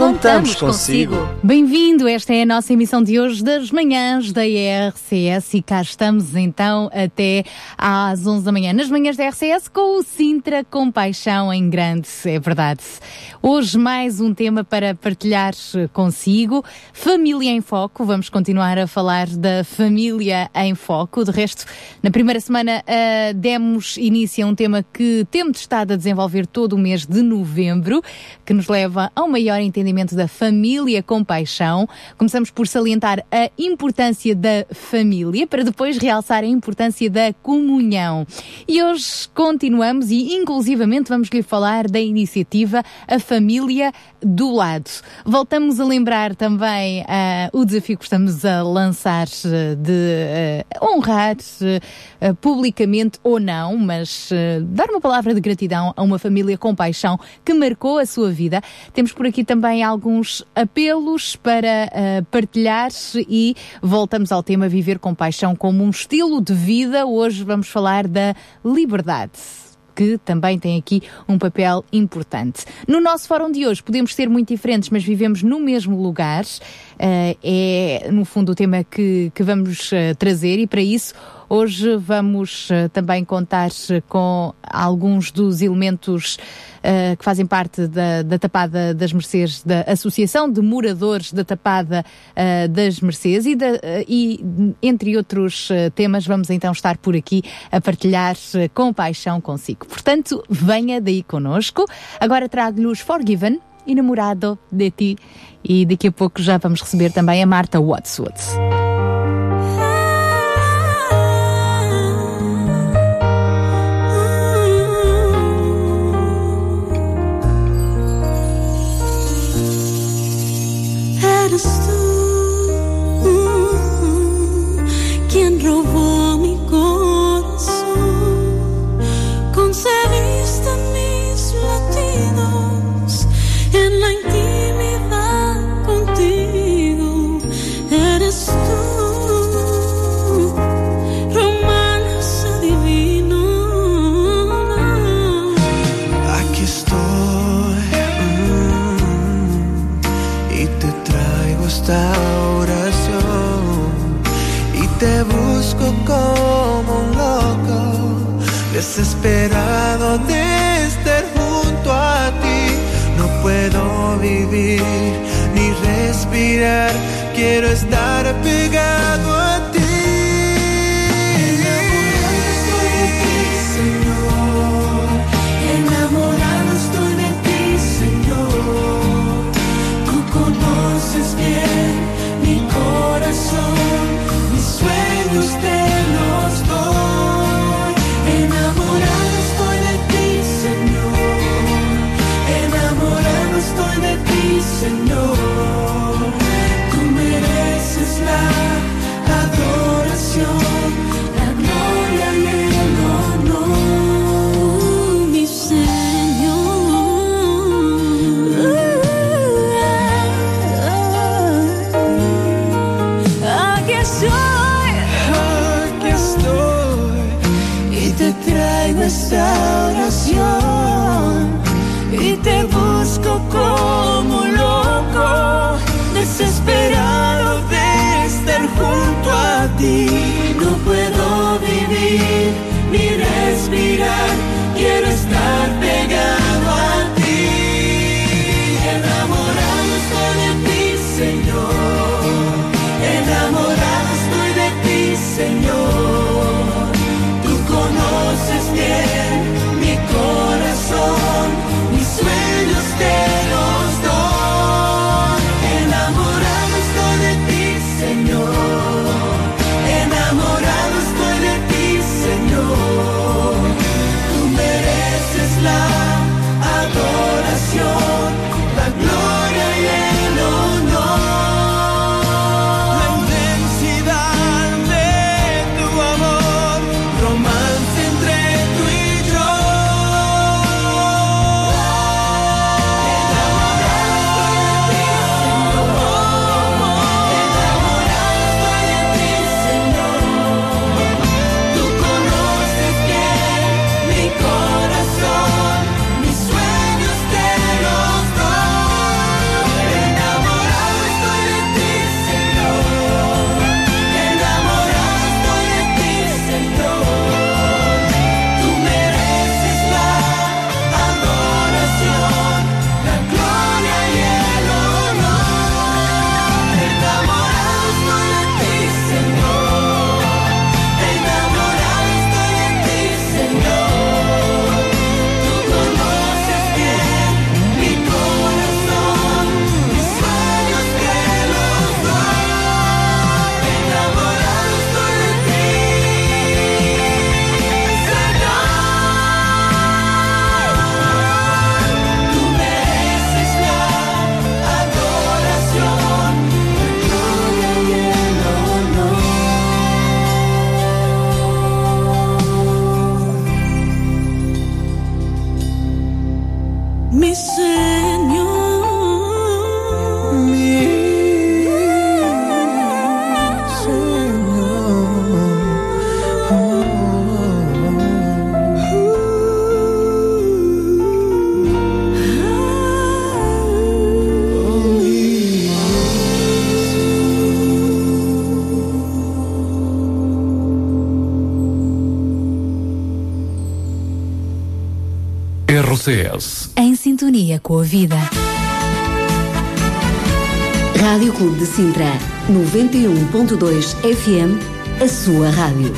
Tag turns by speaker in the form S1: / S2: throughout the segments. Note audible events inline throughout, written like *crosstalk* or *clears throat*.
S1: Contamos consigo.
S2: Bem-vindo, esta é a nossa emissão de hoje das manhãs da RCS e cá estamos então até às 11 da manhã, nas manhãs da RCS com o Sintra Compaixão em grande, é verdade. Hoje mais um tema para partilhar consigo, Família em Foco, vamos continuar a falar da família em foco, de resto, na primeira semana uh, demos início a um tema que temos estado a desenvolver todo o mês de novembro, que nos leva a um maior entendimento da família com paixão. Começamos por salientar a importância da família, para depois realçar a importância da comunhão. E hoje continuamos e, inclusivamente, vamos lhe falar da iniciativa A Família do Lado. Voltamos a lembrar também uh, o desafio que estamos a lançar uh, de uh, honrar publicamente ou não, mas dar uma palavra de gratidão a uma família com paixão que marcou a sua vida. Temos por aqui também alguns apelos para uh, partilhar e voltamos ao tema Viver com Paixão como um estilo de vida. Hoje vamos falar da liberdade que também tem aqui um papel importante. No nosso fórum de hoje podemos ser muito diferentes, mas vivemos no mesmo lugar. Uh, é, no fundo, o tema que, que vamos uh, trazer e para isso Hoje vamos uh, também contar com alguns dos elementos uh, que fazem parte da, da, Tapada das Mercês, da Associação de Moradores da Tapada uh, das Mercês e, e, entre outros temas, vamos então estar por aqui a partilhar com paixão consigo. Portanto, venha daí conosco. Agora trago-lhe os Forgiven, enamorado de ti. E daqui a pouco já vamos receber também a Marta Watsworth.
S3: desesperado de estar junto a ti. No puedo vivir ni respirar, quiero estar pegado a ti. no
S4: puedo
S5: vivir ni respirar, quiero estar
S3: pegado. Clube de Sintra, 91.2 FM, a sua rádio.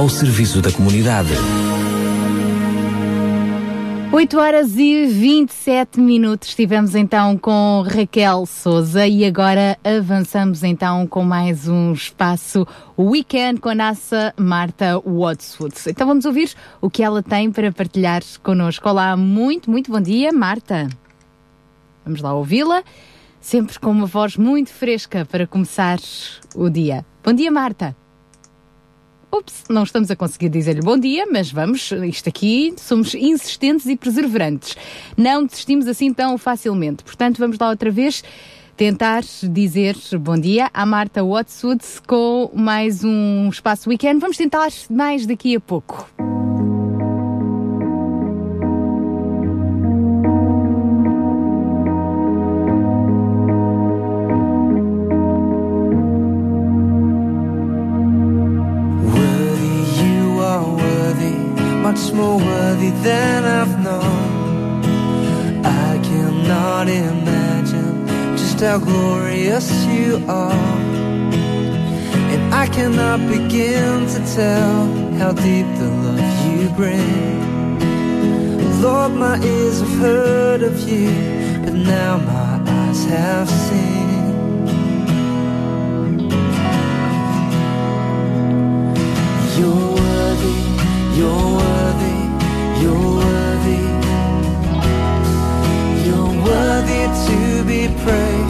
S6: Ao serviço da comunidade.
S2: 8 horas e 27 minutos. Estivemos então com Raquel Souza e agora avançamos então com mais um espaço Weekend com a nossa Marta Wadswood. Então vamos ouvir o que ela tem para partilhar connosco. Olá, muito, muito bom dia, Marta. Vamos lá ouvi-la, sempre com uma voz muito fresca para começar o dia. Bom dia, Marta ups, não estamos a conseguir dizer-lhe bom dia, mas vamos, isto aqui, somos insistentes e perseverantes. Não desistimos assim tão facilmente. Portanto, vamos lá outra vez tentar dizer bom dia à Marta Watswood com mais um Espaço Weekend. Vamos tentar mais daqui a pouco.
S3: begin to tell how deep the love you bring. Lord, my ears have heard of you, but now my eyes have seen. You're worthy, you're worthy, you're worthy. You're worthy to be praised.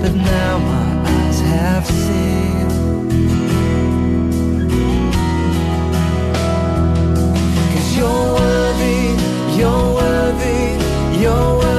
S3: but now my eyes have seen. Cause you're worthy, you're worthy, you're worthy.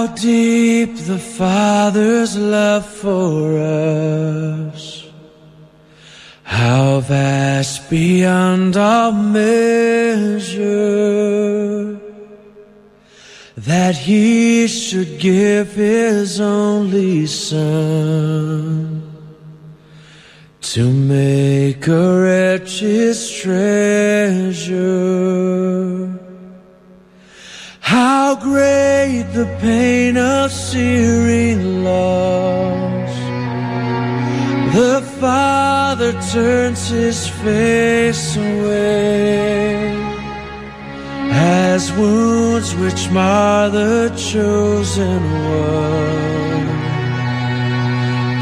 S7: How deep the Father's love for us. How vast beyond all measure that he should give his only son to make a wretch his treasure. How great the pain of searing loss. The father turns his face away, has wounds which mar the chosen one,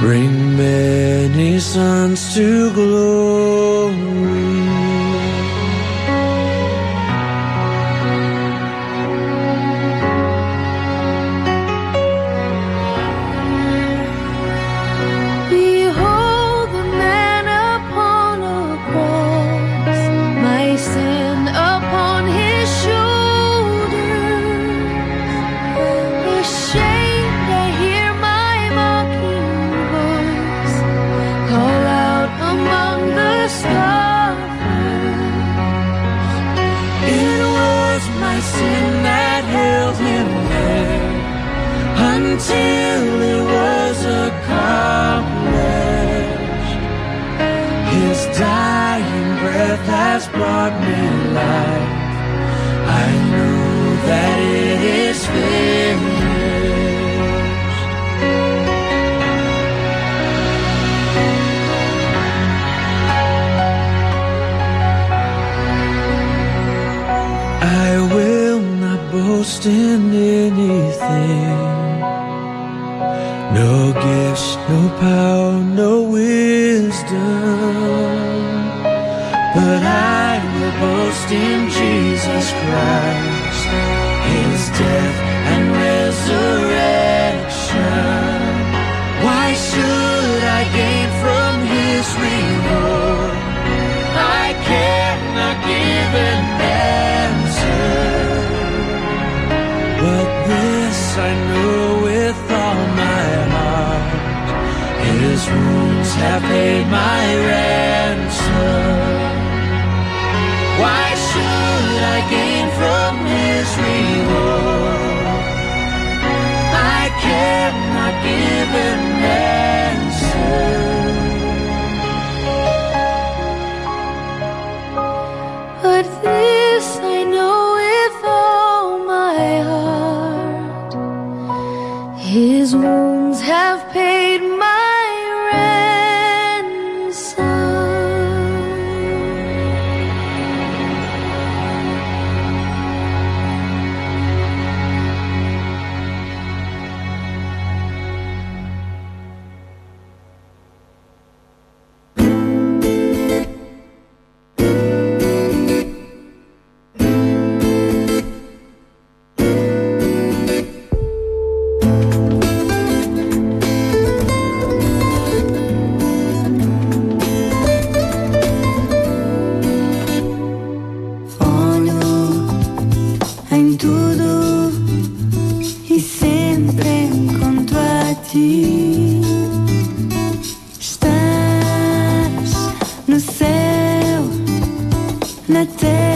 S7: bring many sons to glory. most in anything. No gifts, no power, no my
S3: rest. na terra.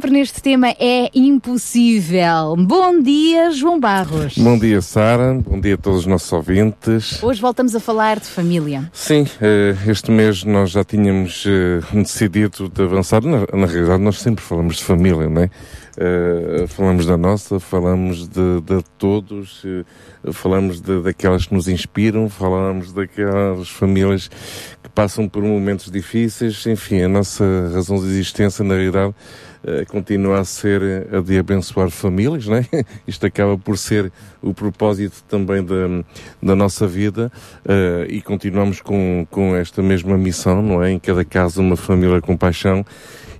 S3: Sempre
S2: neste tema é impossível. Bom dia, João Barros.
S8: Bom dia, Sara. Bom dia a todos os nossos ouvintes.
S2: Hoje voltamos a falar de família.
S8: Sim, eh, este mês nós já tínhamos eh, decidido de avançar. Na, realidade, nós sempre falamos de família, não é? Eh, falamos da nossa, falamos de, de todos, eh, falamos de, daquelas que nos inspiram, falamos daquelas famílias que passam por momentos difíceis, enfim, a nossa razão de existência, na realidade, continua a ser a de abençoar famílias, não é? *laughs* Isto acaba por ser o propósito também da, da nossa vida eh, e continuamos com, com esta mesma missão, não é? Em cada casa uma família com paixão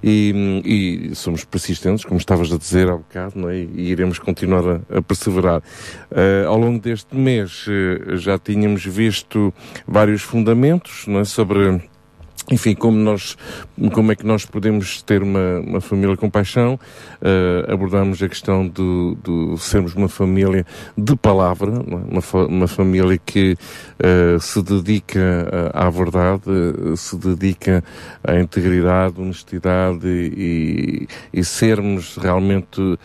S8: e, e somos persistentes, como estavas a dizer há bocado, não é? e iremos continuar a, a perseverar. Uh, ao longo deste mês uh, já tínhamos visto vários fundamentos não é? sobre enfim, como nós, como é que nós podemos ter uma, uma família com paixão, uh, abordamos a questão do, sermos uma família de palavra, é? uma, uma família que uh, se dedica à verdade, uh, se dedica à integridade, honestidade e, e sermos realmente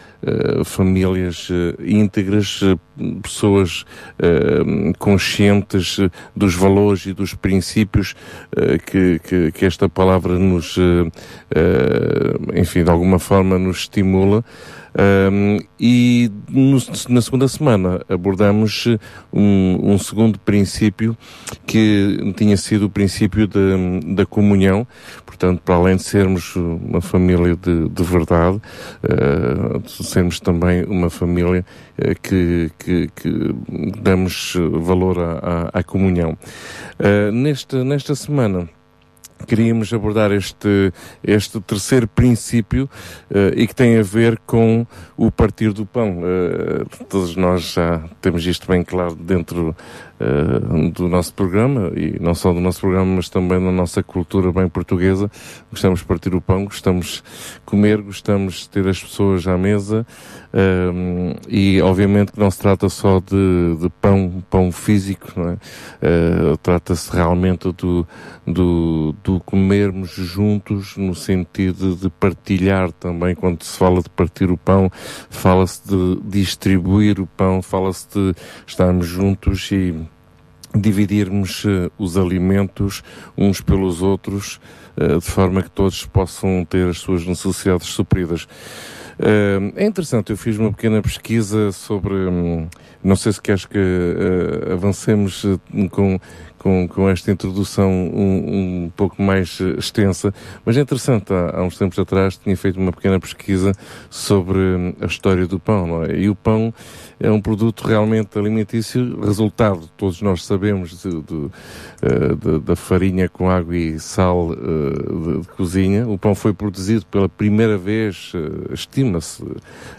S8: famílias íntegras, pessoas conscientes dos valores e dos princípios que, que que, esta palavra nos, enfim, de alguma forma nos estimula. Um, e no, na segunda semana abordamos um, um, segundo princípio que tinha sido o princípio de, da comunhão. Portanto, para além de sermos uma família de, de verdade, uh, sermos também uma família uh, que, que, que, damos valor à comunhão. Uh, nesta, nesta semana, queríamos abordar este, este terceiro princípio uh, e que tem a ver com o partir do pão. Uh, todos nós já temos isto bem claro dentro uh, do nosso programa e não só do nosso programa, mas também na nossa cultura bem portuguesa. Gostamos de partir o pão, gostamos de comer, gostamos de ter as pessoas à mesa e obviamente que não se trata só de, de pão, pão físico, não é? Trata-se realmente do, do, do comermos juntos no sentido de partilhar também. Quando se fala de partir o pão, fala-se de distribuir o pão, fala-se de estarmos juntos e dividirmos uh, os alimentos uns pelos outros, uh, de forma que todos possam ter as suas necessidades supridas. Uh, é interessante, eu fiz uma pequena pesquisa sobre, um, não sei se queres que avancemos com, com, com esta introdução um, um pouco mais extensa, mas é interessante, há, há, uns tempos atrás tinha feito uma pequena pesquisa sobre hum, a história do pão, é? E o pão é um produto realmente alimentício, resultado, todos nós sabemos, de, de, uh, de, da farinha com água e sal uh, de, cozinha. O pão foi produzido pela primeira vez, uh, estima-se,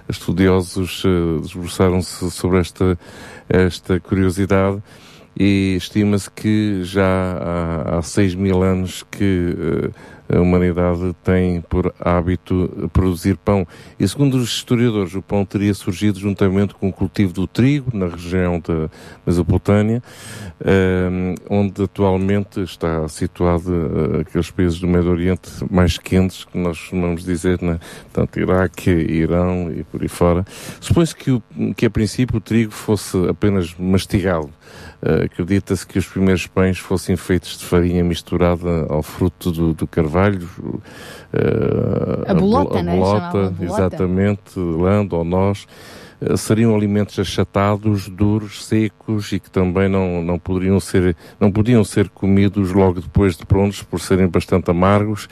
S8: estudiosos debruçaram-se sobre esta, esta curiosidade e estima-se que já há, há 6 mil anos que uh, a humanidade tem por hábito produzir pão. E segundo os historiadores, o pão teria surgido juntamente com o cultivo do trigo na região da Mesopotâmia, uh, onde atualmente está situado uh, aqueles países do Médio Oriente mais quentes, que nós costumamos dizer, né? tanto Iraque, Irão e por aí fora. Supõe-se que, que a princípio o trigo fosse apenas mastigado. Uh, Acredita-se que os primeiros pães fossem feitos de farinha misturada ao fruto do, do carvalho. Uh,
S2: a bolota,
S8: a,
S2: né?
S8: bolota, exatamente, lando ou nós. Uh, seriam alimentos achatados, duros, secos e que também não, não poderiam ser não podiam ser comidos logo depois de prontos por serem bastante amargos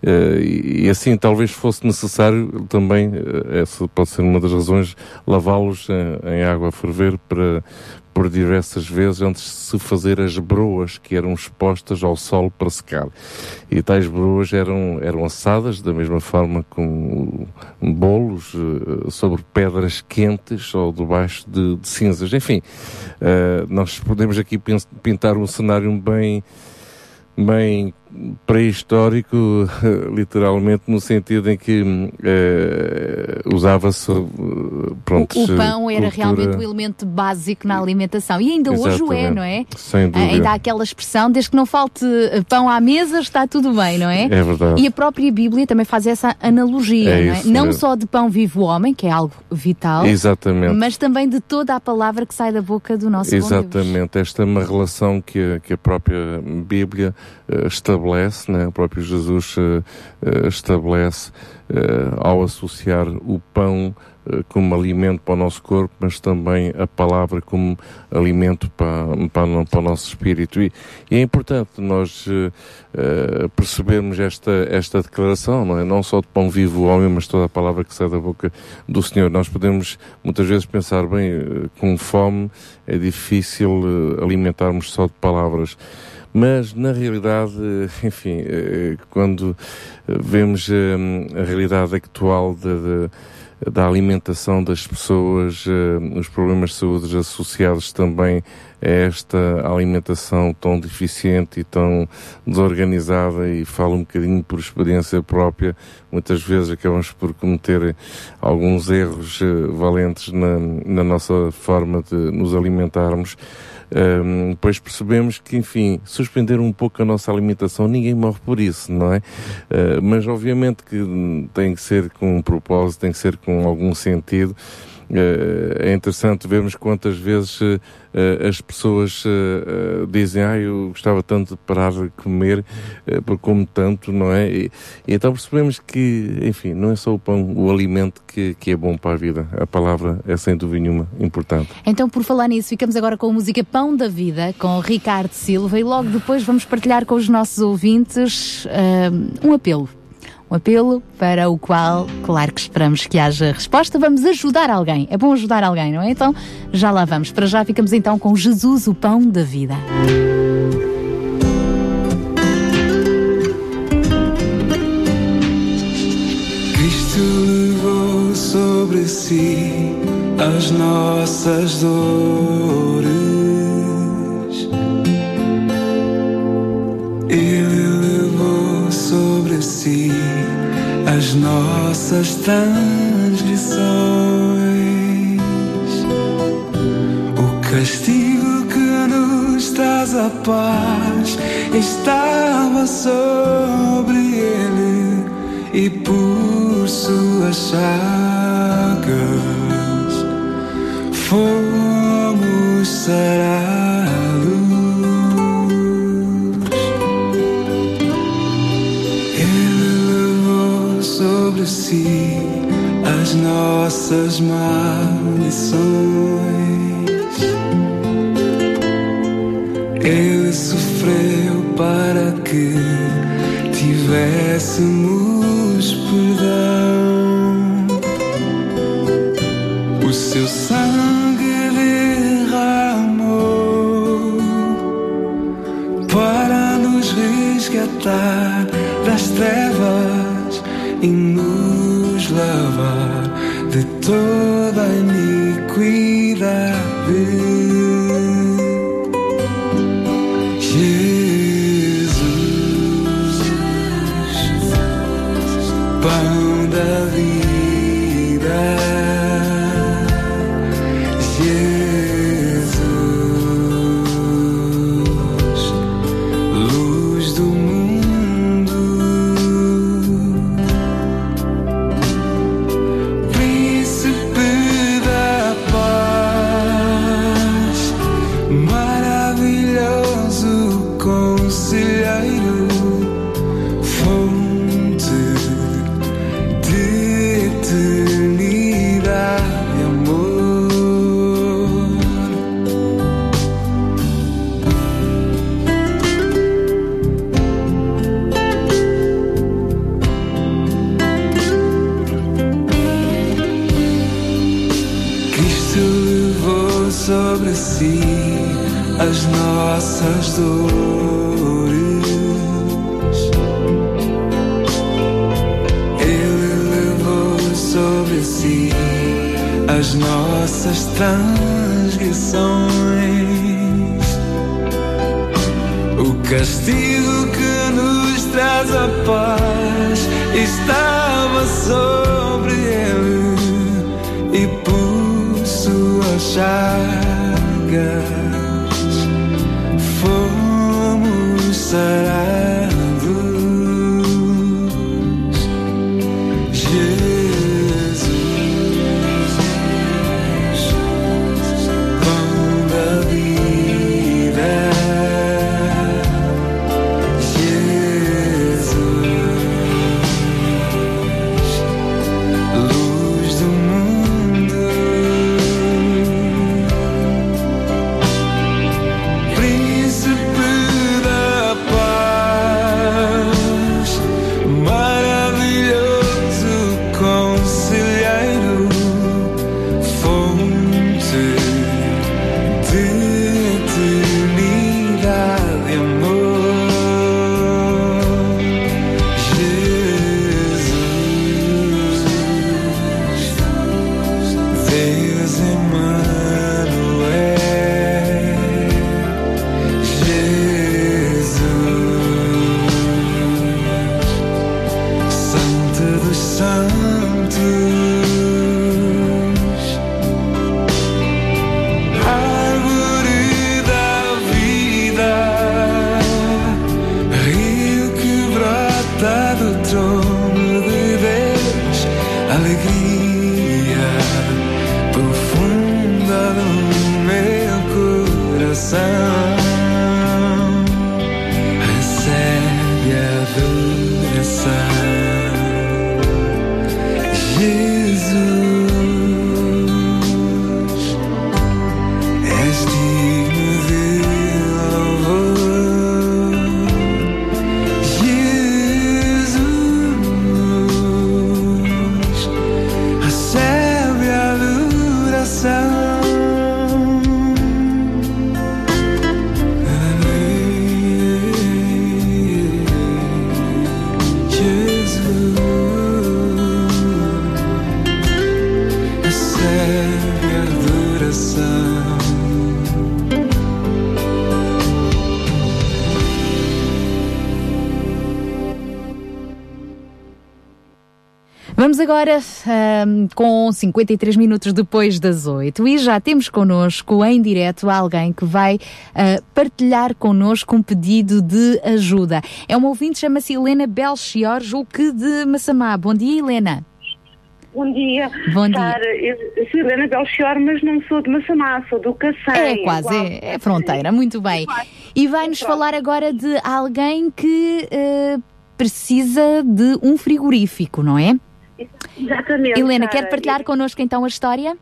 S8: e, assim talvez fosse necessário também essa pode ser uma das razões lavá-los em, em água a ferver para por diversas vezes antes de se fazer as broas que eram expostas ao sol para secar. E tais broas eram, eram assadas da mesma forma com bolos uh, sobre pedras quentes ou debaixo de, de cinzas. Enfim, uh, nós podemos aqui pintar um cenário bem bem pré-histórico, *laughs* literalmente, no sentido em que eh, usava-se pronto,
S2: o, o pão era
S8: cultura-
S2: realmente o elemento básico na alimentação. E ainda hoje o é,
S8: Exatamente.
S2: não é?
S8: Sem dúvida.
S2: Ainda há aquela expressão, desde que não falte eh, pão à mesa, está tudo bem, não é?
S8: É verdade.
S2: E a própria Bíblia também faz essa analogia,
S8: É
S2: não é? Não
S8: mesmo.
S2: só de pão vivo o homem, que é algo vital,
S8: Exatamente.
S2: mas também de toda a palavra que sai da boca do nosso.
S8: Exatamente, esta é uma relação que a, que a própria Bíblia eh, estabelece, né? o próprio Jesus eh, eh, estabelece eh, ao associar o pão eh, como alimento para o nosso corpo, mas também a palavra como alimento para, para, para o nosso espírito. E, e é importante nós eh, eh, percebermos esta, esta declaração, não é? Não só de pão vivo o homem, mas toda a palavra que sai da boca do Senhor. Nós podemos muitas vezes pensar, bem, eh, com fome é difícil eh, alimentarmos só de palavras. Mas, na realidade, *laughs* eh, enfim, eh, quando eh, vemos eh, a realidade atual da, da, da alimentação das pessoas, eh, os problemas de saúde associados também a esta alimentação tão deficiente e tão desorganizada, e falo um bocadinho por experiência própria, muitas vezes acabamos por cometer alguns erros eh, valentes na, na nossa forma de nos alimentarmos. Um, depois percebemos que, enfim, suspender um pouco a nossa alimentação, ninguém morre por isso, não é? Uh, mas obviamente que tem que ser com um propósito, tem que ser com algum sentido. Uh, é interessante vermos quantas vezes uh, as pessoas uh, dizem ah, eu gostava tanto de parar de comer porque como tanto, não é? E, então percebemos que, enfim, não é só o pão, o alimento que, que é bom para a vida. A palavra é sem dúvida nenhuma importante.
S2: Então, por falar nisso, ficamos agora com a música Pão da Vida, com Ricardo Silva, e logo depois vamos partilhar com os nossos ouvintes um apelo. Um apelo para o qual, claro que esperamos que haja resposta, vamos ajudar alguém. É bom ajudar alguém, não é? Então, já lá vamos. Para já ficamos então com Jesus, o Pão da Vida.
S7: Cristo levou sobre si as nossas dores. As nossas transgressões. O castigo que nos traz a paz estava sobre ele e por suas chagas fomos sarados. As nossas maldições. Ele sofreu para que tivéssemos perdão. O seu sangue derramou para nos resgatar
S2: Vamos agora ahm, com 53 minutos depois das 8 e já temos connosco em direto alguém que vai ah, partilhar connosco um pedido de ajuda. É uma ouvinte, chama-se Helena Belchior, julgo que de Massamá. Bom dia, Helena.
S9: Bom dia.
S2: Bom dia.
S9: Sara, eu sou Helena Belchior, mas não sou de Massamá, sou do Cacém.
S2: É quase, é, é fronteira, muito bem. E vai-nos falar agora de alguém que ah, precisa de um frigorífico, não é?
S9: Exatamente.
S2: Helena,
S9: Sara.
S2: quer partilhar connosco então a história?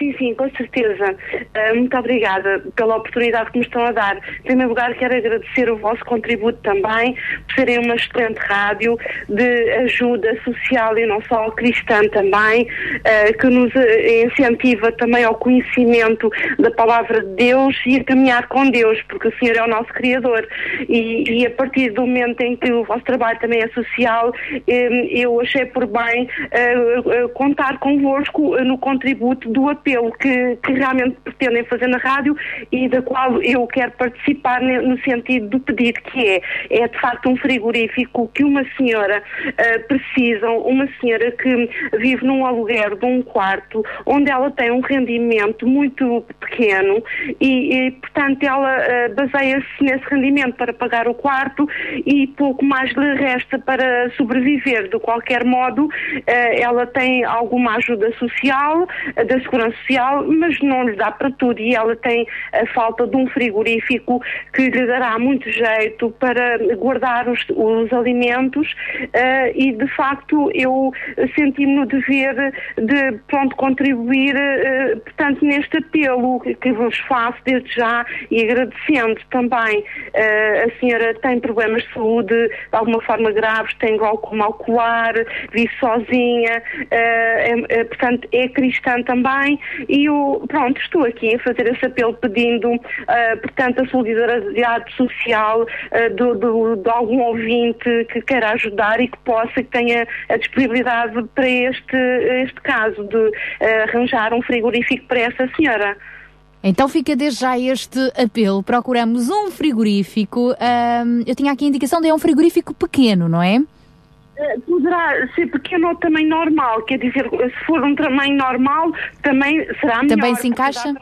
S9: Sim, sim, com certeza. Ah, muito obrigada pela oportunidade que me estão a dar. Em primeiro lugar, quero agradecer o vosso contributo também, por serem uma excelente rádio de ajuda social e não só cristã também, ah, que nos eh, incentiva também ao conhecimento da palavra de Deus e a caminhar com Deus, porque o Senhor é o nosso Criador. E, e a partir do momento em que o vosso trabalho também é social, eh, eu achei por bem eh, contar convosco no contributo do apelo que, que realmente pretendem fazer na rádio e da qual eu quero participar no sentido do pedido que é, é de facto um frigorífico que uma senhora eh, precisa, uma senhora que vive num aluguer de um quarto onde ela tem um rendimento muito pequeno e, e, portanto ela eh, baseia-se nesse rendimento para pagar o quarto e pouco mais lhe resta para sobreviver. De qualquer modo, eh, ela tem alguma ajuda social, da segurança social, mas não lhe dá para tudo. E ela tem a falta de um frigorífico que lhe dará muito jeito para guardar os, os alimentos. Eh, e de facto eu senti-me no dever de pronto contribuir eh, portanto neste apelo que- vos faço desde já e agradecendo também eh, a senhora tem problemas de saúde de alguma forma graves, tem glaucoma ocular, vive sozinha, é- é, portanto é cristã também e eu pronto estou aqui a fazer esse apelo pedindo eh, portanto a solidariedade social eh, do- do- de algum ouvinte que queira ajudar e que possa, que tenha a disponibilidade para este, este caso de eh, arranjar um frigorífico para essa senhora.
S2: Então fica desde já este apelo. Procuramos um frigorífico. ahm, eu tinha aqui a indicação de é um frigorífico pequeno, não é?
S9: Eh, Poderá ser pequeno ou tamanho normal, quer dizer, se for um tamanho normal, também será melhor.
S2: Também se encaixa?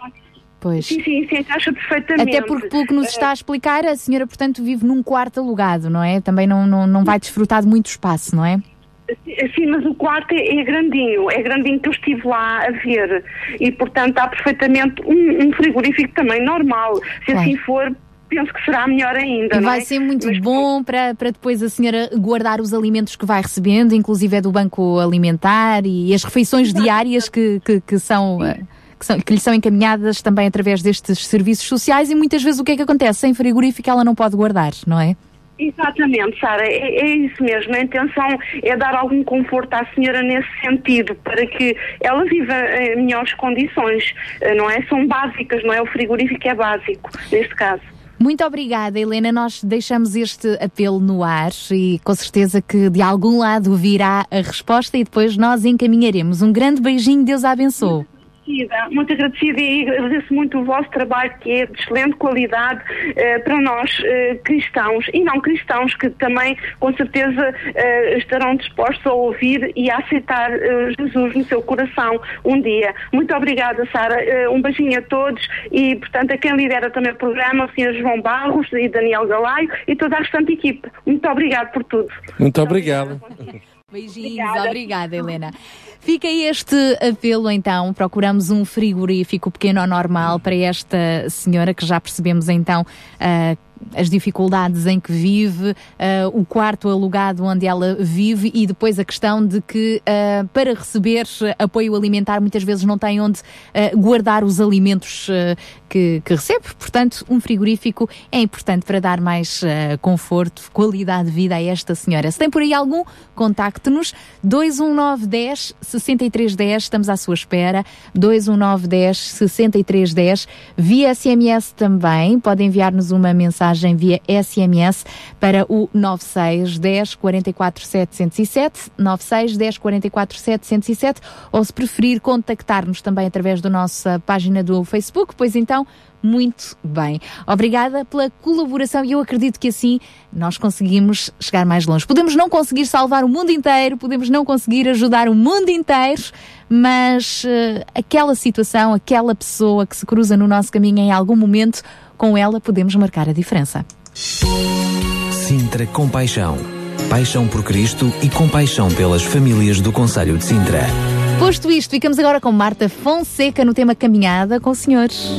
S2: Pois.
S9: Sim, sim, se encaixa perfeitamente.
S2: Até porque, pelo que nos está a explicar, a senhora, portanto, vive num quarto alugado, não é? Também não, não, não vai desfrutar de muito espaço, não é?
S9: Eh, Sim, mas o quarto é, é grandinho, é grandinho que eu estive lá a ver. E, portanto, há perfeitamente um, um frigorífico também normal. Se
S2: Claro.
S9: assim for, penso que será melhor ainda.
S2: E vai
S9: é?
S2: ser muito bom para, para depois a senhora guardar os alimentos que vai recebendo, inclusive é do banco alimentar e as refeições diárias que, que, que são. eh, Que, são, que lhe são encaminhadas também através destes serviços sociais e muitas vezes o que é que acontece? Sem frigorífico ela não pode guardar, não é?
S9: Exatamente, Sara, é, é isso mesmo. A intenção é dar algum conforto à senhora nesse sentido, para que ela viva em melhores condições, eh, não é? São básicas, não é? O frigorífico é básico, neste caso.
S2: Muito obrigada, Helena. Nós deixamos este apelo no ar e com certeza que de algum lado virá a resposta e depois nós encaminharemos. Um grande beijinho, Deus a abençoe.
S9: Agradecida, muito agradecida e agradeço muito o vosso trabalho que é de excelente qualidade eh, para nós eh, cristãos e não cristãos que também com certeza eh, estarão dispostos a ouvir e a aceitar eh, Jesus no seu coração um dia. Muito obrigada, Sara. Eh, um beijinho a todos e, portanto, a quem lidera também o programa, o Sr. João Barros e Daniel Galaio e toda a restante equipe. Muito obrigado por tudo.
S8: Muito obrigado.
S10: Beijinhos, obrigada. Helena. Fica este apelo então, procuramos um frigorífico pequeno ou normal para esta senhora que já percebemos então ah, as dificuldades em que vive, ah, o quarto alugado onde ela vive e depois a questão de que ah, para receber apoio alimentar muitas vezes não tem onde ah, guardar os alimentos que, que recebe. Portanto, um frigorífico é importante para dar mais conforto, qualidade de vida a esta senhora. Se tem por aí algum, contacte-nos 21910 6310, estamos à sua espera. 21910 6310, via SMS também, pode enviar-nos uma mensagem via SMS para o 96 10 44 707, 96 10 44 707, ou se preferir contactar-nos também através da nossa página do Facebook, pois então muito bem. Obrigada pela colaboração e eu acredito que assim nós conseguimos chegar mais longe. Podemos não conseguir salvar o mundo inteiro, podemos não conseguir ajudar o mundo inteiro, mas eh, aquela situação, aquela pessoa que se cruza no nosso caminho em algum momento, com ela podemos marcar a diferença.
S6: Sintra Compaixão. Paixão por Cristo e compaixão pelas famílias do Conselho de Sintra.
S10: Posto isto, ficamos agora com Marta Fonseca no tema Caminhada com os senhores.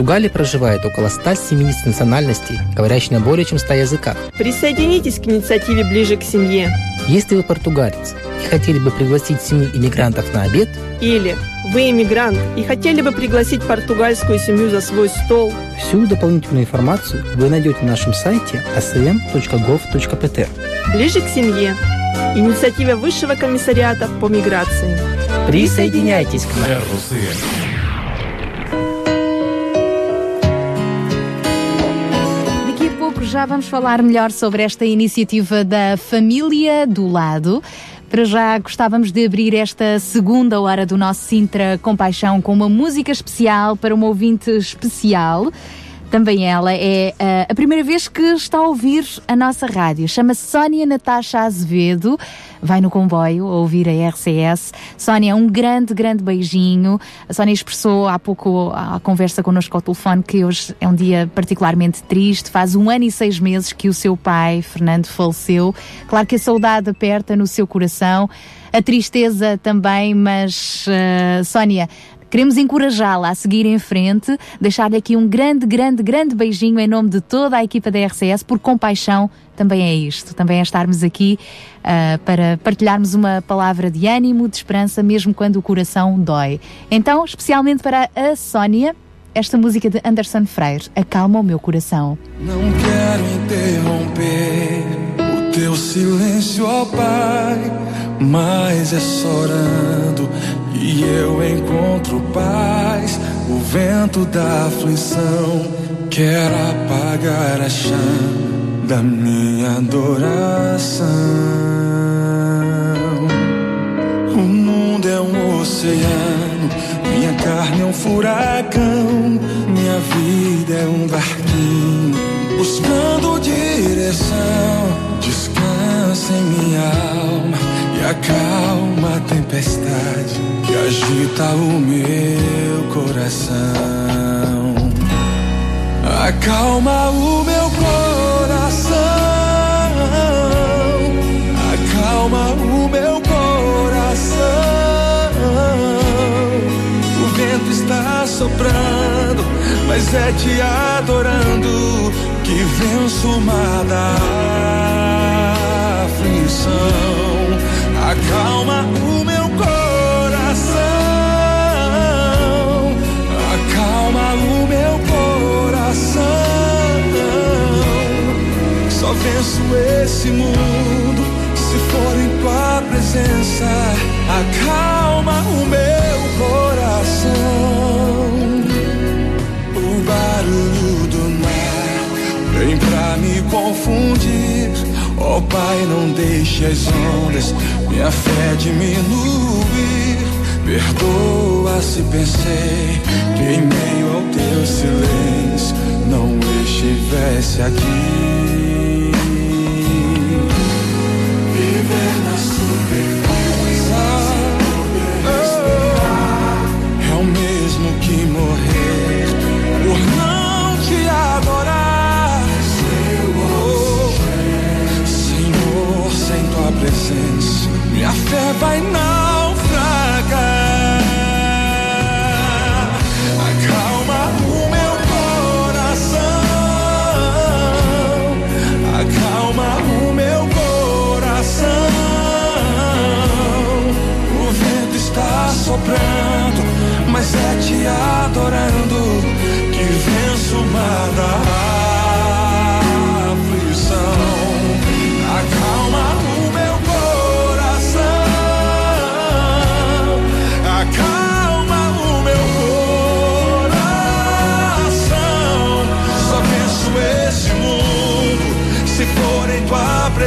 S11: Португалии проживает около 170 национальностей, говорящих на более чем 100 языках.
S12: Присоединитесь к инициативе «Ближе к семье».
S11: Если вы португалец и хотели бы пригласить семью иммигрантов на обед,
S12: Или вы иммигрант и хотели бы пригласить португальскую семью за свой стол.
S11: всю дополнительную информацию вы найдете на нашем сайте asm.gov.pt.
S12: «Ближе к семье». Инициатива Высшего комиссариата по миграции.
S11: Присоединяйтесь к нам.
S2: Já vamos falar melhor sobre esta iniciativa da Família do Lado. Para já gostávamos de abrir esta segunda hora do nosso Sintra Compaixão com uma música especial para uma ouvinte especial. Também ela é ah, a primeira vez que está a ouvir a nossa rádio. Chama-se Sónia Natasha Azevedo. Vai no comboio a ouvir a RCS. Sónia, um grande, grande beijinho. A Sónia expressou há pouco a conversa connosco ao telefone que hoje é um dia particularmente triste. Faz um ano e seis meses que o seu pai, Fernando, faleceu. Claro que a saudade aperta no seu coração. A tristeza também, mas, ah, Sónia, Queremos encorajá-la a seguir em frente, deixar-lhe aqui um grande, grande, grande beijinho em nome de toda a equipa da RCS, por compaixão também é isto, também é estarmos aqui ah, para partilharmos uma palavra de ânimo, de esperança, mesmo quando o coração dói. Então, especialmente para a Sónia, esta música de Anderson Freire, Acalma o meu coração.
S7: Não quero interromper o teu silêncio, ó Pai, mas é só orando e eu encontro paz. O vento da aflição quer apagar a chama da minha adoração. O mundo é um oceano, minha carne é um furacão, minha vida é um barquinho buscando direção. Descansa em minha alma acalma a tempestade que agita o meu coração. Acalma o meu coração. Acalma o meu coração. O vento está soprando, mas é te adorando que venço o mar da aflição. Acalma o meu coração. Acalma o meu coração. Só venço esse mundo se for em tua presença. Acalma o meu coração. O barulho do mar vem pra me confundir. Ó Pai, não deixe as ondas minha fé diminuir. Perdoa se pensei que em meio ao teu silêncio não estivesse aqui. Viver na superfície minha fé vai naufragar. Acalma o meu coração. Acalma o meu coração. O vento está soprando, mas é te adorando que venço o mar da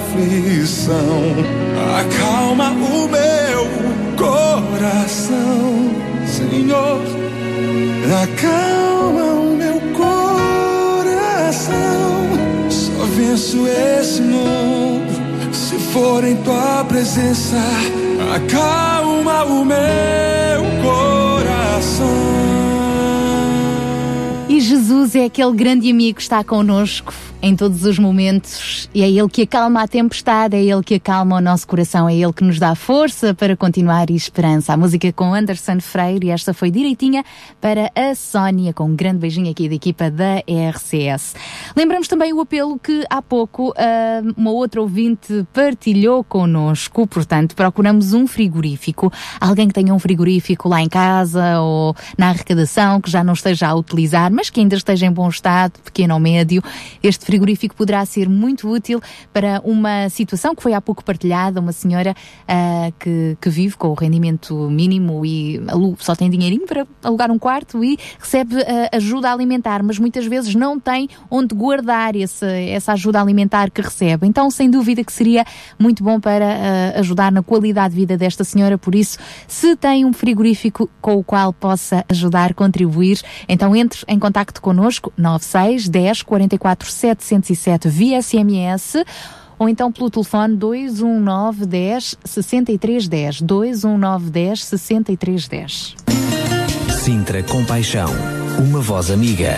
S7: aflição. Acalma o meu coração, Senhor. Acalma o meu coração.
S13: venço esse mundo se for em tua presença. Acalma o meu coração.
S2: E Jesus é aquele grande amigo que está connosco em todos os momentos e é Ele que acalma a tempestade, é Ele que acalma o nosso coração, é Ele que nos dá força para continuar e esperança. A música com Anderson Freire e esta foi direitinha para a Sónia, com um grande beijinho aqui da equipa da RCS. Lembramos também o apelo que há pouco ah, uma outra ouvinte partilhou connosco, portanto procuramos um frigorífico, alguém que tenha um frigorífico lá em casa ou na arrecadação, que já não esteja a utilizar, mas que ainda esteja em bom estado, pequeno ou médio. Este frigorífico poderá ser muito útil para uma situação que foi há pouco partilhada, uma senhora ah, que, que vive com o rendimento mínimo e só tem dinheirinho para alugar um quarto e recebe ah, ajuda alimentar, mas muitas vezes não tem onde guardar esse, essa ajuda alimentar que recebe. Então, sem dúvida que seria muito bom para ah, ajudar na qualidade de vida desta senhora, por isso, se tem um frigorífico com o qual possa ajudar, contribuir, então entre em contacto connosco, 96 10 44 707 via SMS ou então pelo telefone 219 10 63 10 219 10 63 10.
S10: Sintra Compaixão. Uma voz amiga.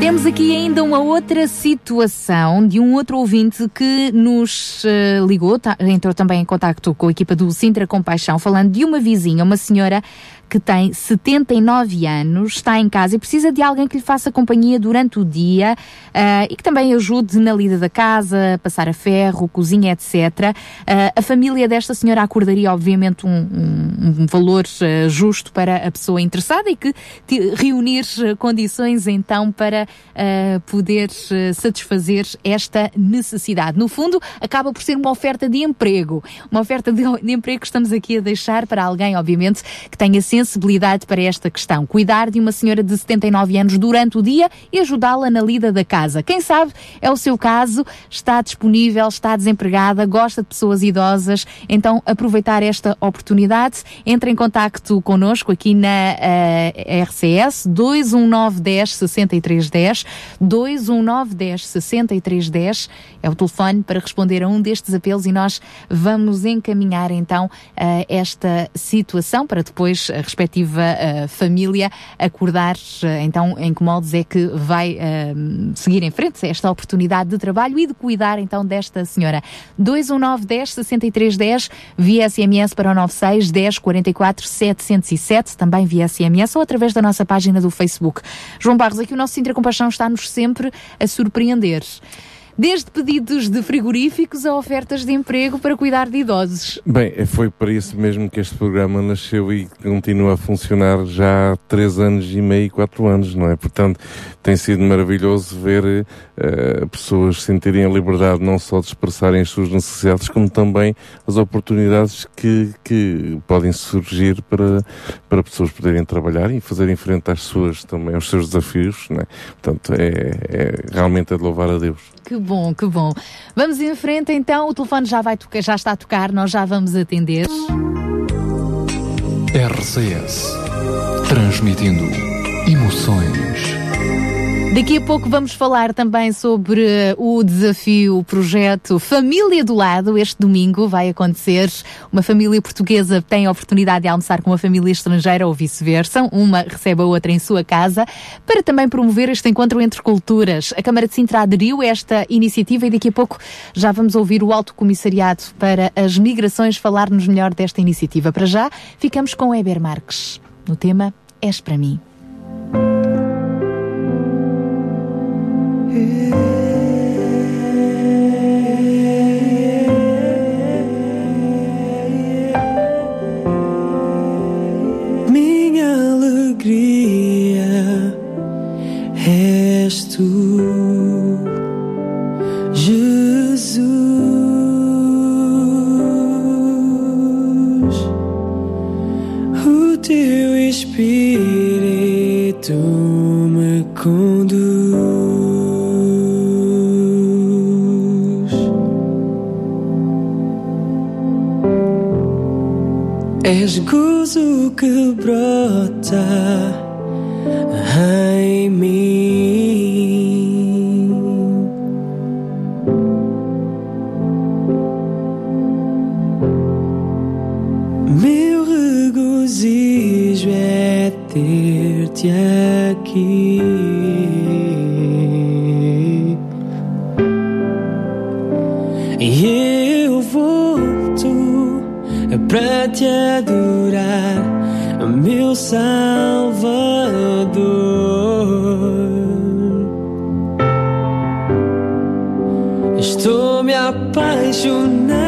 S2: Temos aqui ainda uma outra situação de um outro ouvinte que nos eh, ligou, tá- entrou também em contacto com a equipa do Sintra Compaixão, falando de uma vizinha, uma senhora que tem 79 anos, está em casa e precisa de alguém que lhe faça companhia durante o dia ah, e que também ajude na lida da casa, passar a ferro, cozinha, etc. Ah, a família desta senhora acordaria, obviamente, um, um- um valor ah, justo para a pessoa interessada e que reunir condições então para poder satisfazer esta necessidade. No fundo, acaba por ser uma oferta de emprego, uma oferta de, de emprego que estamos aqui a deixar para alguém, obviamente, que tenha sensibilidade para esta questão. Cuidar de uma senhora de 79 anos durante o dia e ajudá-la na lida da casa. Quem sabe é o seu caso, está disponível, está desempregada, gosta de pessoas idosas, então aproveitar esta oportunidade, entre em contacto connosco aqui na eh, RCS 219 10 63 10 219 10 63 10 é o telefone para responder a um destes apelos e nós vamos encaminhar então eh, esta situação para depois respectiva eh, família acordar eh, então em que moldes é que vai eh, seguir em frente esta oportunidade de trabalho e de cuidar então desta senhora. 219 10 63 10 via SMS para o 96 10 44 707 também via SMS ou através da nossa página do Facebook. João Barros, aqui o nosso Sintra Compaixão está-nos sempre a surpreender. Desde pedidos de frigoríficos a ofertas de emprego para cuidar de idosos.
S8: Bem, é- foi para isso mesmo que este programa nasceu e continua a funcionar já há três anos e meio, quatro anos, não é? Portanto, tem sido maravilhoso ver eh, pessoas sentirem a liberdade não só de expressarem as suas necessidades, como também as oportunidades que, que podem surgir para, para pessoas poderem trabalhar e fazerem frente às suas também, aos seus desafios, não é? Portanto, é, é realmente a de louvar a Deus.
S2: Que bom, que bom. Vamos em frente então, o telefone já vai tocar, já está a tocar, nós já vamos atender.
S14: RCS. Transmitindo emoções.
S2: Daqui a pouco vamos falar também sobre eh, o desafio, o projeto Família do Lado. Este domingo vai acontecer. Uma família portuguesa tem a oportunidade de almoçar com uma família estrangeira ou vice-versa. Uma recebe a outra em sua casa para também promover este encontro entre culturas. A Câmara de Sintra aderiu a esta iniciativa e daqui a pouco já vamos ouvir o Alto Comissariado para as Migrações falar-nos melhor desta iniciativa. Para já, ficamos com Eber Marques no tema És para mim.
S3: Teu Espírito me conduz. És gozo que brota em mim. Meu regozijo é ter-te. Pra te adorar, meu Salvador. Estou me apaixonar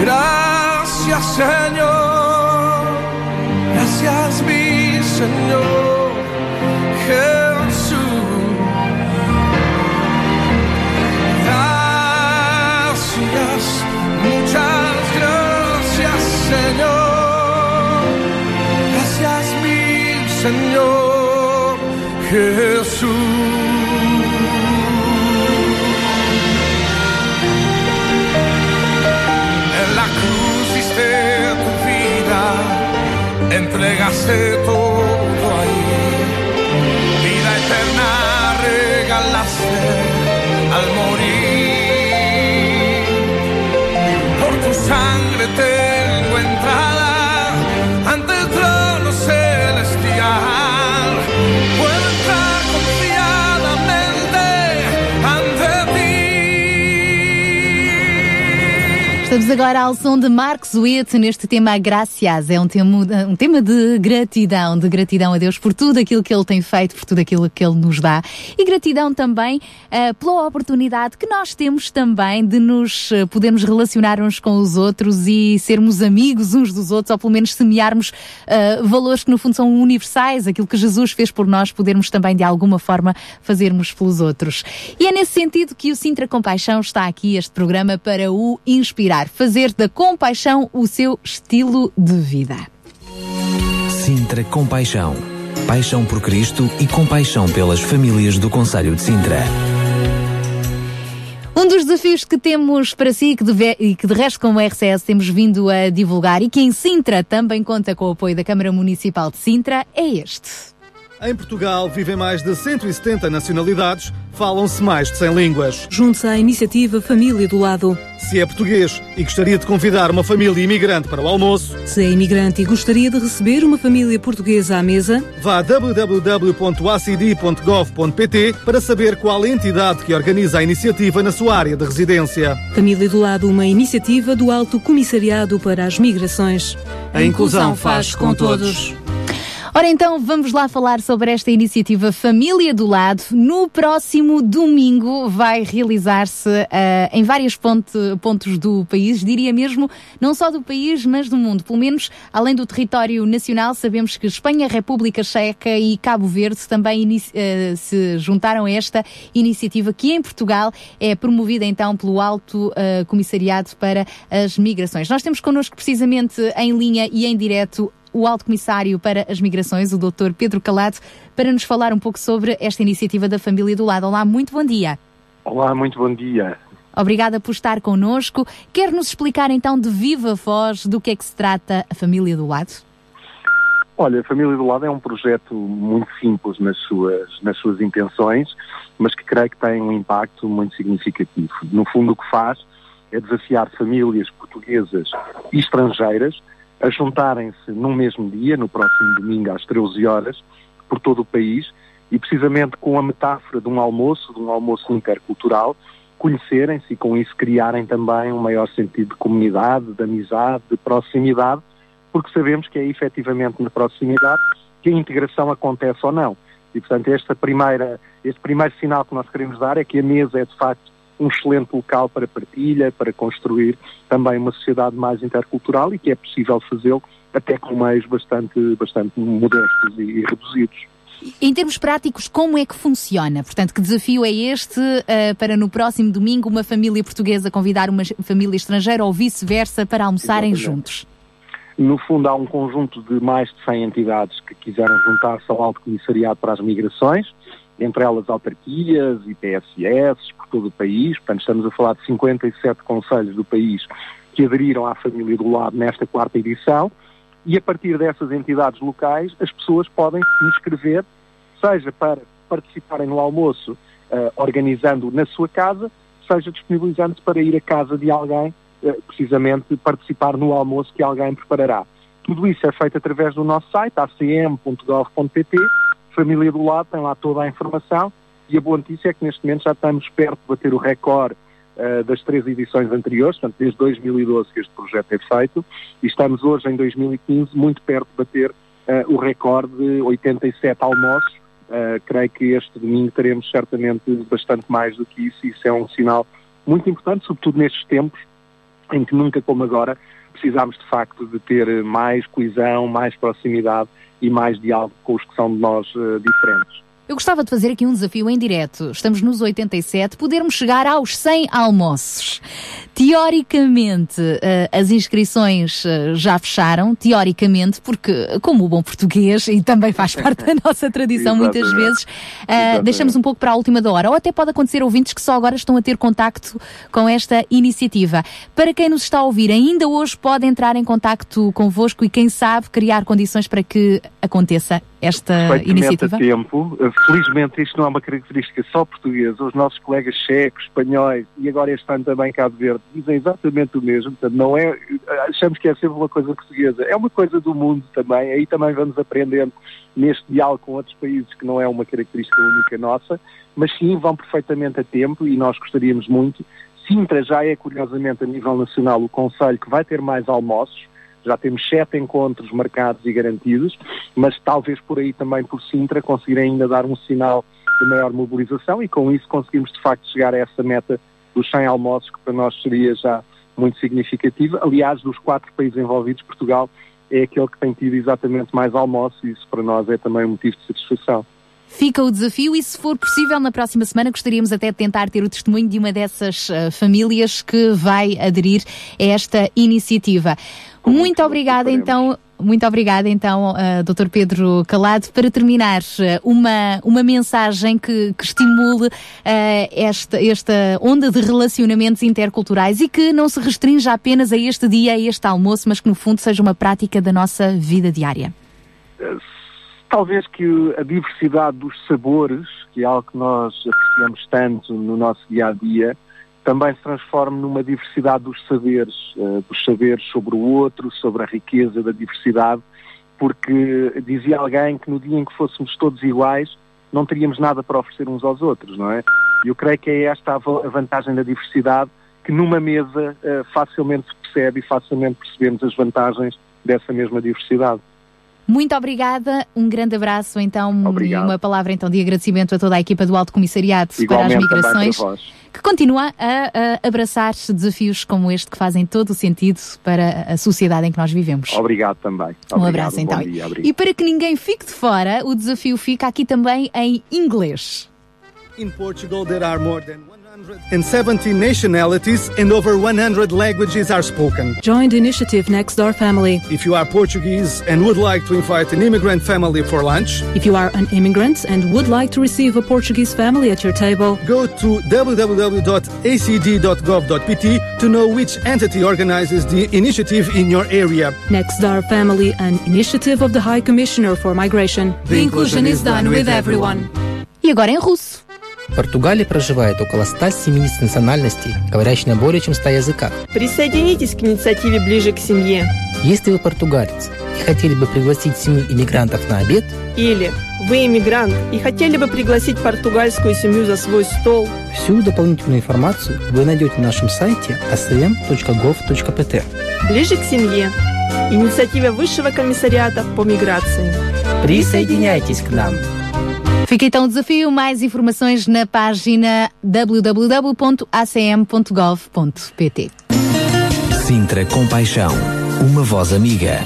S7: Gracias, Señor, gracias mi Señor Jesús. Gracias, muchas gracias Señor, gracias mi Señor Jesús. Entregaste todo ahí. Vida eterna regalaste al morir. Por tu sangre tengo entrada
S2: Estamos agora ao som de Marcos Witt neste tema Gracias. É um tema, um tema de gratidão, de gratidão a Deus por tudo aquilo que Ele tem feito, por tudo aquilo que Ele nos dá. E gratidão também eh, pela oportunidade que nós temos também de nos eh, podermos relacionar uns com os outros e sermos amigos uns dos outros, ou pelo menos semearmos eh, valores que no fundo são universais, aquilo que Jesus fez por nós, podermos também de alguma forma fazermos pelos outros. E é nesse sentido que o Sintra Compaixão está aqui, este programa, para o inspirar, fazer da compaixão o seu estilo de vida.
S6: Sintra Compaixão. Paixão por Cristo e compaixão pelas famílias do Conselho de Sintra.
S2: Um dos desafios que temos para si que deve- e que de resto como RCS temos vindo a divulgar e que em Sintra também conta com o apoio da Câmara Municipal de Sintra é este.
S15: Em Portugal vivem mais de 170 nacionalidades, falam-se mais de 100 línguas.
S16: Junte-se à iniciativa Família do Lado.
S15: Se é português e gostaria de convidar uma família imigrante para o almoço,
S16: Se é imigrante e gostaria de receber uma família portuguesa à mesa,
S15: vá a www.acd.gov.pt para saber qual é a entidade que organiza a iniciativa na sua área de residência.
S16: Família do Lado, uma iniciativa do Alto Comissariado para as Migrações.
S15: A inclusão faz com todos.
S2: Ora então, vamos lá falar sobre esta iniciativa Família do Lado. No próximo domingo vai realizar-se eh, em vários ponte- pontos do país, diria mesmo, não só do país, mas do mundo. Pelo menos, além do território nacional, sabemos que Espanha, República Checa e Cabo Verde também eh, se juntaram a esta iniciativa que em Portugal é promovida então pelo Alto eh, Comissariado para as Migrações. Nós temos connosco precisamente em linha e em direto o Alto Comissário para as Migrações, o Dr. Pedro Calado, para nos falar um pouco sobre esta iniciativa da Família do Lado. Olá, muito bom dia.
S17: Olá, muito bom dia.
S2: Obrigada por estar connosco. Quer nos explicar então de viva voz do que é que se trata a Família do Lado?
S17: Olha, a Família do Lado é um projeto muito simples nas suas, nas suas intenções, mas que creio que tem um impacto muito significativo. No fundo, o que faz é desafiar famílias portuguesas e estrangeiras a juntarem-se num mesmo dia, no próximo domingo às 13 horas, por todo o país, e precisamente com a metáfora de um almoço, de um almoço intercultural, conhecerem-se e com isso criarem também um maior sentido de comunidade, de amizade, de proximidade, porque sabemos que é efetivamente na proximidade que a integração acontece ou não. E, portanto, esta primeira, este primeiro sinal que nós queremos dar é que a mesa é, de facto, um excelente local para partilha, para construir também uma sociedade mais intercultural e que é possível fazê-lo até com meios bastante, bastante modestos e, reduzidos.
S2: Em termos práticos, como é que funciona? Portanto, que desafio é este uh, para no próximo domingo uma família portuguesa convidar uma família estrangeira ou vice-versa para almoçarem
S17: Exatamente.
S2: juntos?
S17: No fundo, há um conjunto de mais de 100 entidades que quiseram juntar-se ao Alto Comissariado para as Migrações, entre elas autarquias e PSS por todo o país. Portanto, estamos a falar de 57 conselhos do país que aderiram à família do lado nesta quarta edição. E a partir dessas entidades locais, as pessoas podem se inscrever, seja para participarem no almoço eh, organizando na sua casa, seja disponibilizando-se para ir à casa de alguém, eh, precisamente participar no almoço que alguém preparará. Tudo isso é feito através do nosso site, acm.gov.pt. Família do Lado tem lá toda a informação e a boa notícia é que neste momento já estamos perto de bater o recorde eh, das três edições anteriores, portanto, desde 2012 que este projeto é feito, e estamos hoje em 2015 muito perto de bater eh, o recorde de 87 almoços. Eh, creio que este domingo teremos certamente bastante mais do que isso, e isso é um sinal muito importante, sobretudo nestes tempos em que nunca como agora precisamos de facto de ter mais coesão, mais proximidade e mais diálogo com os que são de nós eh, diferentes.
S2: Eu gostava de fazer aqui um desafio em direto. Estamos nos 87, podermos chegar aos 100 almoços. Teoricamente, eh, as inscrições eh, já fecharam, teoricamente, porque, como o bom português, e também faz *laughs* parte da nossa tradição muitas vezes, eh, deixamos um pouco para a última da hora. Ou até pode acontecer ouvintes que só agora estão a ter contacto com esta iniciativa. Para quem nos está a ouvir, ainda hoje pode entrar em contacto convosco e, quem sabe, criar condições para que aconteça esta
S17: perfeitamente
S2: iniciativa?
S17: a tempo. Uh, Felizmente isto não é uma característica só portuguesa. Os nossos colegas checos, espanhóis e agora este ano também Cabo Verde dizem exatamente o mesmo. Portanto, não é, achamos que é sempre uma coisa portuguesa. É uma coisa do mundo também. Aí também vamos aprendendo neste diálogo com outros países que não é uma característica única nossa, mas sim vão perfeitamente a tempo e nós gostaríamos muito. Sintra já é, curiosamente, a nível nacional, o Conselho que vai ter mais almoços já temos sete encontros marcados e garantidos, mas talvez por aí também por Sintra conseguir ainda dar um sinal de maior mobilização e com isso conseguimos de facto chegar a essa meta dos 100 almoços que para nós seria já muito significativa. Aliás, dos quatro países envolvidos, Portugal é aquele que tem tido exatamente mais almoços e isso para nós é também um motivo de satisfação.
S2: Fica o desafio e, se for possível, na próxima semana gostaríamos até de tentar ter o testemunho de uma dessas eh, famílias que vai aderir a esta iniciativa. Muito obrigada, então. Muito obrigada, então, uh, Dr. Pedro Calado. Para terminar, uh, uma, uma mensagem que, que estimule uh, esta, esta onda de relacionamentos interculturais e que não se restrinja apenas a este dia, a este almoço, mas que, no fundo, seja uma prática da nossa vida diária.
S17: Talvez que a diversidade dos sabores, que é algo que nós apreciamos tanto no nosso dia a dia, também se transforme numa diversidade dos saberes, eh, dos saberes sobre o outro, sobre a riqueza da diversidade, porque dizia alguém que no dia em que fôssemos todos iguais, não teríamos nada para oferecer uns aos outros, não é? E eu creio que é esta a va- a vantagem da diversidade, que numa mesa eh, facilmente se percebe e facilmente percebemos as vantagens dessa mesma diversidade.
S2: Muito obrigada, um grande abraço então
S17: Obrigado.
S2: e uma palavra então de agradecimento a toda a equipa do Alto Comissariado para as
S17: Igualmente para
S2: Migrações,
S17: vós.
S2: que continua a, a abraçar desafios como este que fazem todo o sentido para a sociedade em que nós vivemos.
S17: Obrigado também.
S2: Um
S17: Obrigado,
S2: abraço
S17: bom
S2: então.
S17: dia,
S2: e para que ninguém fique de fora, o desafio fica aqui também em inglês.
S15: In Portugal, there are more than 170 nationalities and over 100 languages are spoken.
S16: Join the initiative Next Door Family.
S15: If you are Portuguese and would like to invite an immigrant family for lunch,
S16: If you are an immigrant and would like to receive a Portuguese family at your table,
S15: go to www.acd.gov.pt to know which entity organizes the initiative in your area.
S16: Next Door Family, an initiative of the High Commissioner for Migration.
S15: The inclusion is done with everyone.
S2: E agora em russo.
S11: В Португалии проживает около 170 национальностей, говорящих на более чем 100 языках.
S12: Присоединитесь к инициативе «Ближе к семье»
S11: Если вы португалец и хотели бы пригласить семью иммигрантов на обед,
S12: или вы иммигрант и хотели бы пригласить португальскую семью за свой стол,
S11: всю дополнительную информацию вы найдете на нашем сайте asm.gov.pt.
S12: «Ближе к семье» – инициатива Высшего комиссариата по миграции.
S11: Присоединяйтесь к нам!
S18: Fica então o desafio. Mais informações na página www.acm.gov.pt.
S10: Sintra Compaixão. Uma voz amiga.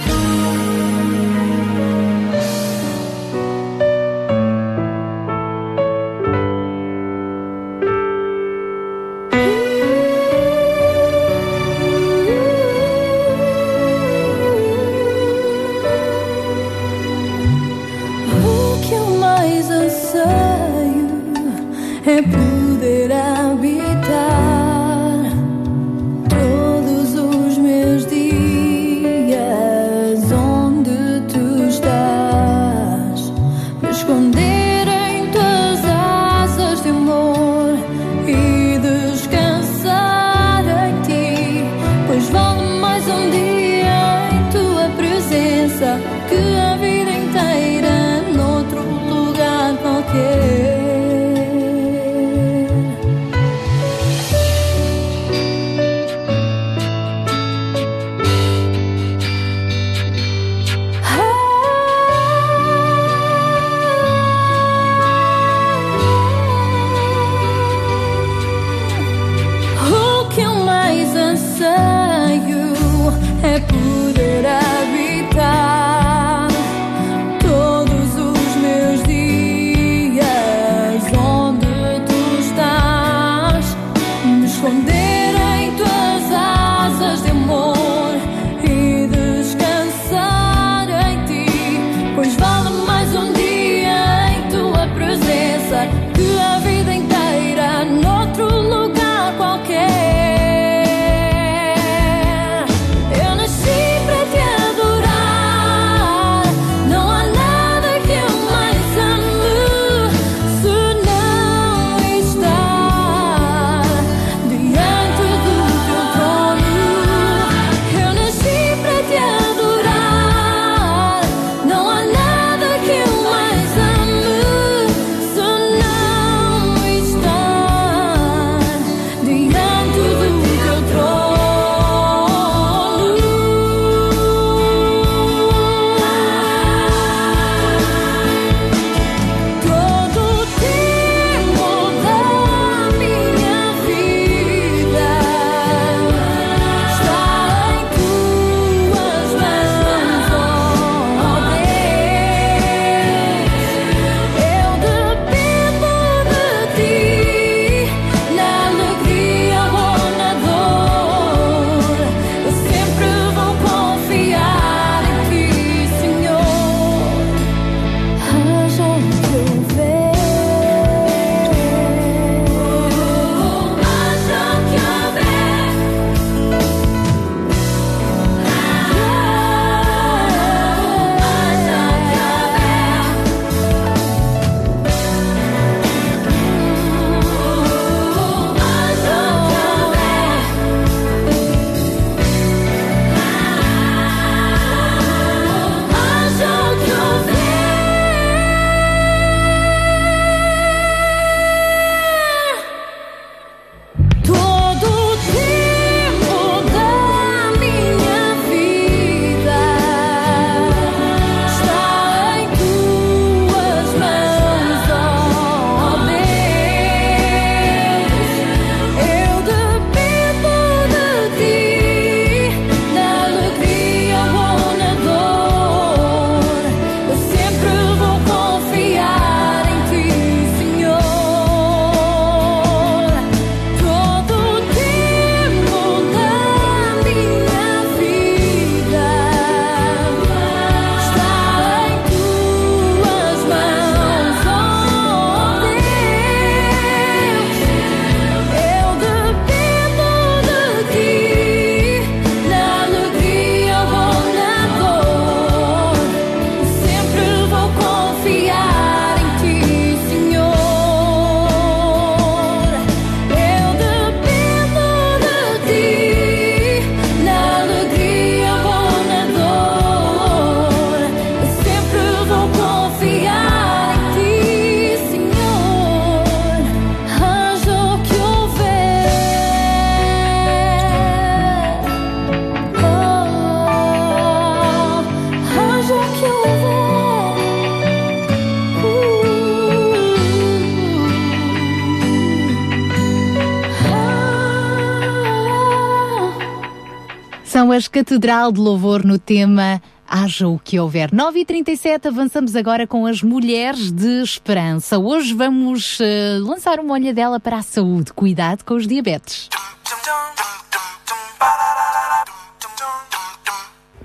S2: Catedral de Louvor no tema Haja o que houver. 9h37, avançamos agora com as Mulheres de Esperança. Hoje vamos eh, lançar uma olhadela para a saúde. Cuidado com os diabetes.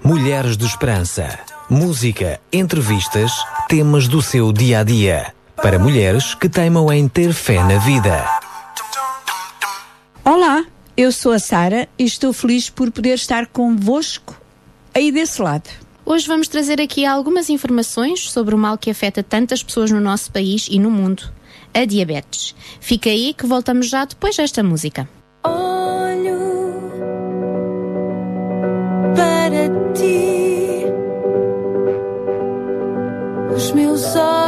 S6: Mulheres de Esperança. Música, entrevistas, temas do seu dia a dia. Para mulheres que teimam em ter fé na vida.
S19: Eu sou a Sara e estou feliz por poder estar convosco aí desse lado.
S20: Hoje vamos trazer aqui algumas informações sobre o mal que afeta tantas pessoas no nosso país e no mundo, a diabetes. Fica aí que voltamos já depois desta música.
S3: Olho para ti, os meus olhos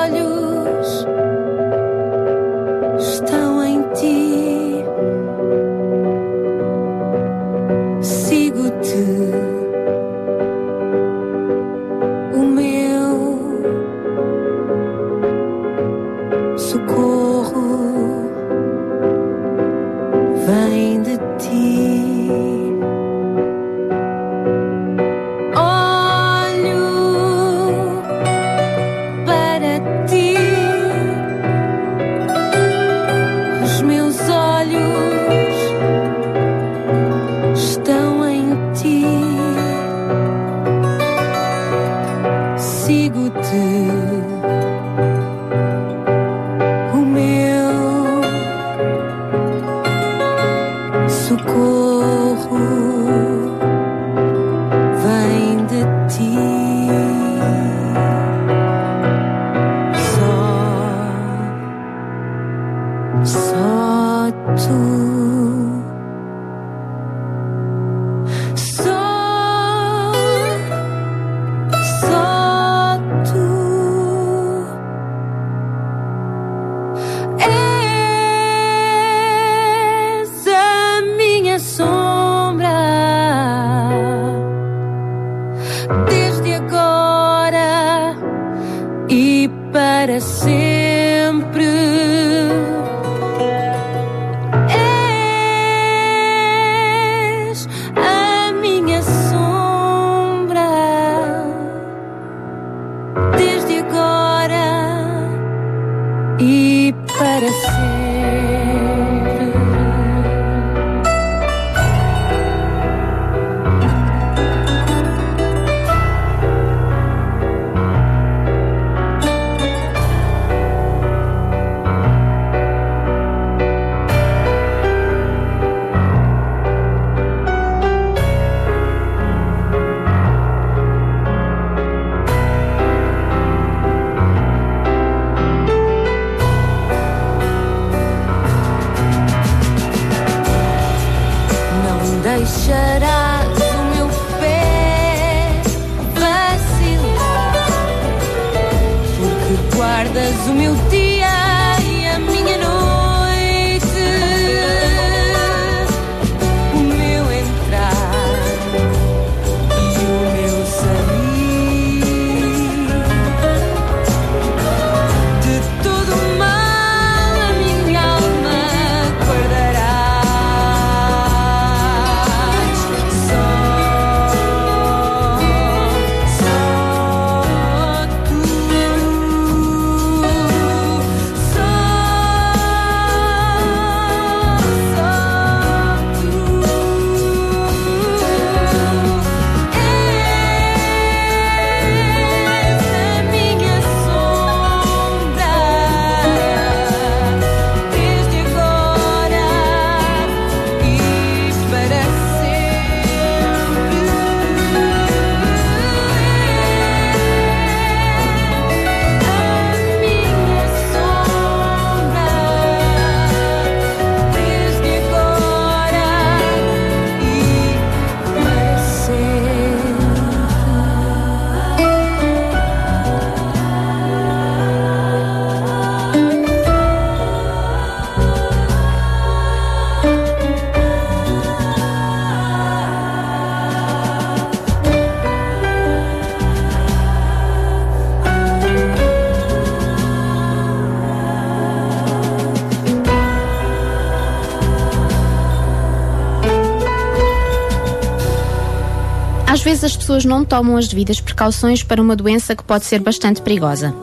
S20: pessoas não tomam as devidas precauções para uma doença que pode ser bastante perigosa.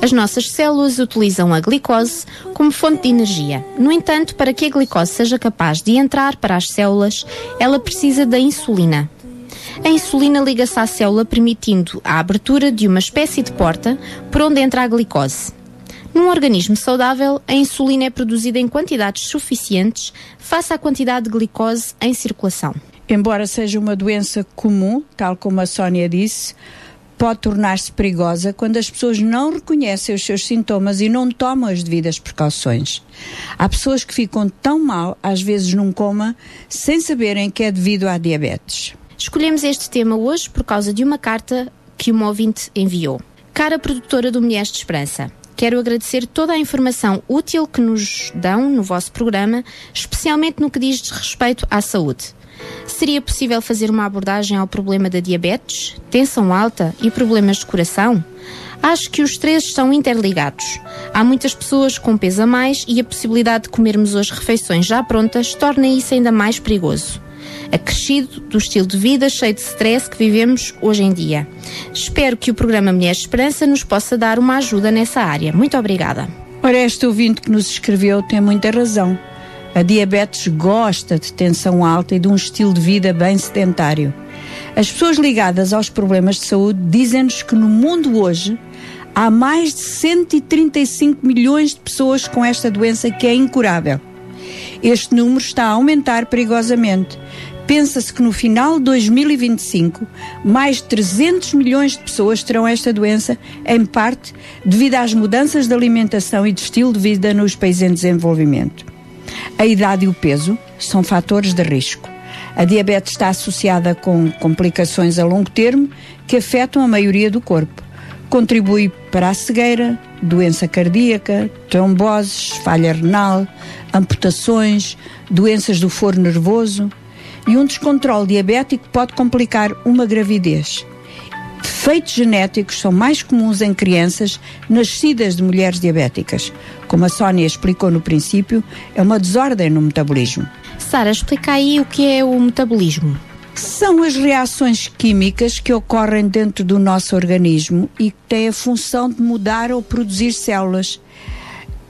S20: As nossas células utilizam a glicose como fonte de energia. No entanto, para que a glicose seja capaz de entrar para as células, ela precisa da insulina. A insulina liga-se à célula permitindo a abertura de uma espécie de porta por onde entra a glicose. Num organismo saudável, a insulina é produzida em quantidades suficientes face à quantidade de glicose em circulação.
S19: Embora seja uma doença comum, tal como a Sónia disse, pode tornar-se perigosa quando as pessoas não reconhecem os seus sintomas e não tomam as devidas precauções. Há pessoas que ficam tão mal, às vezes num coma, sem saberem que é devido à diabetes.
S20: Escolhemos este tema hoje por causa de uma carta que uma ouvinte enviou. Cara produtora do Mulheres de Esperança, quero agradecer toda a informação útil que nos dão no vosso programa, especialmente no que diz respeito à saúde. Seria possível fazer uma abordagem ao problema da diabetes, tensão alta e problemas de coração? Acho que os três estão interligados. Há muitas pessoas com peso a mais e a possibilidade de comermos hoje refeições já prontas torna isso ainda mais perigoso acrescido do estilo de vida cheio de stress que vivemos hoje em dia. Espero que o programa Mulheres Esperança nos possa dar uma ajuda nessa área. Muito obrigada.
S19: Ora, este ouvinte que nos escreveu tem muita razão. A diabetes gosta de tensão alta e de um estilo de vida bem sedentário. As pessoas ligadas aos problemas de saúde dizem-nos que no mundo hoje há mais de 135 milhões de pessoas com esta doença que é incurável. Este número está a aumentar perigosamente. Pensa-se que no final de 2025, mais de 300 milhões de pessoas terão esta doença, em parte devido às mudanças de alimentação e de estilo de vida nos países em desenvolvimento. A idade e o peso são fatores de risco. A diabetes está associada com complicações a longo termo que afetam a maioria do corpo. Contribui para a cegueira, doença cardíaca, tromboses, falha renal, amputações, doenças do foro nervoso e um descontrole diabético pode complicar uma gravidez. Defeitos genéticos são mais comuns em crianças nascidas de mulheres diabéticas. Como a Sónia explicou no princípio, é uma desordem no metabolismo.
S20: Sara, explica aí o que é o metabolismo.
S19: São as reações químicas que ocorrem dentro do nosso organismo e que têm a função de mudar ou produzir células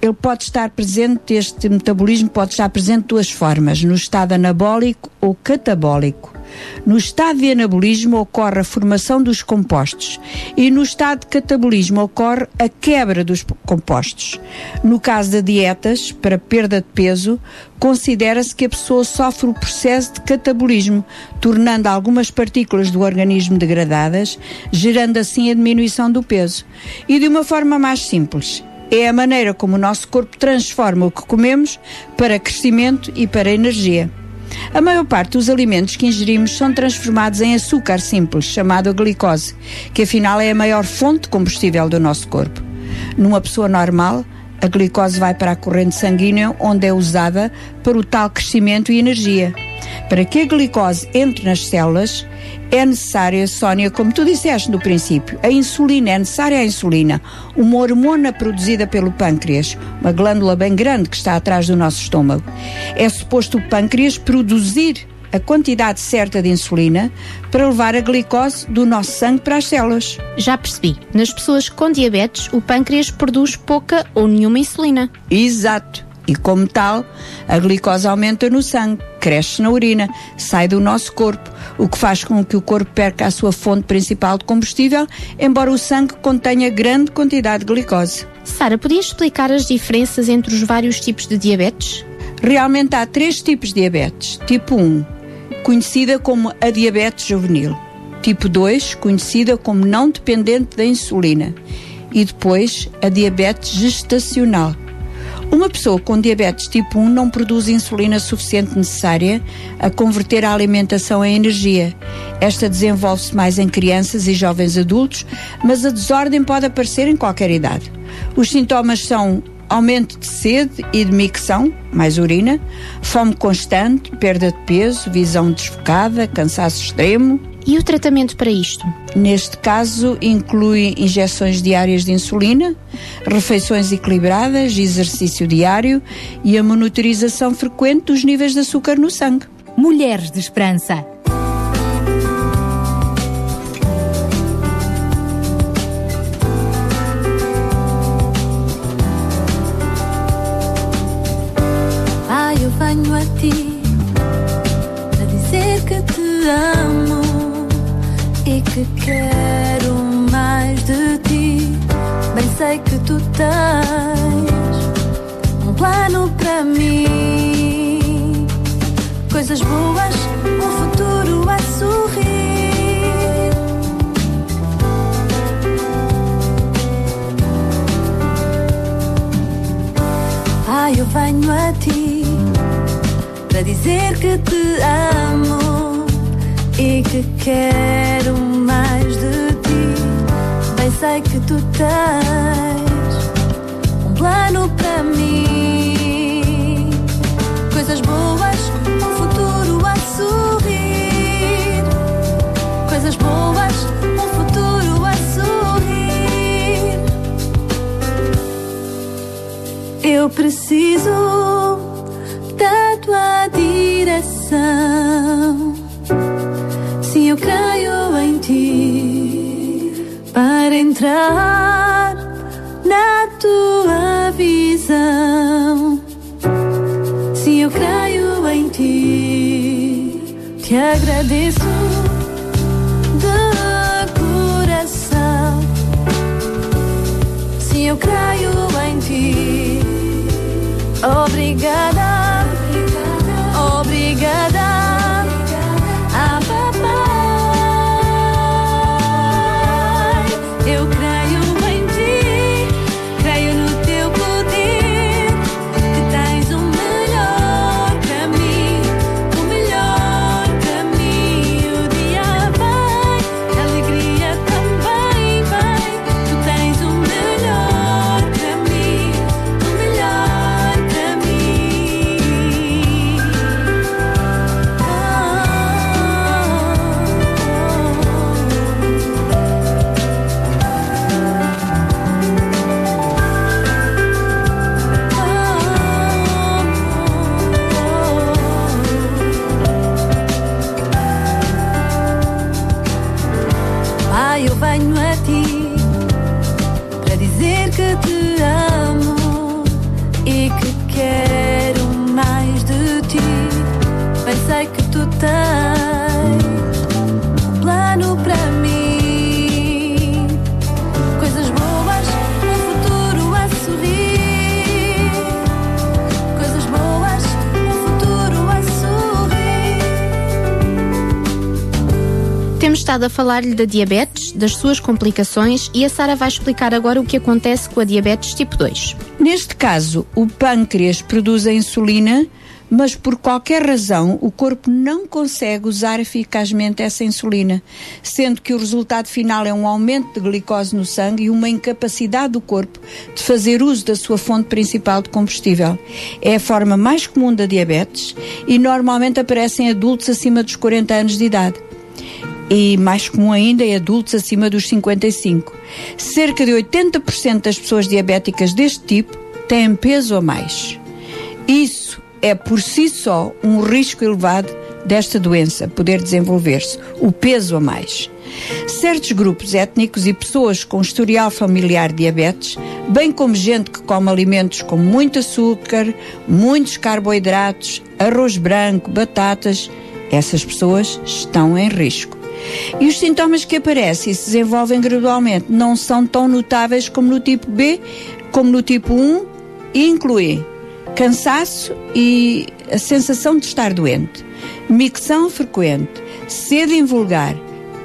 S19: ele pode estar presente, este metabolismo pode estar presente de duas formas, no estado anabólico ou catabólico. No estado de anabolismo ocorre a formação dos compostos e no estado de catabolismo ocorre a quebra dos compostos. No caso de dietas para perda de peso, considera-se que a pessoa sofre o processo de catabolismo, tornando algumas partículas do organismo degradadas, gerando assim a diminuição do peso. E de uma forma mais simples, é a maneira como o nosso corpo transforma o que comemos para crescimento e para energia. A maior parte dos alimentos que ingerimos são transformados em açúcar simples, chamado glicose, que afinal é a maior fonte de combustível do nosso corpo. Numa pessoa normal, a glicose vai para a corrente sanguínea, onde é usada para o tal crescimento e energia. Para que a glicose entre nas células, é necessária, Sónia, como tu disseste no princípio, a insulina, é necessária a insulina, uma hormona produzida pelo pâncreas, uma glândula bem grande que está atrás do nosso estômago. É suposto o pâncreas produzir a quantidade certa de insulina para levar a glicose do nosso sangue para as células.
S20: Já percebi. Nas pessoas com diabetes, o pâncreas produz pouca ou nenhuma insulina.
S19: Exato. E como tal, a glicose aumenta no sangue, cresce na urina, sai do nosso corpo, o que faz com que o corpo perca a sua fonte principal de combustível, embora o sangue contenha grande quantidade de glicose.
S20: Sara, podias explicar as diferenças entre os vários tipos de diabetes?
S19: Realmente há três tipos de diabetes. Tipo 1, conhecida como a diabetes juvenil. Tipo 2, conhecida como não dependente da insulina. E depois a diabetes gestacional uma pessoa com diabetes tipo 1 não produz insulina suficiente necessária a converter a alimentação em energia. Esta desenvolve-se mais em crianças e jovens adultos, mas a desordem pode aparecer em qualquer idade. Os sintomas são aumento de sede e de micção, mais urina, fome constante, perda de peso, visão desfocada, cansaço extremo,
S20: e o tratamento para isto?
S19: Neste caso, inclui injeções diárias de insulina, refeições equilibradas, exercício diário e a monitorização frequente dos níveis de açúcar no sangue.
S18: Mulheres de Esperança.
S10: Venho a ti para dizer que te amo e que quero mais de ti. Bem sei que tu tens um plano para mim. Coisas boas, um futuro a sorrir. Coisas boas, Eu preciso da tua direção. Sim, eu creio em ti para entrar na tua visão. Sim, eu creio em ti. Te agradeço Obrigada, a
S20: falar-lhe da diabetes, das suas complicações e a Sara vai explicar agora o que acontece com a diabetes tipo 2.
S19: Neste caso, o pâncreas produz a insulina, mas por qualquer razão o corpo não consegue usar eficazmente essa insulina, sendo que o resultado final é um aumento de glicose no sangue e uma incapacidade do corpo de fazer uso da sua fonte principal de combustível. É a forma mais comum da diabetes e normalmente aparece em adultos acima dos 40 anos de idade e mais comum ainda em adultos acima dos 55. Cerca de 80% das pessoas diabéticas deste tipo têm peso a mais. Isso é por si só um risco elevado desta doença poder desenvolver-se, o peso a mais. Certos grupos étnicos e pessoas com historial familiar de diabetes, bem como gente que come alimentos com muito açúcar, muitos carboidratos, arroz branco, batatas, essas pessoas estão em risco. E os sintomas que aparecem e se desenvolvem gradualmente não são tão notáveis como no tipo B, como no tipo 1 e incluem cansaço e a sensação de estar doente, micção frequente, sede invulgar,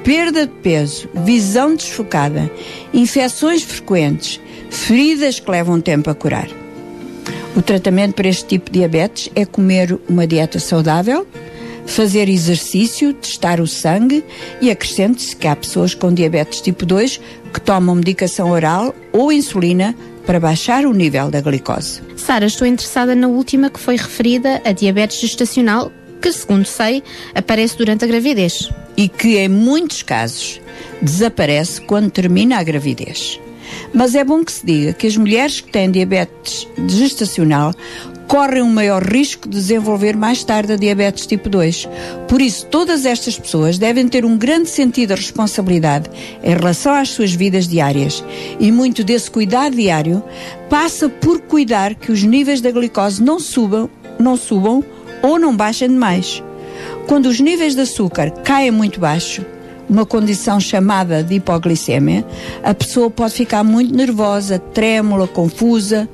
S19: perda de peso, visão desfocada, infecções frequentes, feridas que levam tempo a curar. O tratamento para este tipo de diabetes é comer uma dieta saudável, fazer exercício, testar o sangue e acrescente-se que há pessoas com diabetes tipo 2 que tomam medicação oral ou insulina para baixar o nível da glicose.
S20: Sara, estou interessada na última que foi referida, a diabetes gestacional, que, segundo sei, aparece durante a gravidez.
S19: E que, em muitos casos, desaparece quando termina a gravidez. Mas é bom que se diga que as mulheres que têm diabetes gestacional correm um maior risco de desenvolver mais tarde a diabetes tipo 2. Por isso, todas estas pessoas devem ter um grande sentido de responsabilidade em relação às suas vidas diárias. E muito desse cuidado diário passa por cuidar que os níveis da glicose não subam, não subam ou não baixem demais. Quando os níveis de açúcar caem muito baixo, uma condição chamada de hipoglicemia, a pessoa pode ficar muito nervosa, trêmula, confusa,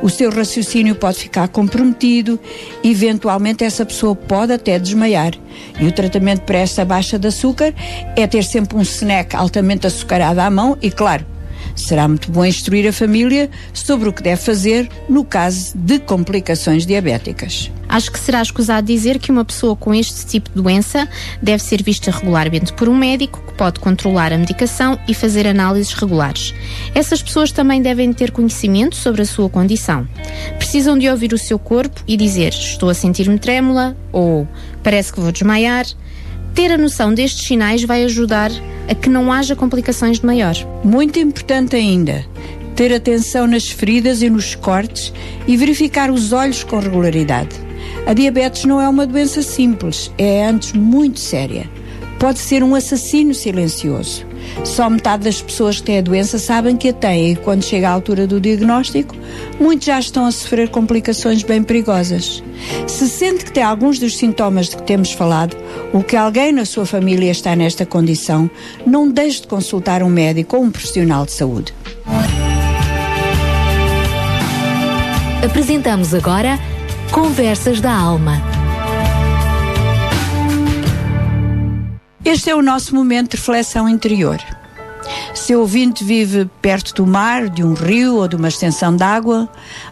S19: o seu raciocínio pode ficar comprometido, eventualmente essa pessoa pode até desmaiar. E o tratamento para esta baixa de açúcar é ter sempre um snack altamente açucarado à mão e, claro, será muito bom instruir a família sobre o que deve fazer no caso de complicações diabéticas.
S20: Acho que será escusado dizer que uma pessoa com este tipo de doença deve ser vista regularmente por um médico que pode controlar a medicação e fazer análises regulares. Essas pessoas também devem ter conhecimento sobre a sua condição. Precisam de ouvir o seu corpo e dizer: Estou a sentir-me trêmula ou parece que vou desmaiar. Ter a noção destes sinais vai ajudar a que não haja complicações de maior.
S19: Muito importante ainda, ter atenção nas feridas e nos cortes e verificar os olhos com regularidade. A diabetes não é uma doença simples, é antes muito séria. Pode ser um assassino silencioso. Só metade das pessoas que têm a doença sabem que a têm e quando chega à altura do diagnóstico, muitos já estão a sofrer complicações bem perigosas. Se sente que tem alguns dos sintomas de que temos falado, ou que alguém na sua família está nesta condição, não deixe de consultar um médico ou um profissional de saúde.
S6: Apresentamos agora Conversas da Alma.
S19: Este é o nosso momento de reflexão interior. Se o ouvinte vive perto do mar, de um rio ou de uma extensão de água,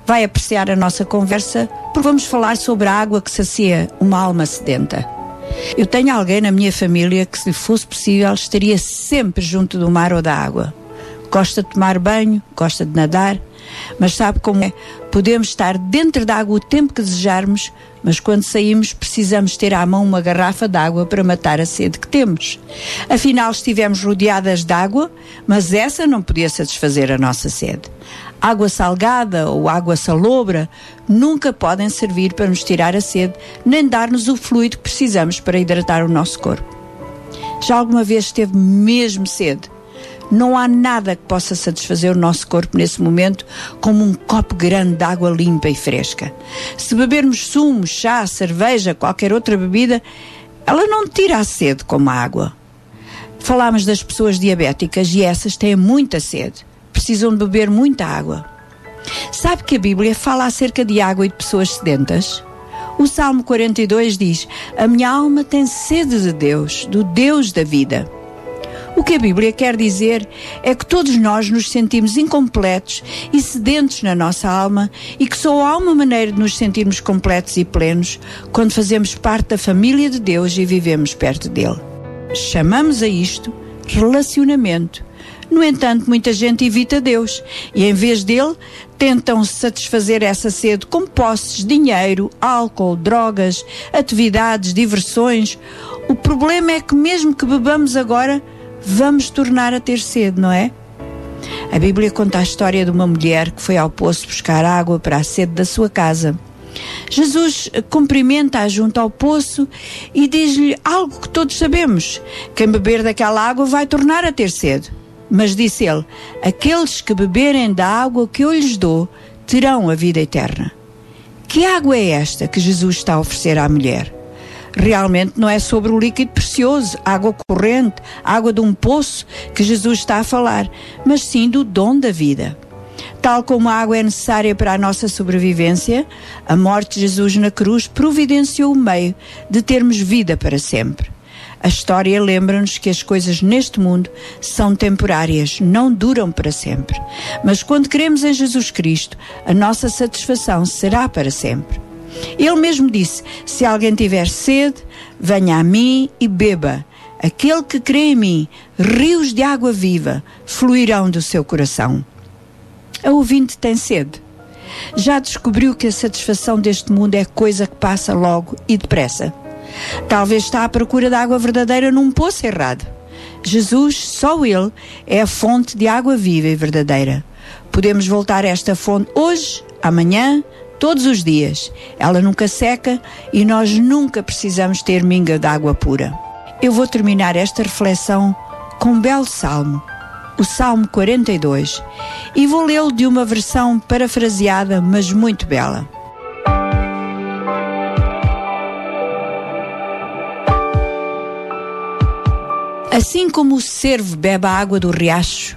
S19: vai apreciar a nossa conversa, porque vamos falar sobre a água que sacia uma alma sedenta. Eu tenho alguém na minha família que, se fosse possível, estaria sempre junto do mar ou da água. Gosta de tomar banho, gosta de nadar, mas sabe como é? Podemos estar dentro da água o tempo que desejarmos, mas quando saímos precisamos ter à mão uma garrafa de água para matar a sede que temos. Afinal, estivemos rodeadas de água, mas essa não podia satisfazer a nossa sede. Água salgada ou água salobra nunca podem servir para nos tirar a sede, nem dar-nos o fluido que precisamos para hidratar o nosso corpo. Já alguma vez teve mesmo sede? Não há nada que possa satisfazer o nosso corpo nesse momento como um copo grande de água limpa e fresca. Se bebermos sumo, chá, cerveja, qualquer outra bebida, ela não tira a sede como a água. Falámos das pessoas diabéticas e essas têm muita sede. Precisam de beber muita água. Sabe que a Bíblia fala acerca de água e de pessoas sedentas? O Salmo 42 diz: A minha alma tem sede de Deus, do Deus da vida. O que a Bíblia quer dizer é que todos nós nos sentimos incompletos e sedentos na nossa alma e que só há uma maneira de nos sentirmos completos e plenos quando fazemos parte da família de Deus e vivemos perto dele. Chamamos a isto relacionamento. No entanto, muita gente evita Deus e, em vez dele, tentam satisfazer essa sede com posses, dinheiro, álcool, drogas, atividades, diversões. O problema é que, mesmo que bebamos agora, vamos tornar a ter sede, não é? A Bíblia conta a história de uma mulher que foi ao poço buscar água para a sede da sua casa. Jesus cumprimenta-a junto ao poço e diz-lhe algo que todos sabemos: quem beber daquela água vai tornar a ter sede. Mas disse ele: Aqueles que beberem da água que eu lhes dou terão a vida eterna. Que água é esta que Jesus está a oferecer à mulher? Realmente não é sobre o líquido precioso, água corrente, água de um poço que Jesus está a falar, mas sim do dom da vida. Tal como a água é necessária para a nossa sobrevivência, a morte de Jesus na cruz providenciou o meio de termos vida para sempre. A história lembra-nos que as coisas neste mundo são temporárias, não duram para sempre. Mas quando cremos em Jesus Cristo, a nossa satisfação será para sempre. Ele mesmo disse: Se alguém tiver sede, venha a mim e beba. Aquele que crê em mim, rios de água viva fluirão do seu coração. A ouvinte tem sede. Já descobriu que a satisfação deste mundo é coisa que passa logo e depressa. Talvez está à procura da água verdadeira num poço errado. Jesus, só Ele, é a fonte de água viva e verdadeira. Podemos voltar a esta fonte hoje, amanhã, todos os dias. Ela nunca seca e nós nunca precisamos ter minga de água pura. Eu vou terminar esta reflexão com um belo salmo, o Salmo 42, e vou lê-lo de uma versão parafraseada, mas muito bela. Assim como o cervo bebe a água do riacho,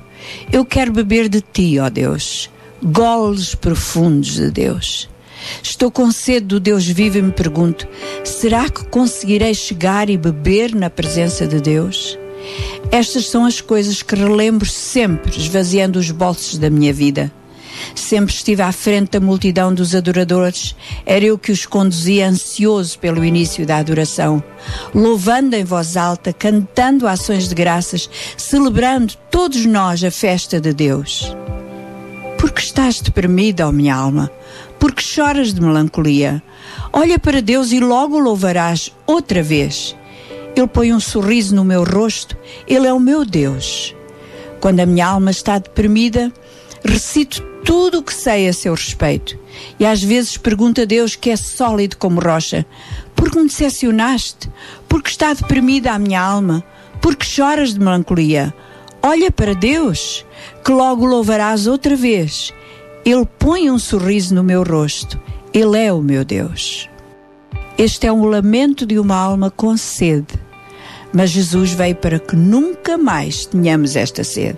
S19: eu quero beber de ti, ó Deus, goles profundos de Deus. Estou com sede do Deus vivo e me pergunto: será que conseguirei chegar e beber na presença de Deus? Estas são as coisas que relembro sempre, esvaziando os bolsos da minha vida. Sempre estive à frente da multidão dos adoradores, era eu que os conduzia ansioso pelo início da adoração, louvando em voz alta, cantando ações de graças, celebrando todos nós a festa de Deus. Porque estás deprimida, ó minha alma? Porque choras de melancolia? Olha para Deus e logo o louvarás outra vez. Ele põe um sorriso no meu rosto, Ele é o meu Deus. Quando a minha alma está deprimida, recito tudo o que sei a seu respeito. E às vezes pergunto a Deus que é sólido como rocha: Por que me decepcionaste? Por que está deprimida a minha alma? Por que choras de melancolia? Olha para Deus, que logo louvarás outra vez. Ele põe um sorriso no meu rosto. Ele é o meu Deus. Este é um lamento de uma alma com sede. Mas Jesus veio para que nunca mais tenhamos esta sede.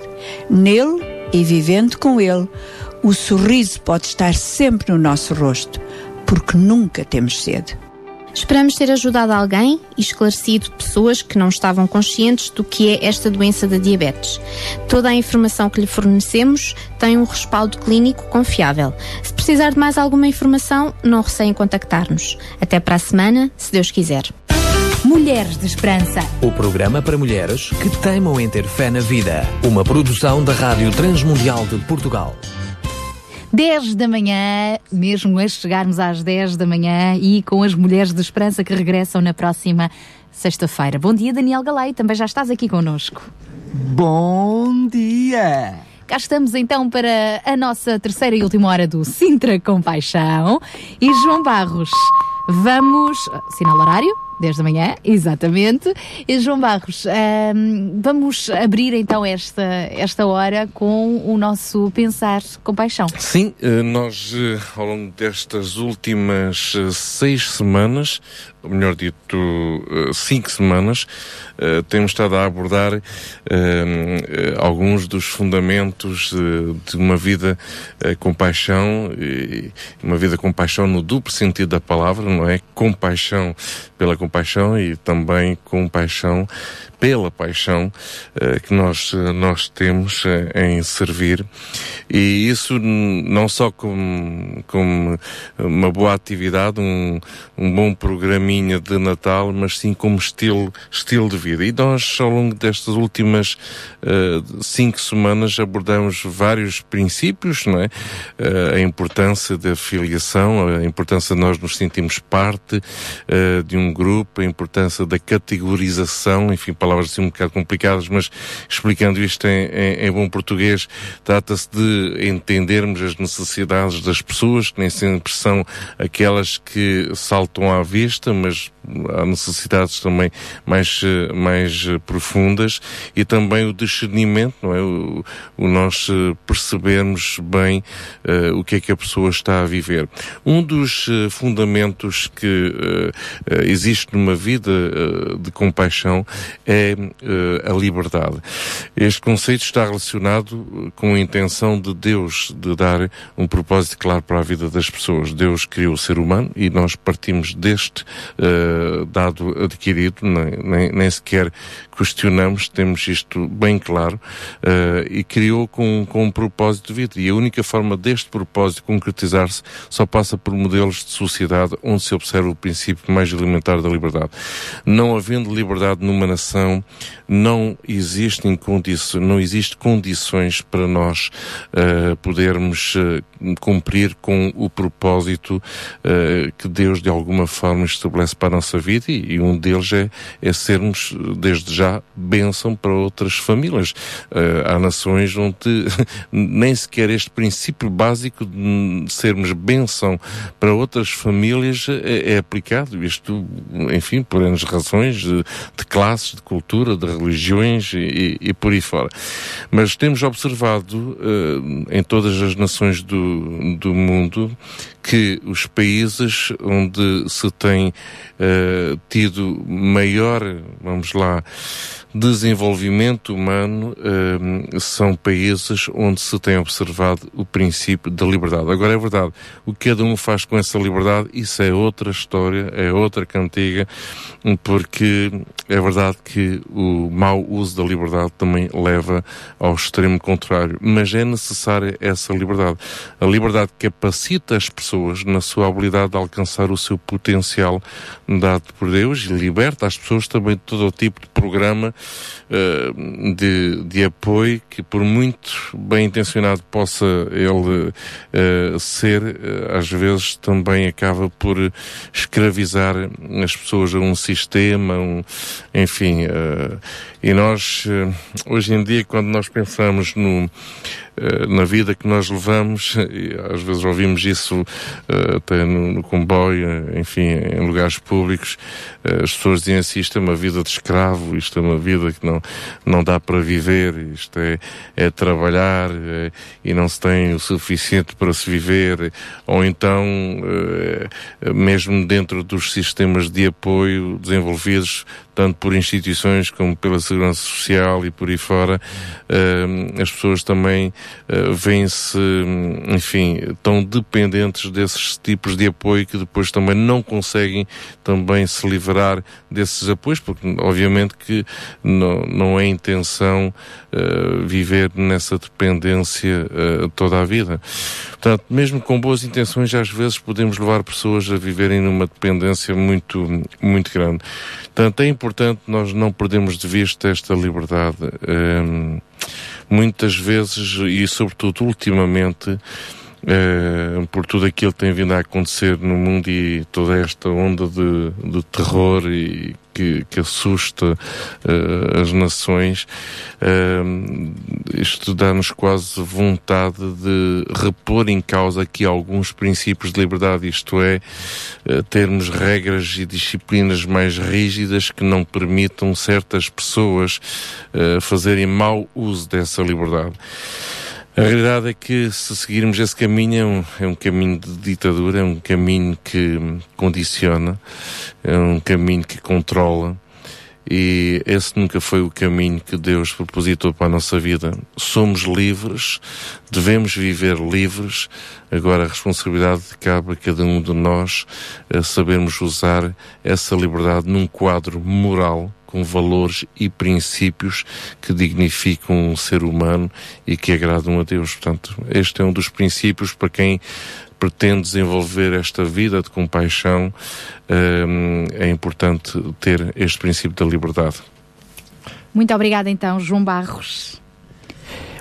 S19: Nele e vivendo com Ele, o sorriso pode estar sempre no nosso rosto, porque nunca temos sede.
S20: Esperamos ter ajudado alguém e esclarecido pessoas que não estavam conscientes do que é esta doença da diabetes. Toda a informação que lhe fornecemos tem um respaldo clínico confiável. Se precisar de mais alguma informação, não receiem contactar-nos. Até para a semana, se Deus quiser.
S18: Mulheres de Esperança.
S10: O programa para mulheres que teimam em ter fé na vida. Uma produção da Rádio Transmundial de Portugal.
S18: 10 da manhã, mesmo a chegarmos às 10 da manhã e com as Mulheres de Esperança que regressam na próxima sexta-feira. Bom dia, Daniel Galay, também já estás aqui connosco.
S21: Bom dia!
S18: Cá estamos então para a nossa terceira e última hora do Sintra Compaixão. E João Barros, vamos. Sinal horário? 10 da manhã, exatamente. E João Barros, vamos abrir então esta, esta hora com o nosso Pensar Compaixão.
S8: Sim, eh, nós eh, ao longo destas últimas eh, seis semanas, melhor dito, eh, cinco semanas, eh, temos estado a abordar eh, alguns dos fundamentos de uma vida com paixão, uma vida com paixão no duplo sentido da palavra, não é? Compaixão pela compaixão e também compaixão pela paixão eh, que nós, nós temos eh, em servir. E isso não só como, como uma boa atividade, um, um bom programinha de Natal, mas sim como estilo, estilo de vida. E nós, ao longo destas últimas eh, cinco semanas, abordamos vários princípios, não é? A importância da filiação, a importância de nós nos sentirmos parte de um grupo, a importância da categorização, enfim, palavras assim um bocado complicadas, mas explicando isto em, em- em bom português, trata-se de entendermos as necessidades das pessoas, que nem sempre são aquelas que saltam à vista, mas há necessidades também mais, mais profundas e também o discernimento, não é? O, o nós eh, percebermos bem eh, o que é que a pessoa está a viver. Um dos eh, fundamentos que eh, existe numa vida de compaixão é eh, a liberdade. Este conceito está relacionado eh, com a intenção de Deus de dar um propósito claro para a vida das pessoas. Deus criou o ser humano e nós partimos deste eh, dado adquirido, nem, nem, nem sequer questionamos, temos isto bem claro, eh, e criou com, com um propósito de vida. E a única forma deste propósito concretizar-se só passa por modelos de sociedade onde se observa o princípio mais elementar da liberdade. Não havendo liberdade numa nação, não existem condições, não existe condições para nós eh, podermos eh, cumprir com o propósito eh, que Deus de alguma forma estabelece para a nossa vida e, e um deles é, é sermos desde já bênção para outras famílias. Há nações onde *laughs* nem sequer este princípio básico de sermos bênção para outras famílias é, é aplicado. Isto, enfim, por razões de, de classes, de cultura, de religiões e, e por aí fora. Mas temos observado eh, em todas as nações do, do mundo que os países onde se tem eh, tido maior, vamos lá, desenvolvimento humano eh, são países onde se tem observado o princípio da liberdade. Agora é verdade, o que cada um faz com essa liberdade, isso é outra história, é outra cantiga, porque é verdade que o mau uso da liberdade também leva ao extremo contrário, mas é necessária essa liberdade. A liberdade capacita as pessoas na sua habilidade de alcançar o seu potencial dado por Deus e liberta as pessoas também de todo o tipo de programa uh, de, de apoio que por muito bem intencionado possa ele uh, ser, uh, às vezes também acaba por escravizar as pessoas a um sistema, um, enfim, e nós hoje em dia quando nós pensamos no na vida que nós levamos, às vezes ouvimos isso uh, até no, no, comboio, enfim, em lugares públicos, as pessoas dizem assim, isto é uma vida de escravo, isto é uma vida que não, não dá para viver, isto é, é trabalhar é, e não se tem o suficiente para se viver, ou então, uh, mesmo dentro dos sistemas de apoio desenvolvidos, tanto por instituições como pela Segurança Social e por aí fora, as pessoas também uh, vêm-se, enfim, tão dependentes desses tipos de apoio que depois também não conseguem também se livrar desses apoios, porque obviamente que não, não é intenção uh, viver nessa dependência uh, toda a vida. Portanto, mesmo com boas intenções, às vezes podemos levar pessoas a viverem numa dependência muito, muito grande. Portanto, é importante nós não perdermos de vista esta liberdade. Um, muitas vezes, e sobretudo ultimamente, Uh, por tudo aquilo que tem vindo a acontecer no mundo e toda esta onda de, de terror e que, que assusta uh, as nações, uh, isto dá-nos quase vontade de repor em causa aqui alguns princípios de liberdade, isto é, termos regras e disciplinas mais rígidas que não permitam certas pessoas fazerem mau uso dessa liberdade. A realidade é que se seguirmos esse caminho é um, é um, caminho de ditadura, é um caminho que condiciona, é um caminho que controla e esse nunca foi o caminho que Deus propositou para a nossa vida. Somos livres, devemos viver livres, agora a responsabilidade cabe a cada um de nós a sabermos usar essa liberdade num quadro moral com valores e princípios que dignificam um ser humano e que agradam a Deus. Portanto, este é um dos princípios para quem pretende desenvolver esta vida de compaixão, é importante ter este princípio da liberdade.
S18: Muito obrigada então, João Barros.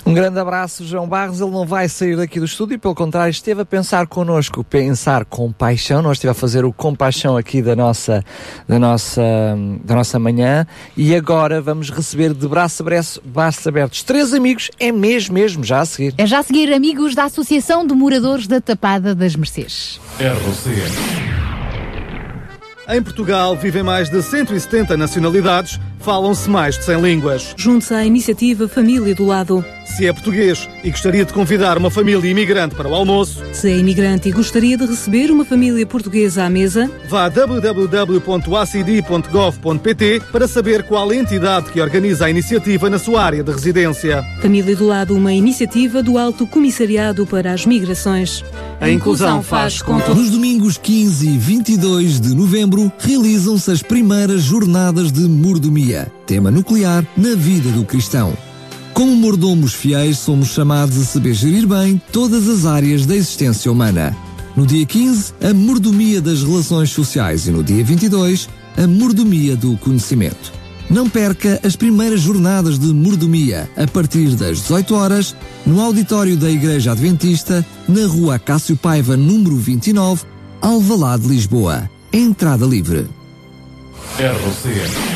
S22: Um grande abraço, João Barros. Ele não vai sair daqui do estúdio, pelo contrário, esteve a pensar connosco, pensar com paixão. Nós estivemos a fazer o compaixão aqui da nossa, da nossa, da nossa manhã e agora vamos receber de braços abertos, braços abertos três amigos. É mesmo, mesmo, já a seguir.
S18: É já a seguir, amigos da Associação de Moradores da Tapada das Mercês.
S14: RCS.
S15: Em Portugal vivem mais de 170 nacionalidades, falam-se mais de 100 línguas.
S16: Junte-se à iniciativa Família do Lado.
S15: Se é português e gostaria de convidar uma família imigrante para o almoço,
S16: Se é imigrante e gostaria de receber uma família portuguesa à mesa,
S15: vá a www.acd.gov.pt para saber qual a entidade que organiza a iniciativa na sua área de residência.
S16: Família do Lado, uma iniciativa do Alto Comissariado para as Migrações.
S15: A inclusão faz com
S23: Nos domingos 15 e 22 de novembro realizam-se as primeiras jornadas de mordomia, tema nuclear na vida do cristão. Como mordomos fiéis, somos chamados a saber gerir bem todas as áreas da existência humana. No dia 15, a mordomia das relações sociais e no dia 22, a mordomia do conhecimento. Não perca as primeiras jornadas de mordomia a partir das 18 horas no auditório da Igreja Adventista, na Rua Cássio Paiva, número 29, Alvalade, Lisboa. Entrada livre.
S14: RCS.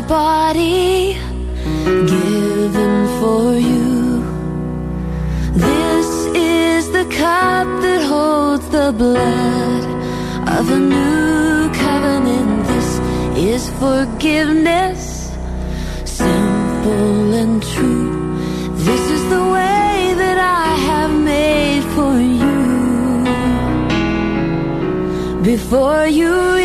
S3: my body given for you. This is the cup that holds the blood of a new covenant. This is forgiveness, simple and true. This is the way that I have made for you. Before you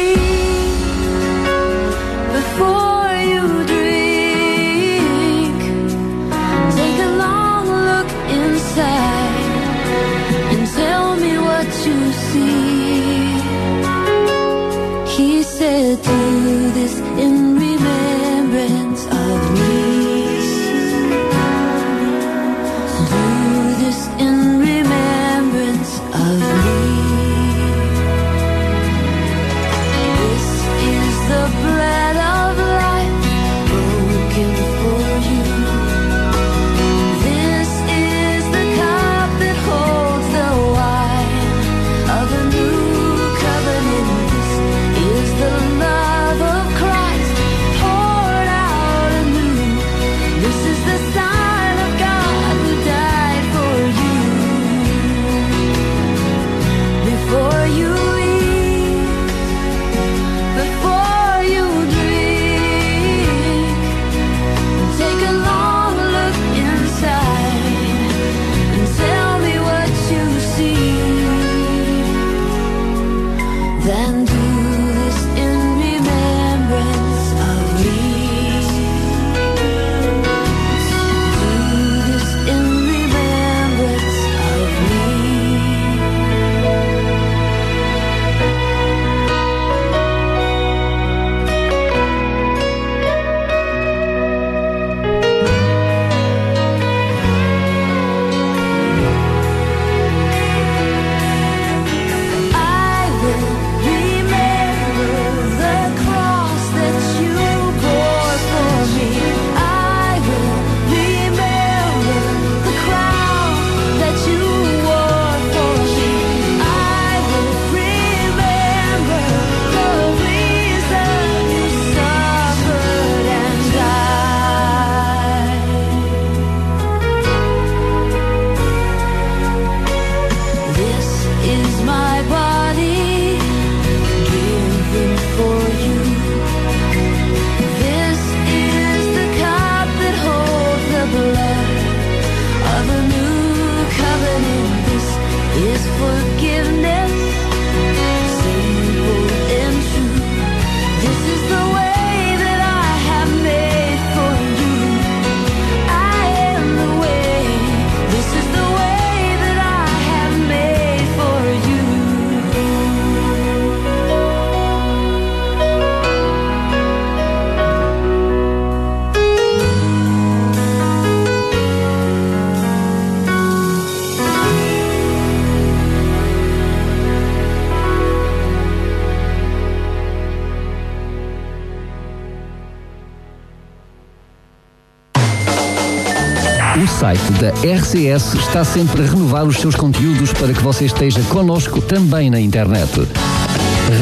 S24: RCS está sempre a renovar os seus conteúdos para que você esteja connosco também na internet.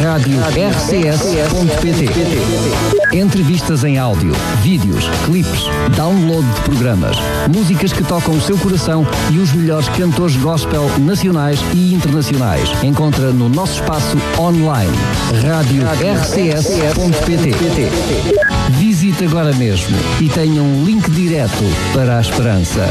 S24: Rádio RCS.pt Entrevistas em áudio, vídeos, clipes, download de programas, músicas que tocam o seu coração e os melhores cantores gospel nacionais e internacionais. Encontra no nosso espaço online. Rádio RCS.pt Visite agora mesmo e tenha um link direto para a esperança.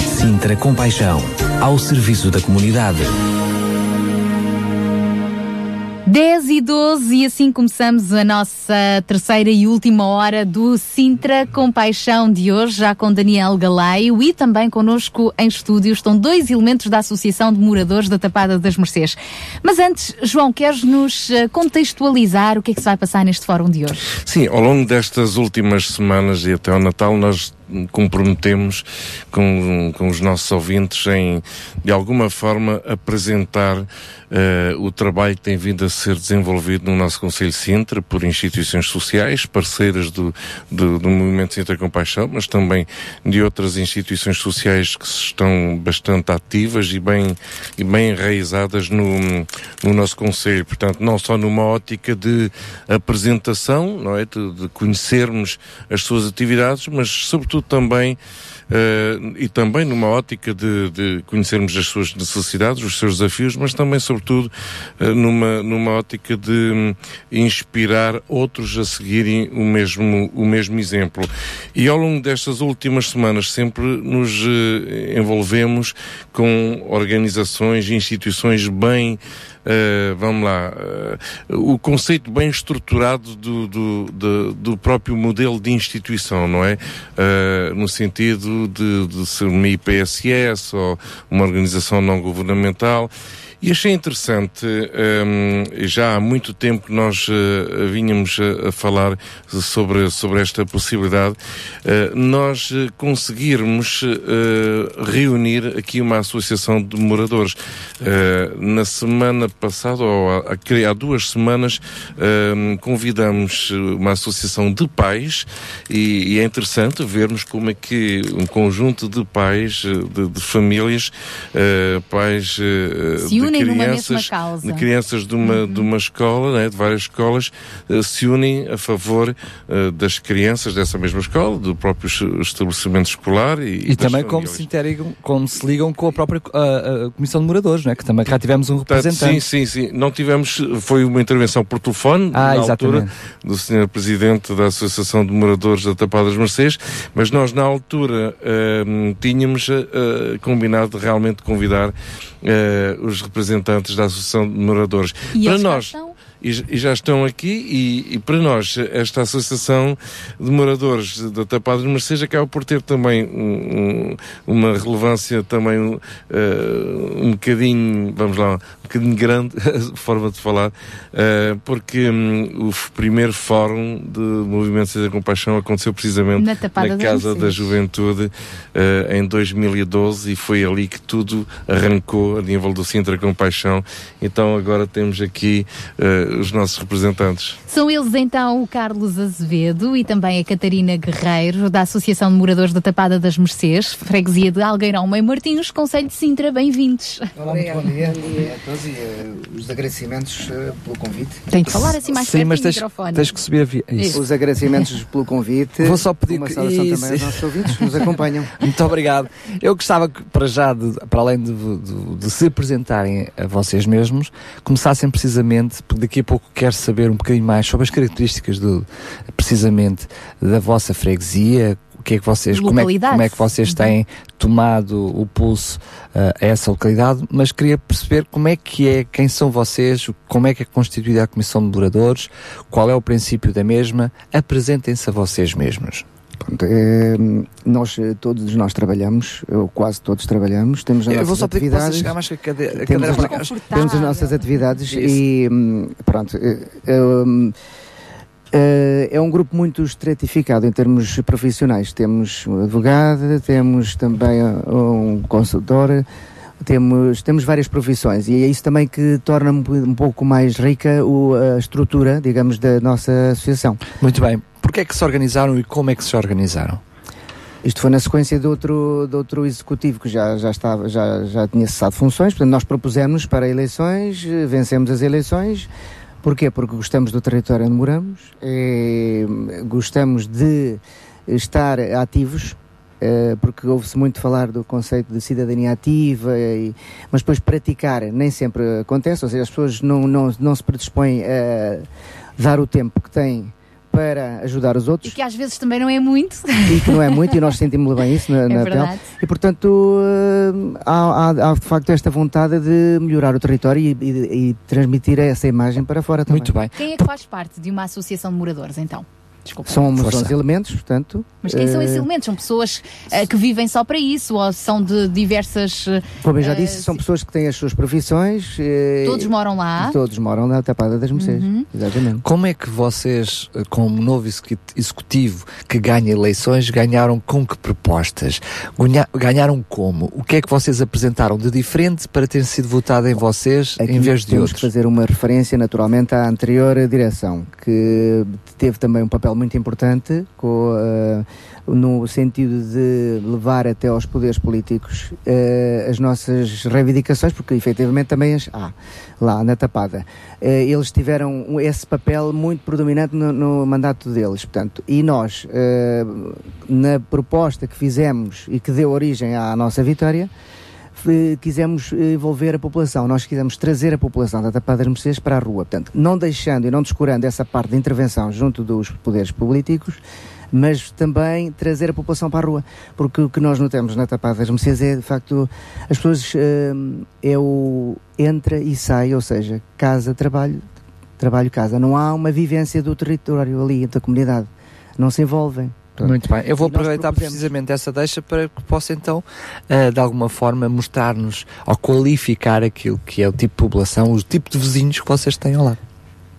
S6: Sintra Compaixão, ao serviço da comunidade.
S2: 10 e 12 e assim começamos a nossa terceira e última hora do Sintra Compaixão de hoje, já com Daniel Galaio e também connosco em estúdio estão dois elementos da Associação de Moradores da Tapada das Mercês. Mas antes, João, queres nos eh, contextualizar o que é que se vai passar neste fórum de hoje?
S8: Sim, ao longo destas últimas semanas e até ao Natal, nós comprometemos com, com os nossos ouvintes em, de alguma forma, apresentar eh, o trabalho que tem vindo a ser desenvolvido no nosso Conselho Sintra por instituições sociais, parceiras do, do, do Movimento Sintra Compaixão, mas também de outras instituições sociais que estão bastante ativas e bem, e bem enraizadas no, no nosso Conselho. Portanto, não só numa ótica de apresentação, não é? De, de conhecermos as suas atividades, mas sobretudo também Uh, e também numa ótica de, de, conhecermos as suas necessidades, os seus desafios, mas também, sobretudo, uh, numa, numa ótica de um, inspirar outros a seguirem o mesmo, o mesmo exemplo. E ao longo destas últimas semanas sempre nos uh, envolvemos com organizações e instituições bem Uh, vamos lá, uh, o conceito bem estruturado do, do, do, do, próprio modelo de instituição, não é? Uh, no sentido de, de ser uma IPSS ou uma organização não governamental. E achei interessante, um, já há muito tempo que nós uh, vínhamos a, a, falar sobre, sobre esta possibilidade, uh, nós uh, conseguirmos reunir aqui uma associação de moradores. na semana passada, ou há, há duas semanas, convidamos uma associação de pais e, e, é interessante vermos como é que um conjunto de pais, de, de famílias, pais
S18: unem numa mesma causa.
S8: De crianças de uma,
S18: Uhum.
S8: de uma escola, né, de várias escolas, eh, se unem a favor eh, das crianças dessa mesma escola, do próprio es- estabelecimento escolar e,
S22: E também como se, interligam, como se ligam com a própria a, a Comissão de Moradores, não é? que também cá tivemos um representante.
S8: Sim, sim, sim. Não tivemos, foi uma intervenção por telefone,
S22: Ah,
S8: na
S22: exatamente.
S8: altura, do Sr. Presidente da Associação de Moradores da Tapada das Mercês, mas nós, na altura, ehm, tínhamos eh, combinado de realmente convidar os representantes da Associação de Moradores.
S18: E
S8: Para nós,
S18: estão?
S8: E, e já estão aqui e, e para nós esta associação de moradores da Tapada de Mercedes acaba por ter também um- um- uma relevância também um, eh, um bocadinho, vamos lá, um bocadinho grande, *laughs* forma de falar, eh, porque hum, o primeiro fórum de Movimento Seja Compaixão aconteceu precisamente
S18: Na das
S8: Casa da. Juventude eh, em 2012 e foi ali que tudo arrancou a nível do Sintra Compaixão. Então agora temos aqui os nossos representantes.
S18: São eles então o Carlos Azevedo e também a Catarina Guerreiro, da Associação de Moradores da Tapada das Mercês, freguesia de Algueirão Meio Martins, Conselho de Sintra. Bem-vindos.
S25: Olá, muito bom dia. Bom dia a todos e eh, os agradecimentos eh, pelo convite.
S18: Tem de falar assim mais
S22: Sim,
S18: perto
S22: mas
S18: do
S22: tens,
S18: microfone.
S22: tens que subir a via. Isso.
S25: Os agradecimentos *laughs* pelo convite.
S22: Vou só pedir
S25: Uma
S22: que-
S25: saudação
S22: isso.
S25: também aos nossos ouvintes que nos acompanham. *laughs*
S22: Muito obrigado. Eu gostava que, para já, de- para além de, de- de se apresentarem a vocês mesmos, começassem precisamente, porque daqui a pouco quero saber um bocadinho mais sobre as características do, precisamente da vossa freguesia, o que é que vocês, como é, como é que vocês têm tomado o pulso ah, a essa localidade, mas queria perceber como é que é, quem são vocês, como é que é constituída a Comissão de Moradores, qual é o princípio da mesma, apresentem-se a vocês mesmos.
S25: Pronto, eh, nós, eh, todos nós trabalhamos, ou quase todos trabalhamos, temos as
S22: Eu
S25: nossas atividades.
S22: cadeira,
S25: temos, as, temos nossas atividades
S22: Isso.
S25: e hum, pronto. hum, eh, é um grupo muito estratificado em termos profissionais. Temos um advogado, temos também uh, um consultor, temos, temos várias profissões e é isso também que torna um, um pouco mais rica o- a estrutura, digamos, da nossa associação.
S22: Muito bem. Porquê é que se organizaram e como é que se organizaram?
S25: Isto foi na sequência de outro, de outro executivo que já, já, estava, já, já tinha cessado funções, portanto nós propusemos para eleições, eh, vencemos as eleições. Porquê? Porque gostamos do território onde moramos, eh, gostamos de estar ativos, eh, porque ouve-se muito falar do conceito de cidadania ativa, e- mas depois praticar nem sempre acontece, ou seja, as pessoas não, não, não se predispõem a dar o tempo que têm para ajudar os outros
S18: E que às vezes também não é muito.
S25: e que não é muito, e nós *laughs* sentimos bem isso na,
S18: É
S25: na
S18: verdade.
S25: pele. E portanto eh, há, há- há, de facto esta vontade de melhorar o território e, e- e transmitir essa imagem para fora também.
S22: Muito bem.
S18: Quem é que faz parte de uma associação de moradores, então? Desculpa.
S25: Somos
S22: Força.
S25: 11 elementos, portanto.
S18: Mas quem são
S25: eh,
S18: esses elementos? São pessoas eh, que vivem só para isso ou são de diversas. eh,
S25: Como eu já disse, são pessoas que têm as suas profissões.
S18: Todos moram lá?
S25: Todos moram na Tapada das Mercês.
S18: Uhum.
S25: Exatamente.
S22: Como é que vocês, como novo execu- executivo que ganha eleições, ganharam com que propostas? Ganha- Ganharam como? O que é que vocês apresentaram de diferente para ter sido votado em vocês em vez de
S25: temos
S22: outros?
S25: que fazer uma referência naturalmente à anterior direção, que teve também um papel muito importante com, eh, no sentido de levar até aos poderes políticos eh, as nossas reivindicações, porque efetivamente também as há lá na Tapada. Eh, eles tiveram esse papel muito predominante no, no mandato deles, portanto, e nós, na proposta que fizemos e que deu origem à nossa vitória, quisemos eh, envolver a população, nós quisemos trazer a população da Tapada das Mercês para a rua, portanto, não deixando e não descurando essa parte de intervenção junto dos poderes políticos, mas também trazer a população para a rua, porque o que nós notamos na Tapada das Mercês é, de facto, as pessoas eh, é o entra e sai, ou seja, casa, trabalho, trabalho, casa, não há uma vivência do território ali, da comunidade, não se envolvem.
S22: Muito bem, eu vou aproveitar
S25: propusemos-
S22: precisamente essa deixa para que possa então, eh, de alguma forma, mostrar-nos ou qualificar aquilo que é o tipo de população, o tipo de vizinhos que vocês têm ao lado.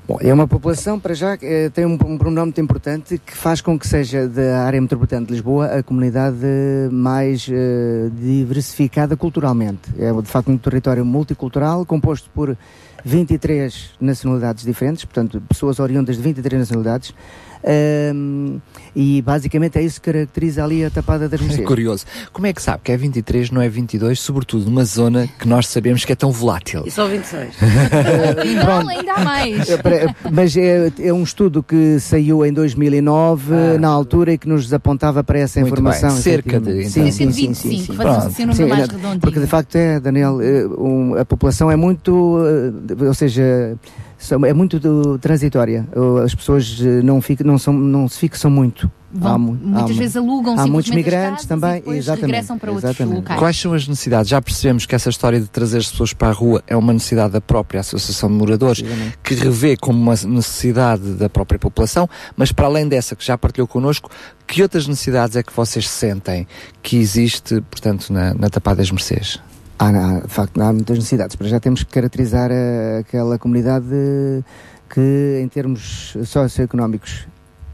S25: Bom, é uma população, para já, eh, tem um, um pronome muito importante que faz com que seja da área metropolitana de Lisboa a comunidade mais eh, diversificada culturalmente. É, de facto, um território multicultural composto por 23 nacionalidades diferentes, portanto, pessoas oriundas de 23 nacionalidades. Ahm, e basicamente é isso que caracteriza ali a Tapada das
S22: É
S25: Mercês. *laughs*
S22: curioso. Como é que sabe que é 23, não é 22, sobretudo numa zona que nós sabemos que é tão volátil?
S26: E só 26. *laughs* *laughs*
S18: Não, ainda há mais.
S25: É, Mas é, é um estudo que saiu em 2009, na altura, e que nos apontava para essa
S22: Ah. Muito
S25: informação.
S22: bem, cerca de, então.
S25: Sim, sim, sim, sim,
S18: 25,
S25: sim.
S18: fazemos assim um
S25: Sim,
S18: mais redondinho.
S25: Porque de facto é, Daniel, eh, um, a população é muito, eh, ou seja, é muito do- transitória. As pessoas eh, não, ficam, não, são, não se fixam muito.
S18: Vão-
S25: Há mu-
S18: muitas
S25: há
S18: vezes alugam
S25: Há muitos migrantes também,
S18: e
S25: exatamente.
S18: regressam para outros
S25: exatamente.
S18: locais.
S22: Quais são as necessidades? Já percebemos que essa história de trazer as pessoas para a rua é uma necessidade da própria Associação de Moradores, que revê como uma necessidade da própria população, mas para além dessa que já partilhou connosco, que outras necessidades é que vocês sentem que existe, portanto, na, na Tapada das Mercês?
S25: Há, há, de facto, há muitas necessidades. Para já temos que caracterizar eh, aquela comunidade que, em termos socioeconómicos,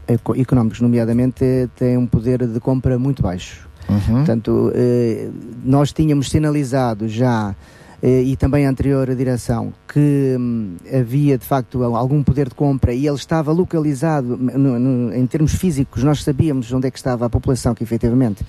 S25: eco- económicos nomeadamente, tem um poder de compra muito baixo.
S22: Uhum.
S25: Portanto, eh, nós tínhamos sinalizado já, eh, e também a anterior direção, que hum, havia de facto algum poder de compra e ele estava localizado no- no- em termos físicos, nós sabíamos onde é que estava a população que efetivamente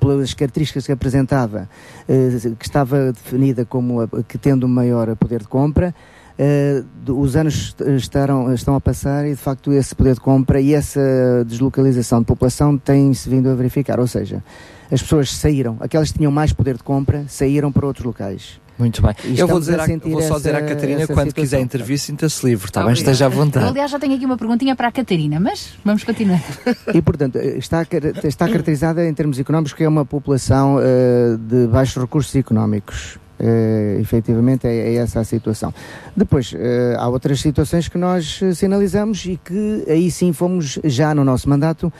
S25: pelas características que apresentava, eh, que estava definida como a- que tendo maior poder de compra, eh, os anos estarão, estão a passar e de facto esse poder de compra e essa deslocalização de população tem-se vindo a verificar, ou seja, as pessoas saíram, aquelas que tinham mais poder de compra saíram para outros locais.
S22: Muito bem.
S25: E
S22: Eu vou, dizer
S25: a
S22: vou só dizer à Catarina, quando
S25: situação.
S22: quiser intervir, sinta-se livre, está bem? Esteja à
S18: Eu,
S22: vontade.
S18: aliás, já tenho aqui uma perguntinha para a Catarina, mas vamos continuar. *laughs*
S25: E, portanto, está, está caracterizada em termos económicos que é uma população eh, de baixos recursos económicos. Eh, efetivamente é, é essa a situação. Depois, eh, há outras situações que nós sinalizamos e que aí sim fomos já no nosso mandato.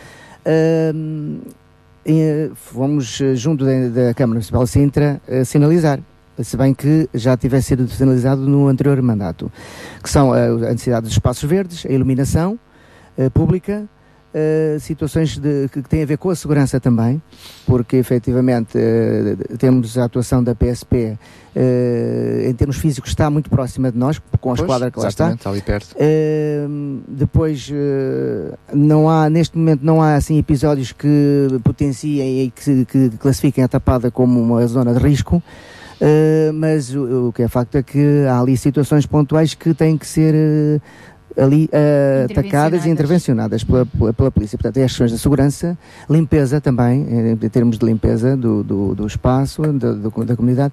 S25: eh, fomos junto da, da Câmara Municipal de Sintra sinalizar, se bem que já tivesse sido sinalizado no anterior mandato, que são eh, a necessidade dos espaços verdes, a iluminação eh, pública, eh, situações de- que, que têm a ver com a segurança também, porque efetivamente temos a atuação da PSP em termos físicos está muito próxima de nós, com a
S22: Pois,
S25: esquadra que lá está.
S22: exatamente, está ali perto.
S25: Depois não há neste momento não há assim episódios que potenciem e que, que classifiquem a tapada como uma zona de risco eh, mas o, o que é facto é que há ali situações pontuais que têm que ser eh, ali eh, atacadas e intervencionadas pela, pela, pela polícia. Portanto, é as questões da segurança, limpeza também, em, em termos de limpeza do, do, do espaço, da, do- da comunidade,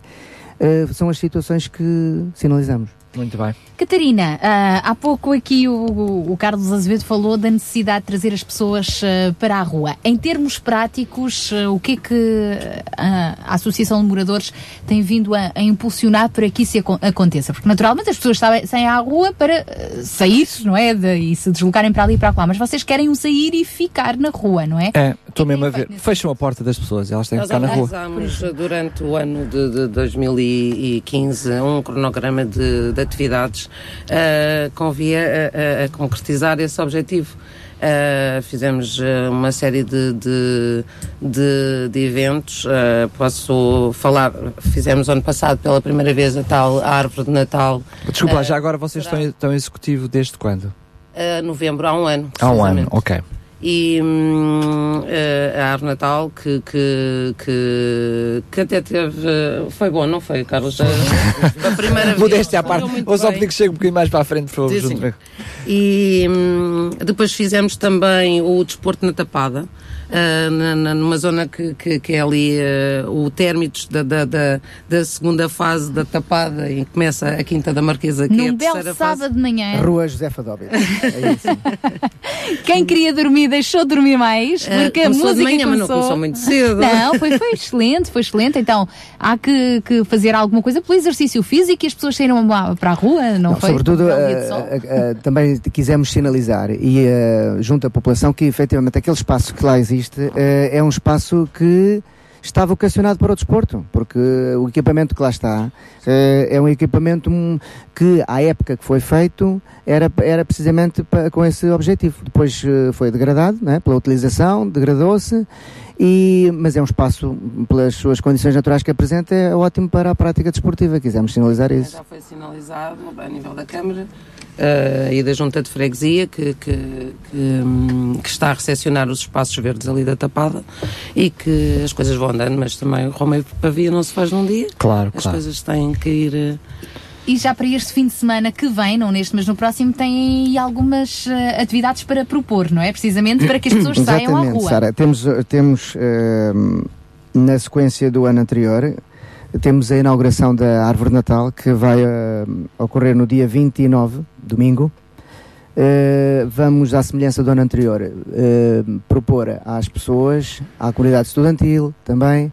S25: são as situações que sinalizamos.
S22: Muito bem.
S18: Catarina, ah, há pouco aqui o, o Carlos Azevedo falou da necessidade de trazer as pessoas ah, para a rua. Em termos práticos, ah, o que é que a Associação de Moradores tem vindo a, a impulsionar para que isso aco- aconteça? Porque naturalmente as pessoas saem, saem à rua para sair, não é? De- e se deslocarem para ali e para lá. Mas vocês querem um sair e ficar na rua, não é?
S22: É, estou mesmo a ver. Fecham a porta das pessoas, elas têm que
S26: Nós
S22: ficar na rua.
S26: organizámos durante o ano de, de 2015 um cronograma de, de atividades uh, com via a, a- concretizar esse objetivo. Uh, fizemos uh, uma série de, de, de, de eventos. Uh, posso falar, fizemos ano passado pela primeira vez a tal árvore de Natal.
S22: Desculpa, já agora vocês estão, estão executivo desde quando?
S26: novembro, há um ano.
S22: Há um ano, ok.
S26: E hum, eh, a Árvore Natal, que, que, que, que até teve. Foi bom, não foi, Carlos? *laughs* Eh, A primeira vez.
S22: Modéstia à parte. Vou só pedir que chegue um bocadinho mais para a frente, por favor.
S26: Sim. E hum, depois fizemos também o desporto na Tapada, ah, na, na- numa zona que, que, que é ali ah, o térmitos da, da, da, da segunda fase da Tapada, e começa a Quinta da Marquesa, que é a
S18: Num belo
S26: terceira fase.
S18: sábado de manhã.
S25: Rua José Fadóbio. É. *laughs*
S18: Quem queria dormir deixou de dormir mais,
S26: Eh,
S18: porque a
S26: começou de
S18: música
S26: manhã, mas não
S18: começou...
S26: começou muito cedo.
S18: Não, foi, foi excelente, foi excelente. Então, há que, que fazer alguma coisa pelo exercício físico e as pessoas saíram para a rua, não,
S25: Não,
S18: foi?
S25: sobretudo, também quisemos sinalizar e junto à população que efetivamente aquele espaço que lá existe eh, é um espaço que está vocacionado para o desporto, porque o equipamento que lá está eh, é um equipamento que, à época que foi feito, era, era precisamente com esse objetivo. Depois eh, foi degradado né, pela utilização, degradou-se, e, mas é um espaço, pelas suas condições naturais que apresenta, é ótimo para a prática desportiva. Quisemos sinalizar isso.
S26: Já foi sinalizado a nível da Câmara eh, e da Junta de Freguesia que, que, que, hum, que está a recepcionar os espaços verdes ali da Tapada e que as coisas vão andando, mas também o Romeiro Pavia não se faz num dia.
S22: Claro,
S26: As
S22: claro.
S26: coisas têm que ir. eh,
S18: E já para este fim de semana que vem, não neste, mas no próximo, tem aí algumas eh, atividades para propor, não é? Precisamente para que as pessoas *coughs* saiam à
S25: Exatamente,
S18: rua.
S25: Sara. Temos, temos eh, na sequência do ano anterior, temos a inauguração da Árvore Natal, que vai ocorrer no dia 29, domingo. Eh, vamos, à semelhança do ano anterior, eh, propor às pessoas, à comunidade estudantil também,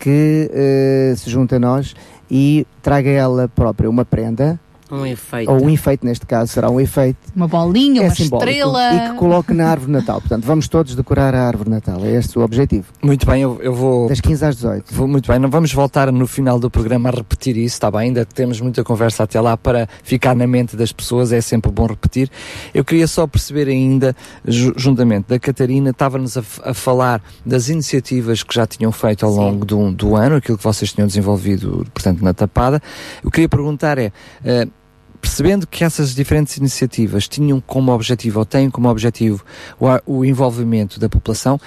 S25: que eh, se junte a nós e traga ela própria uma prenda,
S26: um efeito.
S25: ou um efeito, neste caso será um efeito,
S18: Uma bolinha,
S25: é
S18: uma
S25: simbólico
S18: estrela.
S25: e que coloque na árvore de Natal. Portanto, vamos todos decorar a árvore de Natal. É este o objetivo.
S22: Muito bem, eu, eu vou.
S25: Das 15 às 18.
S22: Vou muito bem, não vamos voltar no final do programa a repetir isso, está bem? Ainda temos muita conversa até lá para ficar na mente das pessoas, é sempre bom repetir. Eu queria só perceber ainda, ju- juntamente da Catarina, estava-nos a, a falar das iniciativas que já tinham feito ao longo do, do ano, aquilo que vocês tinham desenvolvido, portanto, na Tapada. Eu queria perguntar é. eh, Percebendo que essas diferentes iniciativas tinham como objetivo, ou têm como objetivo, o, o envolvimento da população,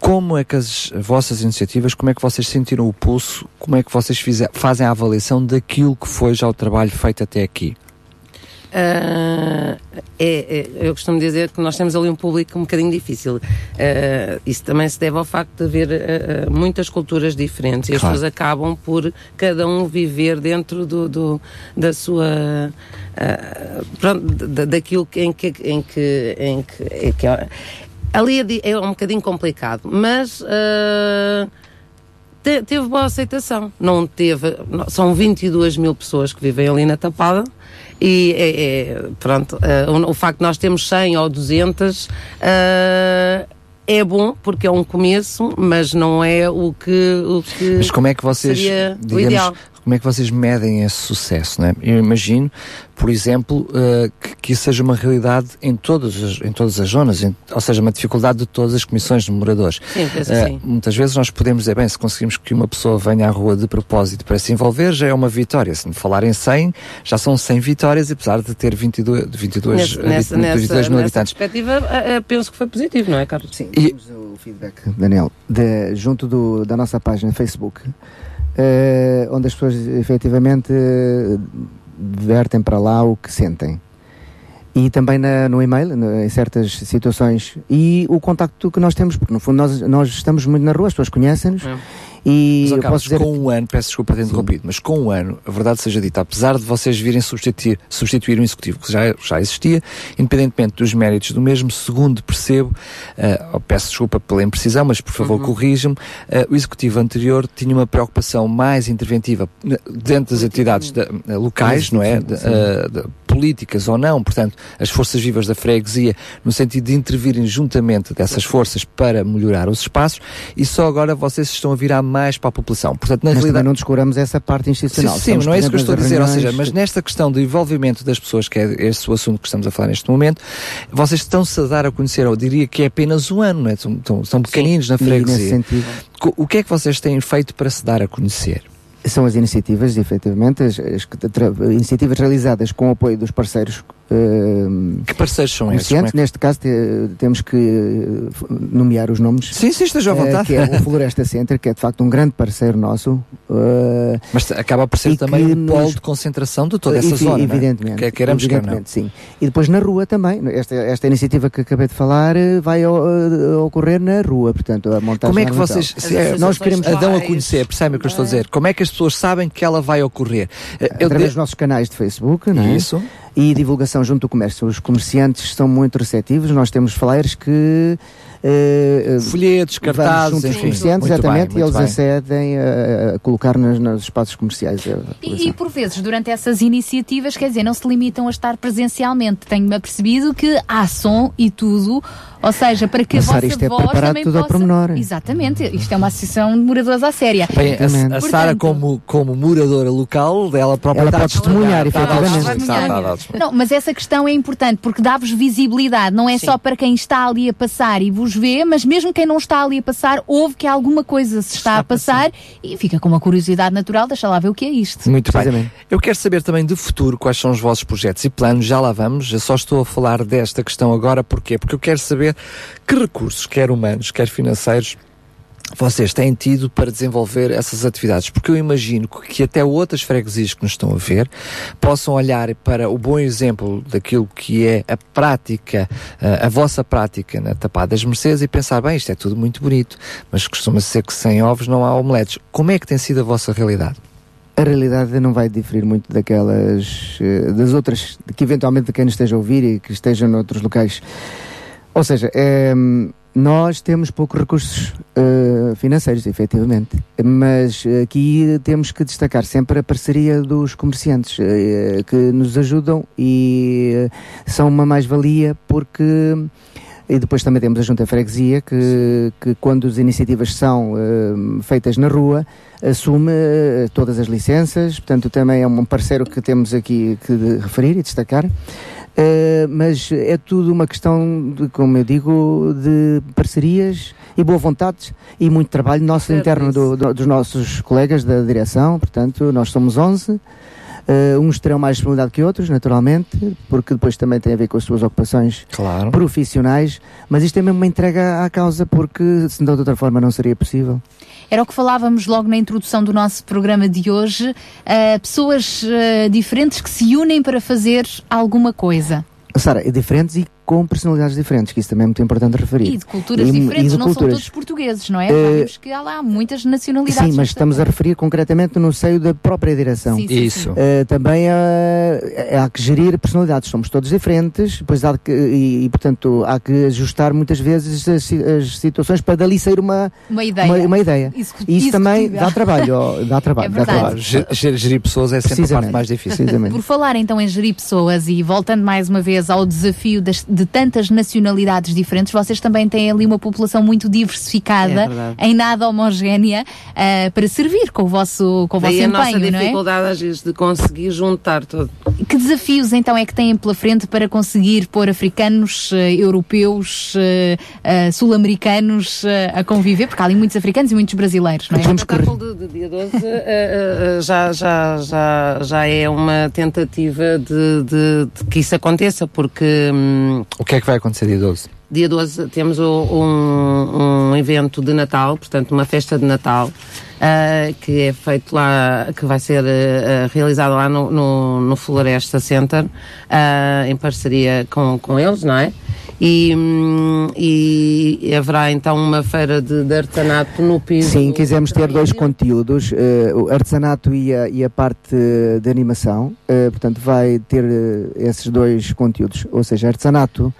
S22: como é que as vossas iniciativas, como é que vocês sentiram o pulso, como é que vocês fize- fazem a avaliação daquilo que foi já o trabalho feito até aqui?
S26: Ah, é, é- eu costumo dizer que nós temos ali um público um bocadinho difícil. Ah, isso também se deve ao facto de haver ah, muitas culturas diferentes e as
S22: Claro.
S26: pessoas acabam por cada um viver dentro do, do- da sua. pronto, da- daquilo em que. Em que, em que, em que ali é, é um bocadinho complicado, mas. Te- teve boa aceitação. Não teve. não- São 22 mil pessoas que vivem ali na Tapada. E é, é- pronto, eh, o, o facto de nós termos 100 ou 200 eh, é bom porque é um começo, mas não é o que, o que
S22: Mas como é que vocês, digamos,
S26: ideal.
S22: Como é que vocês medem esse sucesso, não é? Eu imagino, por exemplo, eh, que, que isso seja uma realidade em todas as, em todas as zonas, em- ou seja, uma dificuldade de todas as comissões de moradores.
S26: Sim, penso sim.
S22: Muitas vezes nós podemos dizer, bem, se conseguimos que uma pessoa venha à rua de propósito para se envolver, já é uma vitória. Se me falar em 100, já são 100 vitórias, apesar de ter 22, 22,
S26: Nessa,
S22: eh,
S26: nessa,
S22: 22
S26: nessa,
S22: mil
S26: nessa
S22: habitantes.
S26: perspectiva, eh, penso que foi positivo, não é, Carlos?
S25: Sim, temos o feedback, Daniel, de- junto do- da nossa página Facebook, eh, onde as pessoas efetivamente eh, vertem para lá o que sentem. E também na- no e-mail, no- em certas situações. E o contacto que nós temos, porque no fundo nós, nós estamos muito na rua, as pessoas conhecem-nos.
S26: É.
S25: E
S22: Mas,
S25: posso dizer
S22: com um ano, peço desculpa ter interrompido, mas com um ano, a verdade seja dita, apesar de vocês virem substituir, substituir um executivo que já, já existia, independentemente dos méritos do mesmo, segundo percebo, uh, peço desculpa pela imprecisão, mas por favor
S25: Uhum.
S22: corrija-me, uh, o executivo anterior tinha uma preocupação mais interventiva eh, dentro das atividades da- eh, locais, não é? De, de- políticas ou não, portanto, as forças vivas da freguesia, no sentido de intervirem juntamente dessas forças para melhorar os espaços, e só agora vocês estão a virar mais para a população. Portanto, na
S25: Mas
S22: realidade.
S25: não descuramos essa parte institucional.
S22: Sim, sim, não é isso que eu estou a dizer, ou seja, mas nesta questão do envolvimento das pessoas, que é esse o assunto que estamos a falar neste momento, vocês estão-se a dar a conhecer, eu diria que é apenas um ano, não é? São, são, são pequeninos na
S25: E nesse
S22: freguesia. O que é que vocês têm feito para se dar a conhecer?
S25: São as iniciativas, efetivamente, as, as iniciativas realizadas com o apoio dos parceiros.
S22: Que parceiros são esses? É que-
S25: Neste caso, te- temos que eh, nomear os nomes.
S22: Sim, sim, esteja à
S25: Eh,
S22: vontade.
S25: que é o Floresta Center, que é de facto um grande parceiro nosso. eh,
S22: Mas acaba por ser também
S25: que
S22: um polo
S25: nos-
S22: de concentração de toda essa zona. não é?
S25: Evidentemente.
S22: Quer queiramos, quer não.
S25: evidentemente, sim. E depois na rua também. Esta, esta iniciativa que acabei de falar vai ocorrer na rua, portanto, a montagem
S22: Como é que vocês se é,
S25: nós queremos
S22: a dão a conhecer? Percebem o que eu estou a dizer? Como é que as pessoas sabem que ela vai ocorrer? Eu
S25: através
S22: de-
S25: dos nossos canais de Facebook não é?
S22: Isso.
S25: E divulgação junto do comércio. Os comerciantes são muito receptivos. Nós temos flyers que. Eh,
S22: Folhetos,
S25: vamos
S22: cartazes,
S25: junto dos
S22: enfim.
S25: comerciantes,
S22: Muito
S25: exatamente,
S22: bem,
S25: e eles
S22: bem.
S25: acedem a, a colocar nos, nos espaços comerciais. eh,
S2: E, e por vezes, durante essas iniciativas, quer dizer, não se limitam a estar presencialmente. Tenho-me apercebido que há som e tudo, ou seja, para que
S25: Mas,
S2: a vossa
S25: Sara, isto é
S2: voz
S25: preparado
S2: também
S25: tudo ao
S2: possa...
S25: pormenor.
S2: Exatamente, isto é uma associação de moradores à séria.
S22: Bem, a, a
S2: Portanto,
S22: Sara, como, como moradora local, ela própria
S25: Ela
S22: está
S25: pode
S22: a testemunhar, a
S25: efetivamente.
S22: a.
S2: Não, mas essa questão é importante porque dá-vos visibilidade, não é só para quem está ali a passar e vos vê, mas mesmo quem não está ali a passar, ouve que alguma coisa se está, a passar e fica com uma curiosidade natural, deixa lá ver o que é isto.
S22: Muito bem. Eu quero saber também de futuro quais são os vossos projetos e planos, já lá vamos. Eu só estou a falar desta questão agora, porquê? Porque eu quero saber que recursos, quer humanos, quer financeiros, vocês têm tido para desenvolver essas atividades? Porque eu imagino que até outras freguesias que nos estão a ver possam olhar para o bom exemplo daquilo que é a prática, eh, a vossa prática na Tapada das Mercedes e pensar, bem, isto é tudo muito bonito, mas costuma ser que sem ovos não há omeletes. Como é que tem sido a vossa realidade?
S25: A realidade não vai diferir muito daquelas eh, das outras, que eventualmente quem nos esteja a ouvir e que estejam noutros locais. Ou seja, ehm, nós temos poucos recursos eh, financeiros, efetivamente, mas aqui temos que destacar sempre a parceria dos comerciantes eh, que nos ajudam e eh, são uma mais-valia porque. E depois também temos a Junta de Freguesia, que, que quando as iniciativas são eh, feitas na rua, assume eh, todas as licenças, portanto também é um parceiro que temos aqui que referir e destacar. Eh, mas é tudo uma questão, de, como eu digo, de parcerias e boa vontade e muito trabalho nosso interno do- do- dos nossos colegas da direção. Portanto, nós somos 11. Eh, uns terão mais disponibilidade que outros, naturalmente, porque depois também tem a ver com as suas ocupações
S22: Claro.
S25: profissionais, mas isto é mesmo uma entrega à causa, porque se de outra forma não seria possível.
S2: Era o que falávamos logo na introdução do nosso programa de hoje, ah, pessoas ah, diferentes que se unem para fazer alguma coisa.
S25: Sara, diferentes e com personalidades diferentes, que isso também é muito importante referir.
S2: E de culturas
S25: E-
S2: diferentes,
S25: e de
S2: não são
S25: culturas.
S2: todos portugueses, não é? Vimos que há lá muitas nacionalidades.
S25: Sim, mas estamos a referir concretamente no seio da própria direção.
S2: Sim, sim, Isso. sim.
S25: Eh, também há, há que gerir personalidades, somos todos diferentes, depois há que, e, e, portanto há que ajustar muitas vezes as, as situações para dali sair uma,
S2: Uma ideia.
S25: Uma, uma ideia. E isso também *laughs* dá trabalho, ó, dá trabalho.
S2: É
S25: dá
S2: verdade.
S25: trabalho.
S22: Ge- ge- Gerir pessoas é sempre a parte mais difícil.
S2: Por falar então em gerir pessoas e voltando mais uma vez ao desafio das- de tantas nacionalidades diferentes, vocês também têm ali uma população muito diversificada,
S26: É
S2: em nada homogénea, ah, para servir com o vosso, com o vosso
S26: Daí a nossa
S2: empenho, não é?
S26: dificuldade às vezes de conseguir juntar tudo.
S2: Que desafios então é que têm pela frente para conseguir pôr africanos, eh, europeus, eh, eh, sul-americanos a conviver? Porque há ali muitos africanos e muitos brasileiros, não é?
S26: O espetáculo de, dia 12 eh, eh, já, já, já, já é uma tentativa de, de- de que isso aconteça, porque hum,
S22: O que é que vai acontecer dia 12?
S26: dia 12 temos o- um, um evento de Natal, portanto uma festa de Natal, ah, que é feito lá, que vai ser ah, realizado lá no, no, no Floresta Center, ah, em parceria com, com eles, não é? E, hum, e haverá então uma feira de, de artesanato no piso.
S25: Sim, quisemos ter dois conteúdos, eh, o artesanato e a, e a parte de animação. Eh, portanto, vai ter eh, esses dois conteúdos, ou seja, artesanato.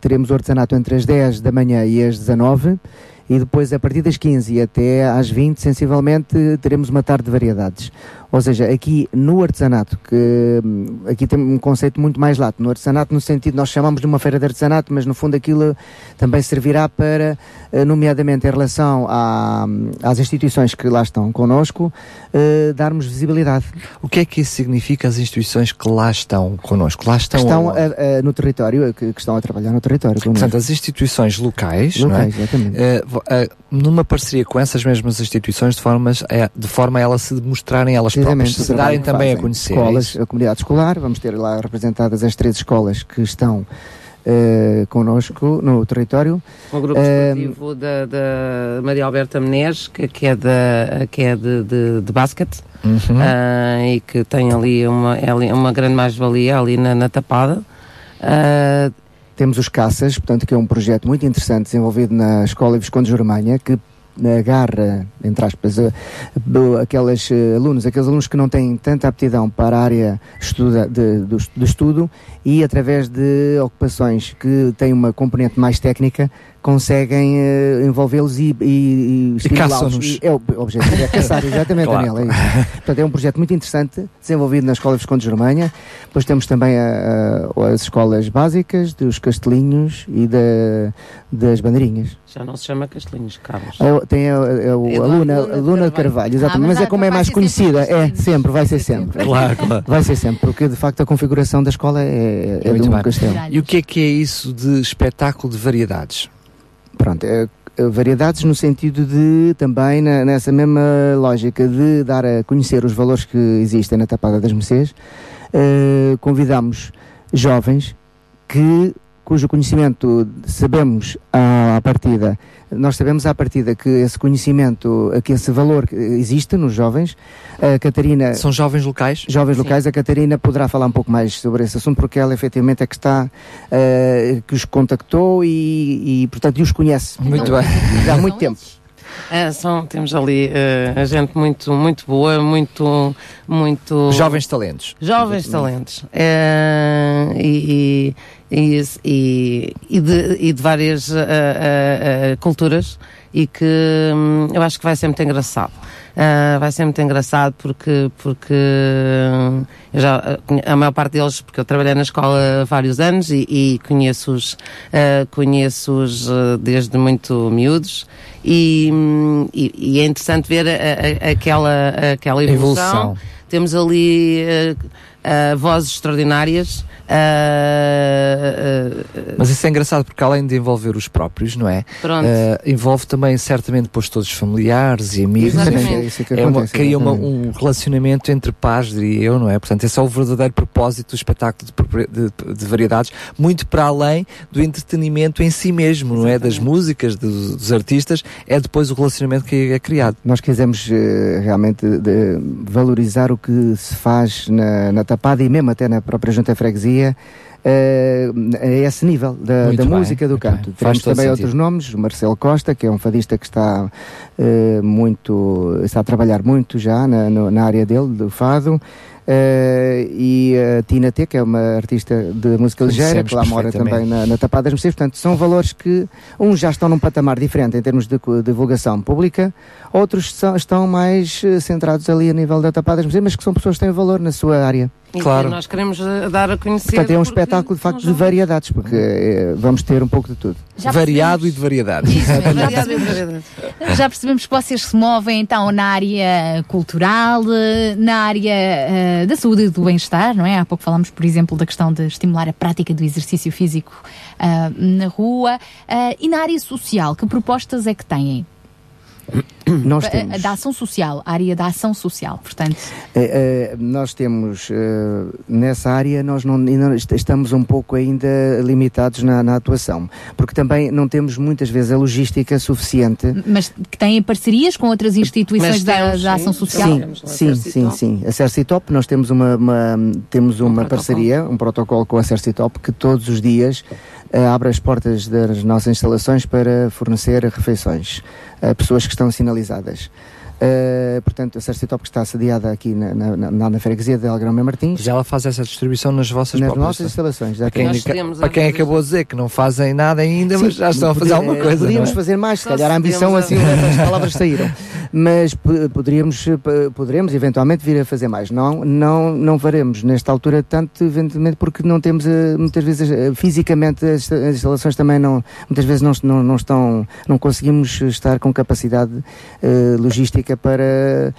S25: teremos o artesanato entre as 10 da manhã e as 19 e depois a partir das 15 e até às 20 sensivelmente teremos uma tarde de variedades. Ou seja, aqui no artesanato, que hum, aqui tem um conceito muito mais lato, no artesanato no sentido, nós chamamos de uma feira de artesanato, mas no fundo aquilo também servirá para, eh, nomeadamente em relação à- às instituições que lá estão connosco, eh, darmos visibilidade.
S22: O que é que isso significa as instituições que lá estão connosco? Lá estão,
S25: estão a- a- no território, que, que estão a trabalhar no território.
S22: Portanto, as instituições locais,
S25: Locais,
S22: não é?
S25: exatamente.
S22: Eh, eh, numa parceria com essas mesmas instituições, de, formas, eh, de forma a elas se mostrarem elas
S25: o
S22: se darem também a conhecer. é
S25: Escolas, a comunidade escolar, vamos ter lá representadas as três escolas que estão eh, connosco no território.
S26: O grupo
S25: Eh,
S26: esportivo da, da Maria Alberta Menezes, que, que é, da, que é de, de, de basquete,
S22: Uhum.
S26: ah, e que tem ali uma, é uma grande mais-valia ali na, na Tapada.
S25: Temos os Caças, portanto, que é um projeto muito interessante desenvolvido na Escola Visconde de Jormanha, que agarra, entre aspas, aqueles eh, alunos, aqueles alunos que não têm tanta aptidão para a área estuda, de, do estudo e através de ocupações que têm uma componente mais técnica conseguem eh, envolvê-los e, e, e estimulá-los.
S22: caçam-nos.
S25: E É o objetivo, é caçar, *laughs* exatamente,
S22: Claro.
S25: Daniel, é. Portanto, é um projeto muito interessante, desenvolvido na Escola Visconde de Jormanha. Depois temos também a- a- as escolas básicas, dos castelinhos e da- das bandeirinhas.
S26: já não se chama Castelinhos, Carlos.
S25: É Tem a, a,
S26: É
S25: Luna,
S26: Luna de
S25: a Luna de Carvalho,
S26: Ah,
S25: exatamente.
S26: mas
S25: mas
S26: há-
S25: é como é mais conhecida, é sempre, vai ser sempre. *laughs*
S22: Claro, claro.
S25: Vai ser sempre, porque de facto a configuração da escola é, é de
S22: Muito
S25: um
S22: bem.
S25: castelo.
S22: E o que é que é isso de espetáculo de variedades?
S25: Pronto, é, é variedades no sentido de também na- nessa mesma lógica de dar a conhecer os valores que existem na Tapada das Mercês, eh, convidamos jovens que cujo conhecimento sabemos à, partida, nós sabemos à partida que esse conhecimento, que esse valor existe nos jovens. A Catarina
S22: São jovens locais?
S25: Jovens locais, a Catarina poderá falar um pouco mais sobre esse assunto, porque ela efetivamente é que está, eh, que os contactou e, e, portanto, e os conhece.
S22: Muito bem.
S25: Já há muito tempo.
S26: É, são, temos ali a gente muito, muito boa, muito, muito...
S22: Jovens talentos.
S26: Jovens talentos. É, e, e, e, e, de, e de várias ah, culturas e que hum, eu acho que vai ser muito engraçado. Ah, vai ser muito engraçado porque, porque hum, eu já, ah, a maior parte deles, porque eu trabalhei na escola há vários anos e, e conheço-os conheço-os ah, desde muito miúdos e, hum, e, e é interessante ver a- a- aquela, aquela evolução.
S22: Evolução.
S26: Temos ali eh, eh, vozes extraordinárias. eh, eh,
S22: Mas isso é engraçado porque além de envolver os próprios, não é?
S26: Pronto.
S22: Envolve também certamente depois todos os familiares e amigos.
S26: Exatamente.
S25: É isso que
S22: é uma, cria uma-
S25: exatamente.
S22: um relacionamento entre pais, diria eu, não é? Portanto, esse é o verdadeiro propósito do espetáculo de, de- de variedades, muito para além do entretenimento em si mesmo, não é? Das músicas, dos, dos artistas, é depois o relacionamento que é criado.
S25: Nós quisemos realmente de- valorizar o que se faz na, na Tapada e mesmo até na própria Junta de Freguesia. eh, a esse nível da, da música do canto. Temos também
S22: sentido.
S25: outros nomes, o Marcelo Costa, que é um fadista que está eh, muito, está a trabalhar muito já na, no- na área dele, do fado. eh, e a Tina T, que é uma artista de música ligeira, que lá mora também na, na Tapada das Mercês. Portanto, são valores que uns já estão num patamar diferente em termos de co- divulgação pública, outros são- estão mais centrados ali a nível da Tapada das Mercês, mas que são pessoas que têm valor na sua área.
S26: E que nós queremos eh, dar a conhecer.
S25: Portanto, é um
S26: porque
S25: espetáculo de facto de variedades, porque eh, vamos ter um pouco de tudo.
S18: Já
S22: Variado e de variedades.
S26: variedade e variedade.
S18: Já percebemos que vocês se movem então na área cultural, eh, na área eh, da saúde e do bem-estar, não é? Há pouco falámos, por exemplo, da questão de estimular a prática do exercício físico ah, na rua. Ah, e na área social, que propostas é que têm? *clears throat*
S25: Nós temos.
S18: Da ação social, a área da ação social, portanto.
S25: Eh, eh, nós temos eh, nessa área nós não, estamos um pouco ainda limitados na, na atuação porque também não temos muitas vezes a logística suficiente
S18: Mas que têm parcerias com outras instituições
S25: Mas
S18: da,
S25: temos,
S18: da ação
S25: sim,
S18: social?
S25: Sim, sim, sim, sim. A Cercitop, nós temos uma, uma- temos uma parceria, um protocolo com a Cercitop que todos os dias eh, abre as portas das nossas instalações para fornecer refeições a pessoas que estão sinalizadas realizadas. Eh, portanto, a Cercitop que está sediada aqui na, na, na, na freguesia de Algrão Martins.
S22: Já ela faz essa distribuição nas vossas
S25: Nas nossas instalações,
S22: Para quem, para quem acabou de dizer que não fazem nada ainda, mas
S25: Sim,
S22: já estão a fazer alguma coisa.
S25: Poderíamos
S22: não é?
S25: fazer mais, se calhar a ambição assim,
S26: a-
S25: as palavras saíram. Mas poderíamos, eh, poderemos eventualmente vir a fazer mais. Não, não, não faremos nesta altura tanto, eventualmente, porque não temos, eh, muitas vezes, eh, fisicamente, as insta- as instalações também não, muitas vezes não, não, não estão, não conseguimos estar com capacidade eh, logística para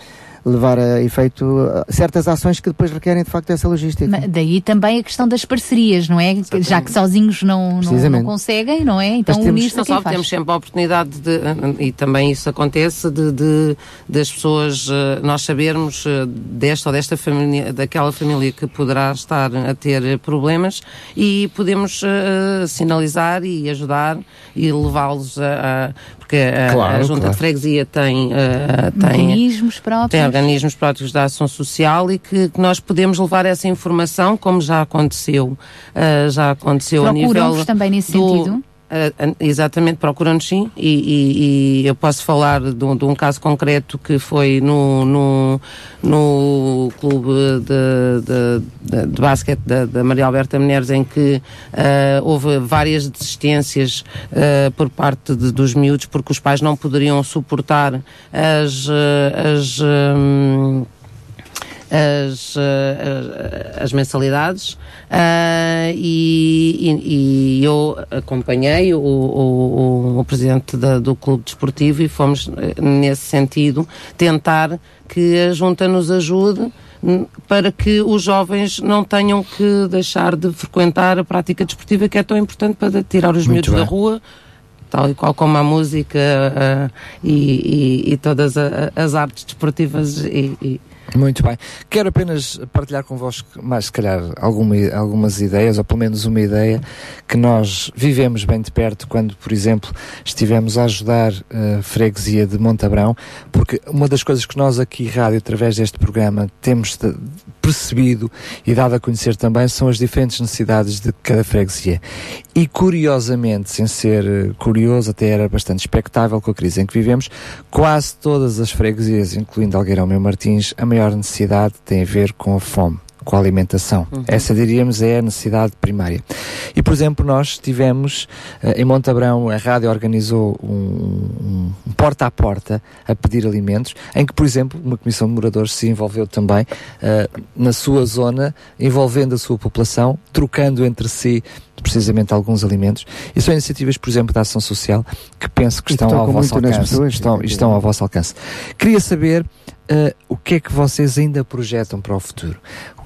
S25: levar a efeito eh, certas ações que depois requerem de facto essa logística.
S18: Ma- Daí também a questão das parcerias, não é? Já que sozinhos não, não, não conseguem, não é? Então
S26: temos,
S18: unir-se quem
S26: só
S18: faz.
S26: temos sempre a oportunidade de, e também isso acontece, de, de- das pessoas, eh, nós sabermos desta ou desta família, daquela família que poderá estar a ter problemas e podemos eh, sinalizar e ajudar e levá-los a, a- porque a,
S18: Claro,
S26: a Junta
S18: claro.
S26: de Freguesia tem, eh, tem
S18: Organismos próprios.
S26: tem organismos próprios da ação social e que, que nós podemos levar essa informação, como já aconteceu, ah, já aconteceu a nível
S18: também nesse
S26: do-
S18: sentido?
S26: Ah, exatamente, procurando-nos sim, e, e- e eu posso falar de, um- de um caso concreto que foi no, no, no clube de, de, de, de basquete da, da Maria Alberta Menezes, em que ah, houve várias desistências ah, por parte dos miúdos, porque os pais não poderiam suportar as. ah, as hum, as, eh, as mensalidades ah, e, e- e eu acompanhei o, o, o- presidente da- do clube desportivo e fomos eh, nesse sentido tentar que a junta nos ajude para que os jovens não tenham que deixar de frequentar a prática desportiva que é tão importante para tirar os
S22: Muito
S26: miúdos da rua tal e qual como a música ah, e, e- e todas as artes desportivas e- e,
S22: Muito bem. Quero apenas partilhar convosco mais, se calhar, alguma, algumas ideias, ou pelo menos uma ideia, que nós vivemos bem de perto quando, por exemplo, estivemos a ajudar a freguesia de Montabrão, porque uma das coisas que nós aqui, rádio, através deste programa, temos de- percebido e dado a conhecer também são as diferentes necessidades de cada freguesia. E curiosamente, sem ser eh, curioso, até era bastante expectável com a crise em que vivemos, quase todas as freguesias, incluindo Algueirão Meu Martins, a maior necessidade tem a ver com a fome. Com a alimentação.
S27: Uhum.
S22: Essa, diríamos, é a necessidade primária. E, por exemplo, nós tivemos eh, em Montabrão, a rádio organizou um, um- porta a porta a pedir alimentos, em que, por exemplo, uma comissão de moradores se envolveu também eh, na sua zona, envolvendo a sua população, trocando entre si precisamente alguns alimentos. E são iniciativas, por exemplo, da ação social que penso que estão ao vosso alcance.
S25: pessoas.
S22: Estão, estão ao vosso alcance. Queria saber eh, o que é que vocês ainda projetam para o futuro.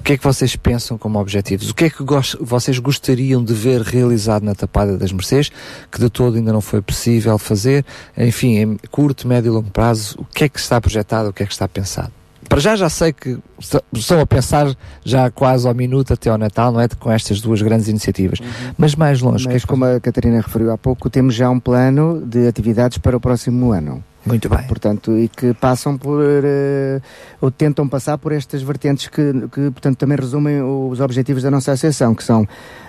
S22: O que é que vocês pensam como objetivos? O que é que vocês gostariam de ver realizado na Tapada das Mercês, que de todo ainda não foi possível fazer? Enfim, em curto, médio e longo prazo, o que é que está projetado, o que é que está pensado? Para já já sei que est- estão a pensar já quase ao minuto até ao Natal, não é? Com estas duas grandes iniciativas. Mas mais longe, o que é
S25: Mas
S22: que
S25: como a Catarina referiu há pouco, temos já um plano de atividades para o próximo ano.
S22: Muito bem.
S25: Portanto, e que passam por, eh, ou tentam passar por estas vertentes que, que, portanto, também resumem os objetivos da nossa associação, que são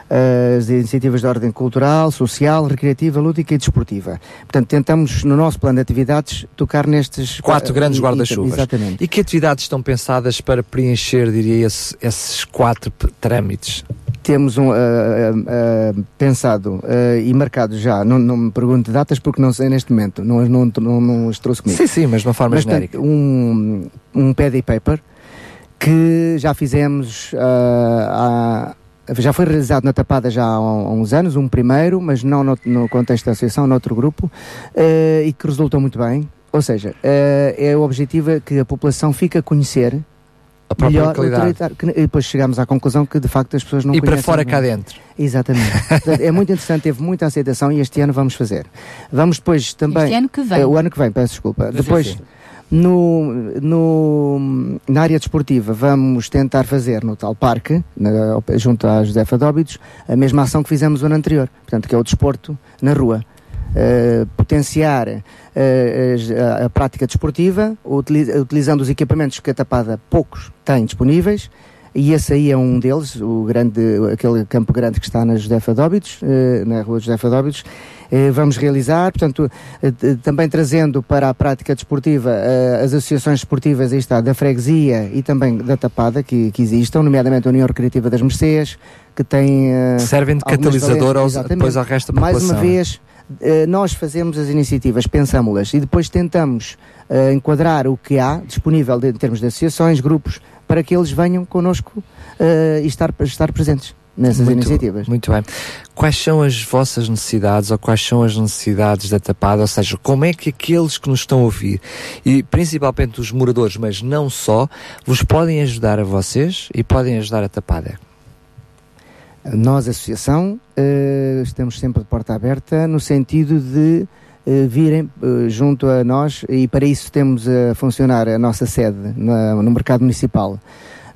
S25: eh, as iniciativas de ordem cultural, social, recreativa, lúdica e desportiva. Portanto, tentamos, no nosso plano de atividades, tocar nestes...
S22: quatro
S25: eh,
S22: grandes guarda-chuvas.
S25: Exatamente.
S22: E que atividades estão pensadas para preencher, diria, esse- esses quatro trâmites?
S25: Temos um, ah, ah, pensado ah, e marcado já, não, não me pergunte datas porque não sei neste momento, não, não, não, não as trouxe comigo.
S22: Sim, sim, mas de uma forma
S25: Mas,
S22: genérica.
S25: Um, um pad e paper que já fizemos há- já foi realizado na Tapada já há, uns anos, um primeiro, mas não no, no contexto da associação, noutro grupo, e que resultou muito bem. Ou seja, é o objetivo é que a população fique a conhecer
S22: a própria
S25: melhor
S22: localidade.
S25: Que- e depois chegámos à conclusão que de facto as pessoas não
S22: E para fora cá dentro.
S25: Exatamente. *laughs* Portanto, é muito interessante, teve muita aceitação e este ano vamos fazer. Vamos depois também.
S18: Este ano que vem.
S25: Eh, o ano que vem, peço desculpa.
S18: Sim,
S25: depois.
S18: sim.
S25: No, no, na área desportiva, vamos tentar fazer no tal parque, na- junto à Josefa Dóbidos, a mesma ação que fizemos o ano anterior, portanto, que é o desporto na rua. Eh, potenciar as- a, prática desportiva, utili- utilizando os equipamentos que a Tapada poucos têm disponíveis, e esse aí é um deles, o grande, aquele campo grande que está na Josefa Dóbidos, eh, na rua Josefa Dóbidos, vamos realizar, portanto, também trazendo para a prática desportiva as associações desportivas, aí está, da freguesia e também da Tapada, que, que existam, nomeadamente a União Recreativa das Mercês, que tem...
S22: Servem de catalisador aos- depois ao resto da
S25: Mais uma
S22: população.
S25: vez, nós fazemos as iniciativas, pensámos-las e depois tentamos eh, enquadrar o que há disponível de- em termos de associações, grupos, para que eles venham connosco eh, e estar, estar presentes nessas
S22: Muito-
S25: iniciativas.
S22: Muito bem. Quais são as vossas necessidades ou quais são as necessidades da Tapada? Ou seja, como é que aqueles que nos estão a ouvir e principalmente os moradores, mas não só, vos podem ajudar a vocês e podem ajudar a Tapada?
S25: Nós, associação, eh, estamos sempre de porta aberta no sentido de eh, virem eh, junto a nós e para isso temos a funcionar a nossa sede no Mercado Municipal,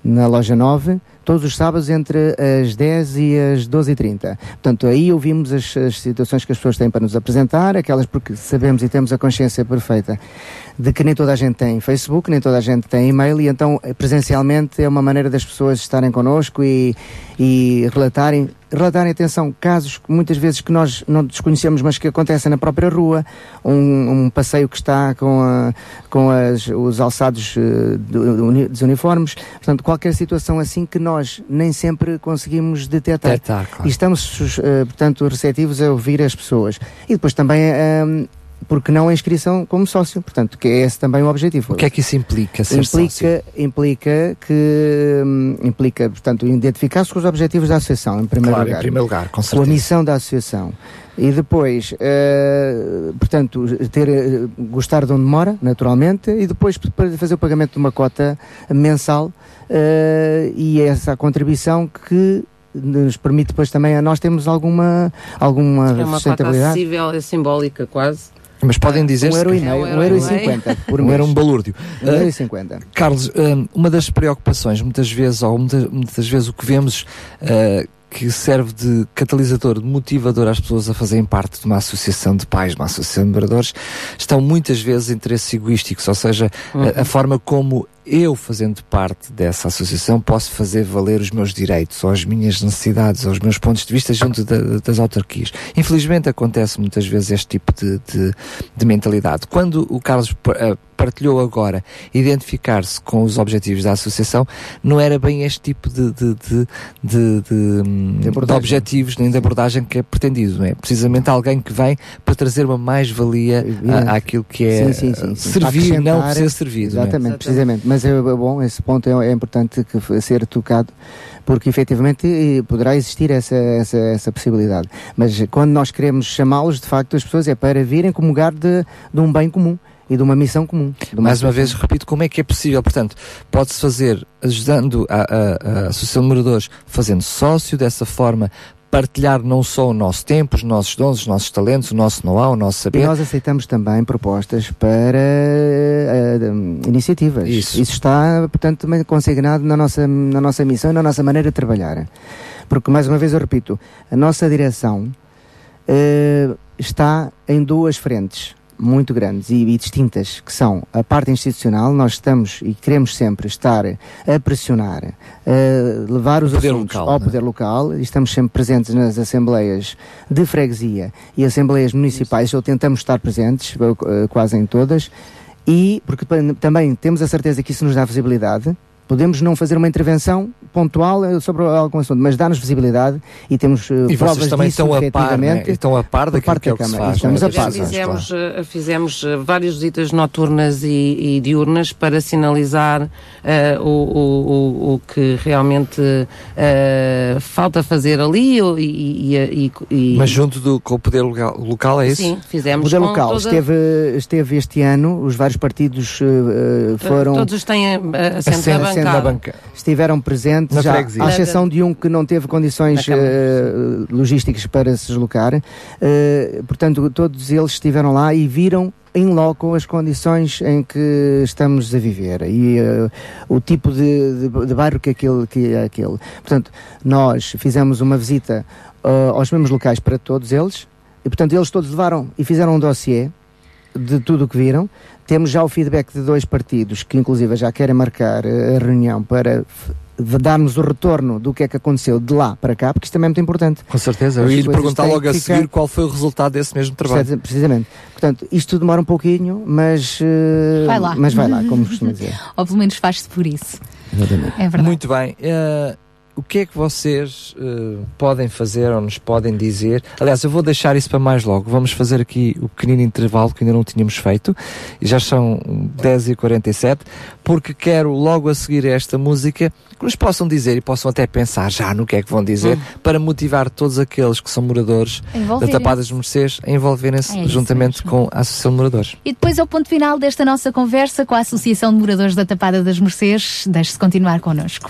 S25: na Loja 9, todos os sábados entre as 10 e as 12h30. Portanto, aí ouvimos as, as situações que as pessoas têm para nos apresentar, aquelas porque sabemos e temos a consciência perfeita de que nem toda a gente tem Facebook, nem toda a gente tem e-mail e então presencialmente é uma maneira das pessoas estarem connosco e, e relatarem, relatarem, atenção, casos que muitas vezes que nós não desconhecemos mas que acontecem na própria rua, um, um passeio que está com, a- com as- os alçados do- uni- dos uniformes, portanto qualquer situação assim que nós nem sempre conseguimos detectar.
S22: Detectar, claro.
S25: E estamos, eh, portanto, receptivos a ouvir as pessoas. E depois também, ehm, porque não a inscrição como sócio, portanto, que é esse também o objetivo.
S22: O que é que isso implica, ser
S25: implica, implica que hum, implica, portanto, identificar-se com os objetivos da associação, em primeiro
S22: Claro, em
S25: lugar.
S22: primeiro lugar, com
S25: com a
S22: certeza.
S25: missão da associação. E depois, eh, portanto, ter, eh, gostar de onde mora, naturalmente, e depois fazer o pagamento de uma cota mensal eh, e essa contribuição que nos permite depois também a nós termos alguma, alguma
S26: É uma cota
S25: sustentabilidade.
S26: acessível, é simbólica quase.
S22: Mas podem dizer
S25: Um euro e meio, um euro e cinquenta por mês.
S22: era um balúrdio.
S25: Um euro
S22: Ah,
S25: e cinquenta.
S22: Carlos, hum, uma das preocupações, muitas vezes, ou muitas, muitas vezes o que vemos ah, que serve de catalisador, de motivador às pessoas a fazerem parte de uma associação de pais, uma associação de moradores, estão muitas vezes interesses egoísticos, ou seja, a- a, forma como eu, fazendo parte dessa associação, posso fazer valer os meus direitos, ou as minhas necessidades, ou os meus pontos de vista junto da- das autarquias. Infelizmente acontece muitas vezes este tipo de, de, de mentalidade. Quando o Carlos ah, partilhou agora identificar-se com os objetivos da associação, não era bem este tipo de, de, de, de, objetivos nem de abordagem que é pretendido, não é? Precisamente alguém que vem para trazer uma mais-valia àquilo que é
S25: Sim, sim, sim,
S22: servir, não ser servido. é?
S25: Exatamente, precisamente. Mas é, é bom, esse ponto é, é importante que ser tocado, porque efetivamente eh, poderá existir essa, essa, essa possibilidade. Mas quando nós queremos chamá-los, de facto, as pessoas é para virem comungar de, de um bem comum e de uma missão comum. de
S22: Mais uma vez, repito, como é que é possível? Portanto, pode-se fazer, ajudando a, a, a Associação de Moradores, fazendo sócio, dessa forma, partilhar não só o nosso tempo, os nossos dons, os nossos talentos, o nosso know-how, o nosso
S25: E
S22: saber.
S25: nós aceitamos também propostas para eh, iniciativas.
S22: Isso.
S25: está, portanto, também consignado na nossa, na nossa missão e na nossa maneira de trabalhar. Porque, mais uma vez, eu repito, a nossa direção eh, está em duas frentes muito grandes e, e distintas, que são a parte institucional, nós estamos e queremos sempre estar a pressionar, a levar os
S22: poder
S25: assuntos
S22: local,
S25: ao
S22: né?
S25: poder local, e estamos sempre presentes nas assembleias de freguesia e assembleias municipais, ou tentamos estar presentes, eh, quase em todas, e porque também temos a certeza que isso nos dá visibilidade. Podemos não fazer uma intervenção pontual eh, sobre algum assunto, mas dá-nos visibilidade e temos eh,
S22: E
S25: provas
S22: vocês também
S25: disso,
S22: estão a par, né? estão a par daquilo
S25: parte
S22: que é
S25: da
S22: o que se faz.
S25: Estamos
S22: é?
S25: a par.
S26: Fizemos, eh, fizemos várias visitas noturnas e, e diurnas para sinalizar eh, o, o, o, que realmente eh, falta fazer ali e, e, e- e-
S22: Mas junto do, com o poder local, local é isso?
S26: Sim, fizemos
S25: O poder
S26: com
S25: local
S26: toda-
S25: esteve, esteve este ano, os vários partidos foram.
S26: Todos têm Assento,
S22: banca.
S25: estiveram presentes,
S22: Na
S25: já,
S22: freguesia.
S25: à exceção de um que não teve condições eh, logísticas para se deslocar. Eh, portanto, todos eles estiveram lá e viram em loco as condições em que estamos a viver e eh, o tipo de, de, de bairro que aquele, que é aquele. Portanto, nós fizemos uma visita aos mesmos locais para todos eles e, portanto, eles todos levaram e fizeram um dossiê de tudo o que viram. Temos já o feedback de dois partidos que, inclusive, já querem marcar eh, a reunião para darmos o retorno do que é que aconteceu de lá para cá, porque isto também é muito importante.
S22: Com certeza. Eu ia lhe perguntar logo a
S25: ficar-
S22: seguir qual foi o resultado desse mesmo trabalho.
S25: Precisa- Precisamente. Portanto, isto demora um pouquinho, mas, eh,
S2: Vai lá.
S25: mas vai lá, como costuma dizer. *laughs*
S2: Ou pelo menos faz-se por isso.
S25: Exatamente.
S2: É verdade.
S22: Muito bem. Eh, o que é que vocês eh, podem fazer ou nos podem dizer? Aliás, eu vou deixar isso para mais logo. Vamos fazer aqui o pequenino intervalo que ainda não tínhamos feito. E já são 10h47, porque quero logo a seguir esta música que nos possam dizer e possam até pensar já no que é que vão dizer
S2: Hum.
S22: para motivar todos aqueles que são moradores da. Tapada dos Mercês a envolverem-se
S2: É
S22: juntamente com a Associação de Moradores.
S2: E depois é o ponto final desta nossa conversa com a Associação de Moradores da Tapada das Mercês. Deixe-se continuar connosco.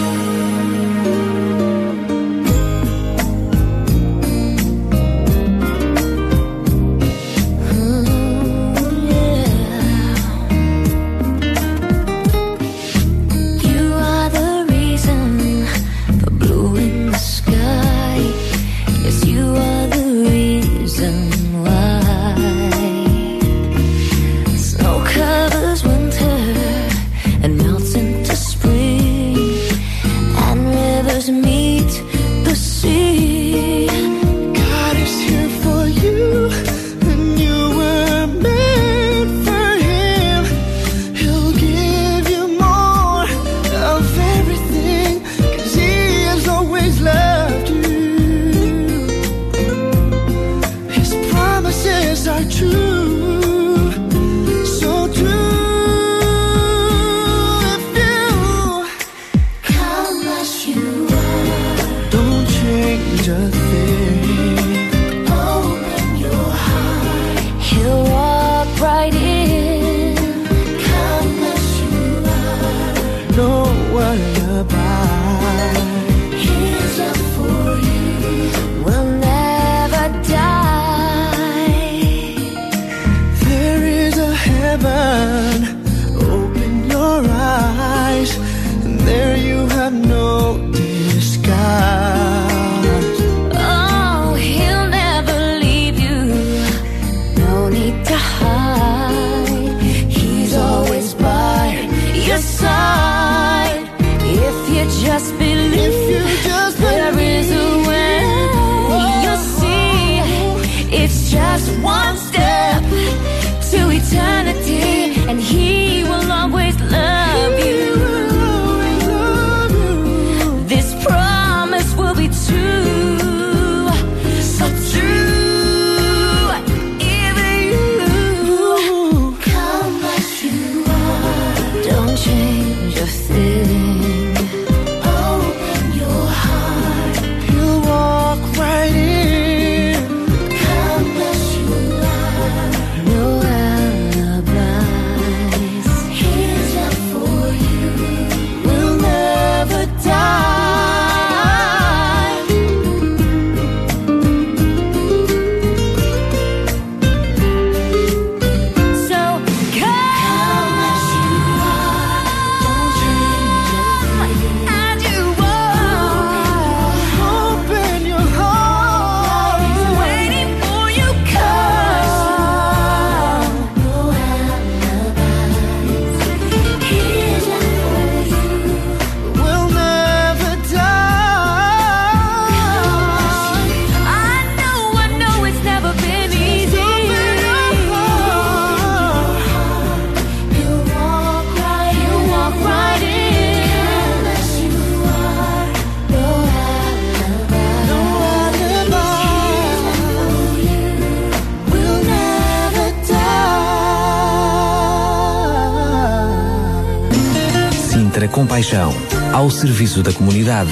S3: Serviço da comunidade.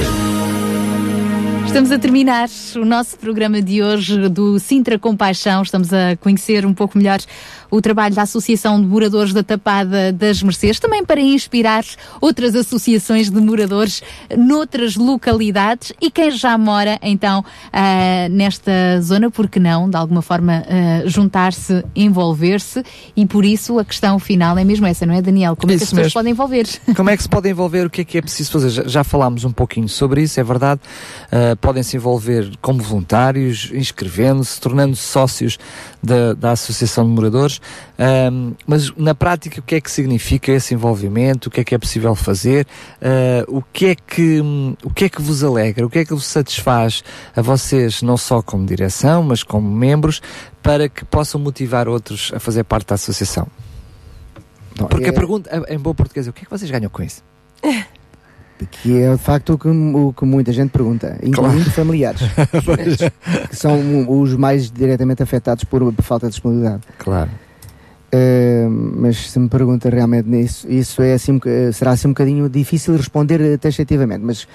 S2: Estamos a terminar o nosso programa de hoje do Sintra Compaixão. Estamos a conhecer um pouco melhor
S18: o trabalho da Associação de Moradores da Tapada das Mercês, também para inspirar outras associações de moradores noutras localidades e quem já mora então ah, nesta zona, porque não, de alguma forma, ah, juntar-se, envolver-se e por isso a questão final é mesmo essa, não é, Daniel? Como é que as pessoas
S22: mesmo.
S18: podem envolver?
S22: Como é que se pode envolver? O que é que é preciso fazer? Já, já falámos um pouquinho sobre isso, é verdade. Uh, podem se envolver como voluntários, inscrevendo-se, tornando-se sócios da, da Associação de Moradores. Um, mas na prática, o que é que significa esse envolvimento? O que é que é possível fazer? Uh, o, que é que, hum, o que é que vos alegra? O que é que vos satisfaz a vocês, não só como direção, mas como membros, para que possam motivar outros a fazer parte da associação? Porque
S25: é-
S22: a pergunta, em bom português, é o que é que vocês ganham com isso?
S25: Que é de facto o que, o que muita gente pergunta, incluindo
S22: Claro.
S25: familiares, *laughs* que são os mais diretamente afetados por, por falta de disponibilidade.
S22: Claro.
S25: Eh, mas se me pergunta realmente nisso, isso é assim, será assim um bocadinho difícil responder eh, taxativamente, mas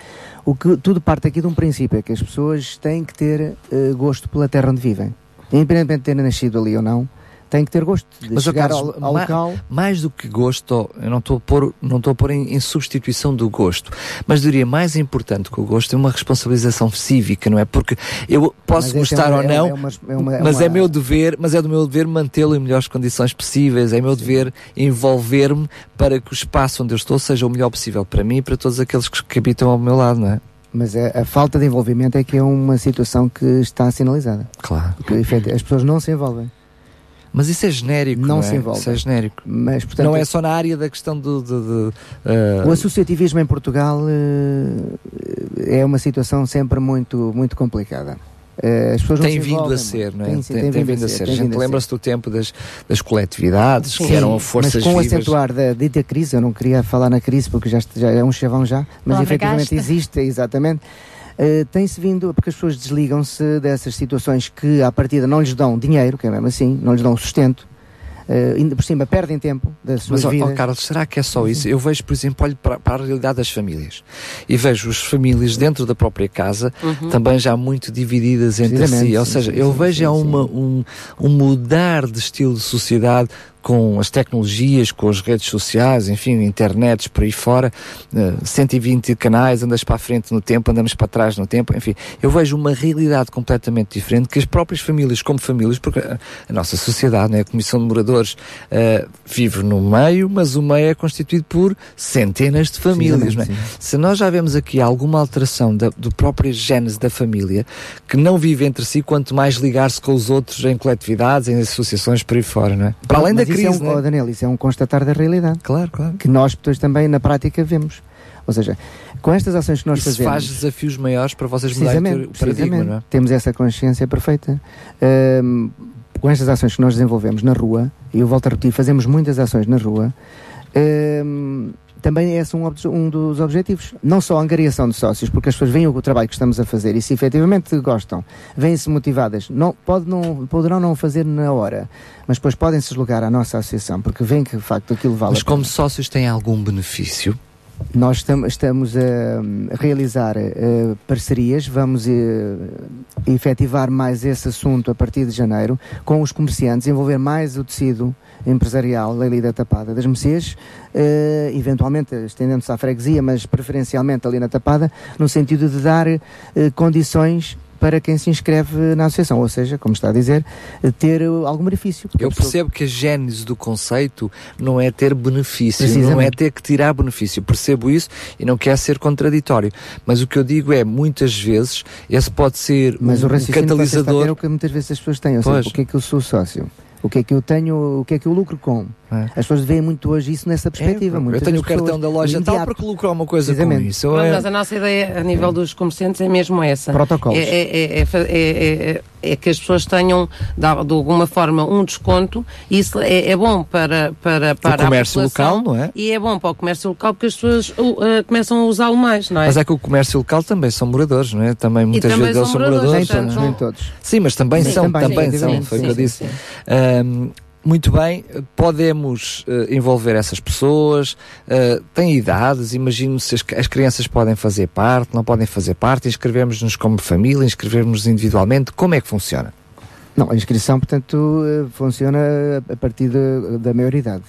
S25: o que tudo parte aqui de um princípio, é que as pessoas têm que ter eh, gosto pela terra onde vivem. Independentemente de terem nascido ali ou não, têm que ter gosto de
S22: Mas,
S25: chegar ao, ao
S22: ma-
S25: local.
S22: mais do que gosto, eu não estou a pôr, não estou a pôr em, em substituição do gosto, mas diria mais importante que o gosto é uma responsabilização cívica, não é? Porque eu posso
S25: Mas essa é
S22: gostar
S25: uma-
S22: ou
S25: é
S22: não,
S25: é uma- é uma- é
S22: mas é meu dever, mas é do meu dever mantê-lo em melhores condições possíveis, é meu dever envolver-me para que o espaço onde eu estou seja o melhor possível para mim e para todos aqueles que, que habitam ao meu lado, não é?
S25: Mas a, a falta de envolvimento é que é uma situação que está sinalizada.
S22: Claro.
S25: Porque as pessoas não se envolvem.
S22: Mas isso é genérico,
S25: Não
S22: não,
S25: se
S22: é?
S25: envolvem.
S22: Isso é genérico.
S25: Mas, portanto,
S22: não é só na área da questão do, de, de, uh,
S25: O associativismo em Portugal eh, é uma situação sempre muito, muito complicada. Eh, As pessoas não
S22: tem
S25: se
S22: vindo
S25: envolvem
S22: a ser, não é?
S25: Tem, sim, tem vindo a ser.
S22: A
S25: tem
S22: gente
S25: vindo a
S22: lembra-se do tempo das, das coletividades, que eram forças
S25: mas com o
S22: vivas.
S25: acentuar da dita crise, eu não queria falar na crise porque já, já é um chavão já, mas
S18: Palavra
S25: efetivamente existe, exatamente. Eh, tem-se vindo, porque as pessoas desligam-se dessas situações que à partida não lhes dão dinheiro, que é mesmo assim, não lhes dão sustento, eh, ainda por cima perdem tempo das suas
S22: Mas, ó, ó,
S25: vidas.
S22: Carlos, será que é só isso? Eu vejo, por exemplo, olho para, para a realidade das famílias e vejo as famílias dentro da própria casa
S26: Uhum.
S22: também já muito divididas entre si. Ou
S25: sim,
S22: seja,
S25: sim,
S22: eu
S25: sim,
S22: vejo
S25: sim,
S22: há uma, um, um mudar de estilo de sociedade com as tecnologias, com as redes sociais, enfim, internets por aí fora, eh, 120 canais, andas para a frente no tempo, andamos para trás no tempo, enfim, eu vejo uma realidade completamente diferente que as próprias famílias, como famílias, porque a, nossa sociedade, né, a Comissão de Moradores, eh, vive no meio, mas o meio é constituído por centenas de famílias, não é? Se nós já vemos aqui alguma alteração da, do próprio gênese da família, que não vive entre si, quanto mais ligar-se com os outros em coletividades, em associações por aí fora, não é? Para além da
S25: Mas isso
S22: crise,
S25: é um,
S22: não é?
S25: oh, Daniel, isso é um constatar da realidade.
S22: Claro, claro.
S25: Que nós depois também na prática vemos. Ou seja, com estas ações que nós
S22: Isso
S25: fazemos.
S22: faz desafios maiores para vocês mudarem o paradigma,
S25: precisamente.
S22: não é?
S25: Temos essa consciência perfeita. Ahm, com estas ações que nós desenvolvemos na rua, e eu volto a repetir, fazemos muitas ações na rua, ahm, também é esse um, obje- um dos objetivos. Não só a angariação de sócios, porque as pessoas veem o trabalho que estamos a fazer e se efetivamente gostam, vêm-se motivadas, não, pode não, poderão não fazer na hora, mas depois podem se deslocar à nossa associação, porque veem que de facto aquilo vale
S22: Mas
S25: a pena.
S22: como sócios têm algum benefício?
S25: Nós tam- estamos a, a realizar eh, parcerias, vamos eh, efetivar mais esse assunto a partir de janeiro com os comerciantes, envolver mais o tecido empresarial ali da Tapada das Mercês, eh, eventualmente estendendo-se à freguesia, mas preferencialmente ali na Tapada, no sentido de dar eh, condições para quem se inscreve na associação, ou seja, como está a dizer, eh, ter algum benefício. Porque
S22: Eu percebo que a gênese do conceito não é ter benefício, não é ter que tirar benefício. Percebo isso e não quer ser contraditório. Mas o que eu digo é, muitas vezes, esse pode ser
S25: Mas
S22: um,
S25: o raciocínio a ter
S22: catalisador.
S25: é o que muitas vezes as pessoas têm. Ou seja,
S22: Pois.
S25: o que é que eu sou sócio? O que é que eu tenho, o que é que eu lucro com?
S22: É.
S25: As pessoas veem muito hoje isso nessa perspectiva.
S22: eu
S25: muitas
S22: tenho o cartão da loja
S25: o
S22: tal porque lucro alguma coisa com isso.
S26: Pronto,
S22: É-
S26: Mas a nossa ideia a nível dos comerciantes é mesmo essa.
S25: Protocolos.
S26: É, é- é- é é- é- é que as pessoas tenham, de, al- de alguma forma, um desconto. Isso é, é bom para, para, para a
S22: comércio local, não é?
S26: E é bom para o comércio local porque as pessoas uh, uh, começam a usá-lo mais, não é?
S22: Mas é que o comércio local também são moradores, não é? Também muitas
S26: também
S22: vezes eles
S26: são
S22: são
S26: moradores,
S22: moradores.
S25: Nem
S26: não-
S25: todos.
S22: Sim, mas também
S25: Sim,
S22: são,
S25: também,
S22: também,
S25: sim,
S22: são,
S25: sim,
S22: foi o que eu disse.
S25: sim.
S22: Muito bem, podemos eh, envolver essas pessoas, eh, têm idades, imagino se as, as crianças podem fazer parte, não podem fazer parte, inscrevemos-nos como família, inscrevemos-nos individualmente, como é que funciona?
S25: Não, a inscrição, portanto, eh, funciona a partir da maioridade.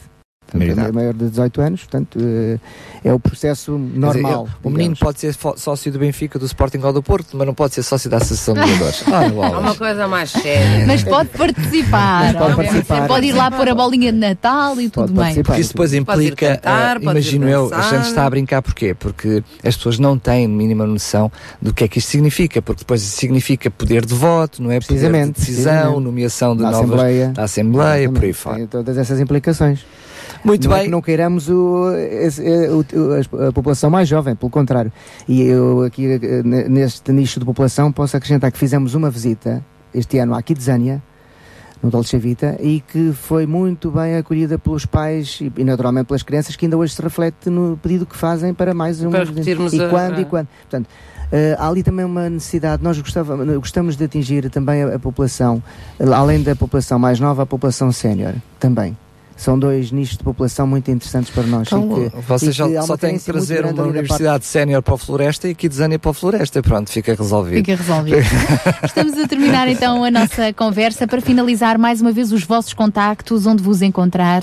S25: Portanto, é maior de 18 anos, portanto, eh, é o processo
S22: dizer,
S25: normal.
S22: eu- o menino pode ser sócio do Benfica, do Sporting ou do Porto, mas não pode ser sócio da Associação de Jogadores. *laughs* Ah,
S26: É uma coisa mais séria.
S2: Mas pode participar.
S22: Mas pode participar.
S2: Pode ir lá pôr a bolinha de Natal e tudo bem.
S22: Porque isso depois implica,
S26: cantar, pode ir
S22: imagino eu, a gente está a brincar porquê? Porque as pessoas não têm mínima noção do que é que isto significa, porque depois significa poder de voto, não é? Poder de
S25: Precisamente,
S22: decisão, nomeação de
S25: Da
S22: novas
S25: Assembleia.
S22: da Assembleia, por aí fora.
S25: Tem todas essas implicações.
S22: Muito
S25: não É
S22: bem.
S25: que não queiramos o, esse- eh, o- a, população mais jovem, pelo contrário. E eu aqui eh, ne- neste nicho de população posso acrescentar que fizemos uma visita este ano à Kidzania, no Dolce Vita, e que foi muito bem acolhida pelos pais e, naturalmente pelas crianças, que ainda hoje se reflete no pedido que fazem para mais um.
S26: Para repetirmos
S25: e
S26: a-
S25: quando, e quando. Portanto, eh, há ali também uma necessidade, nós gostava, gostamos de atingir também a, a população, além da população mais nova, a população sénior também. São dois nichos de população muito interessantes para nós.
S22: Então,
S25: que-
S22: vocês só,
S25: que
S22: só têm que trazer uma universidade sénior para a Floresta e Kidzania para a Floresta. Pronto, fica resolvido.
S2: Fica resolvido. *laughs* Estamos a terminar então a nossa conversa para finalizar mais uma vez os vossos contactos, onde vos encontrar.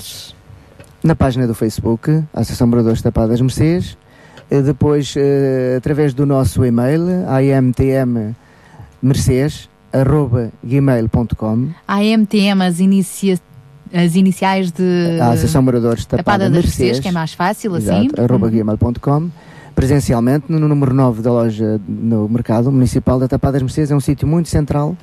S25: na página do Facebook, a Associação Moradores Tapadas Mercês, eh, depois eh, através do nosso e-mail, amtmmercês.gmail.com
S2: AMTM, as, inicia... as iniciais de.
S25: a Associação Moradores
S2: Tapada das
S25: Mercês,
S2: que é mais fácil assim.
S25: exato, arroba gmail.com presencialmente no número 9 da loja no mercado municipal da Tapadas Mercês, é um sítio muito central,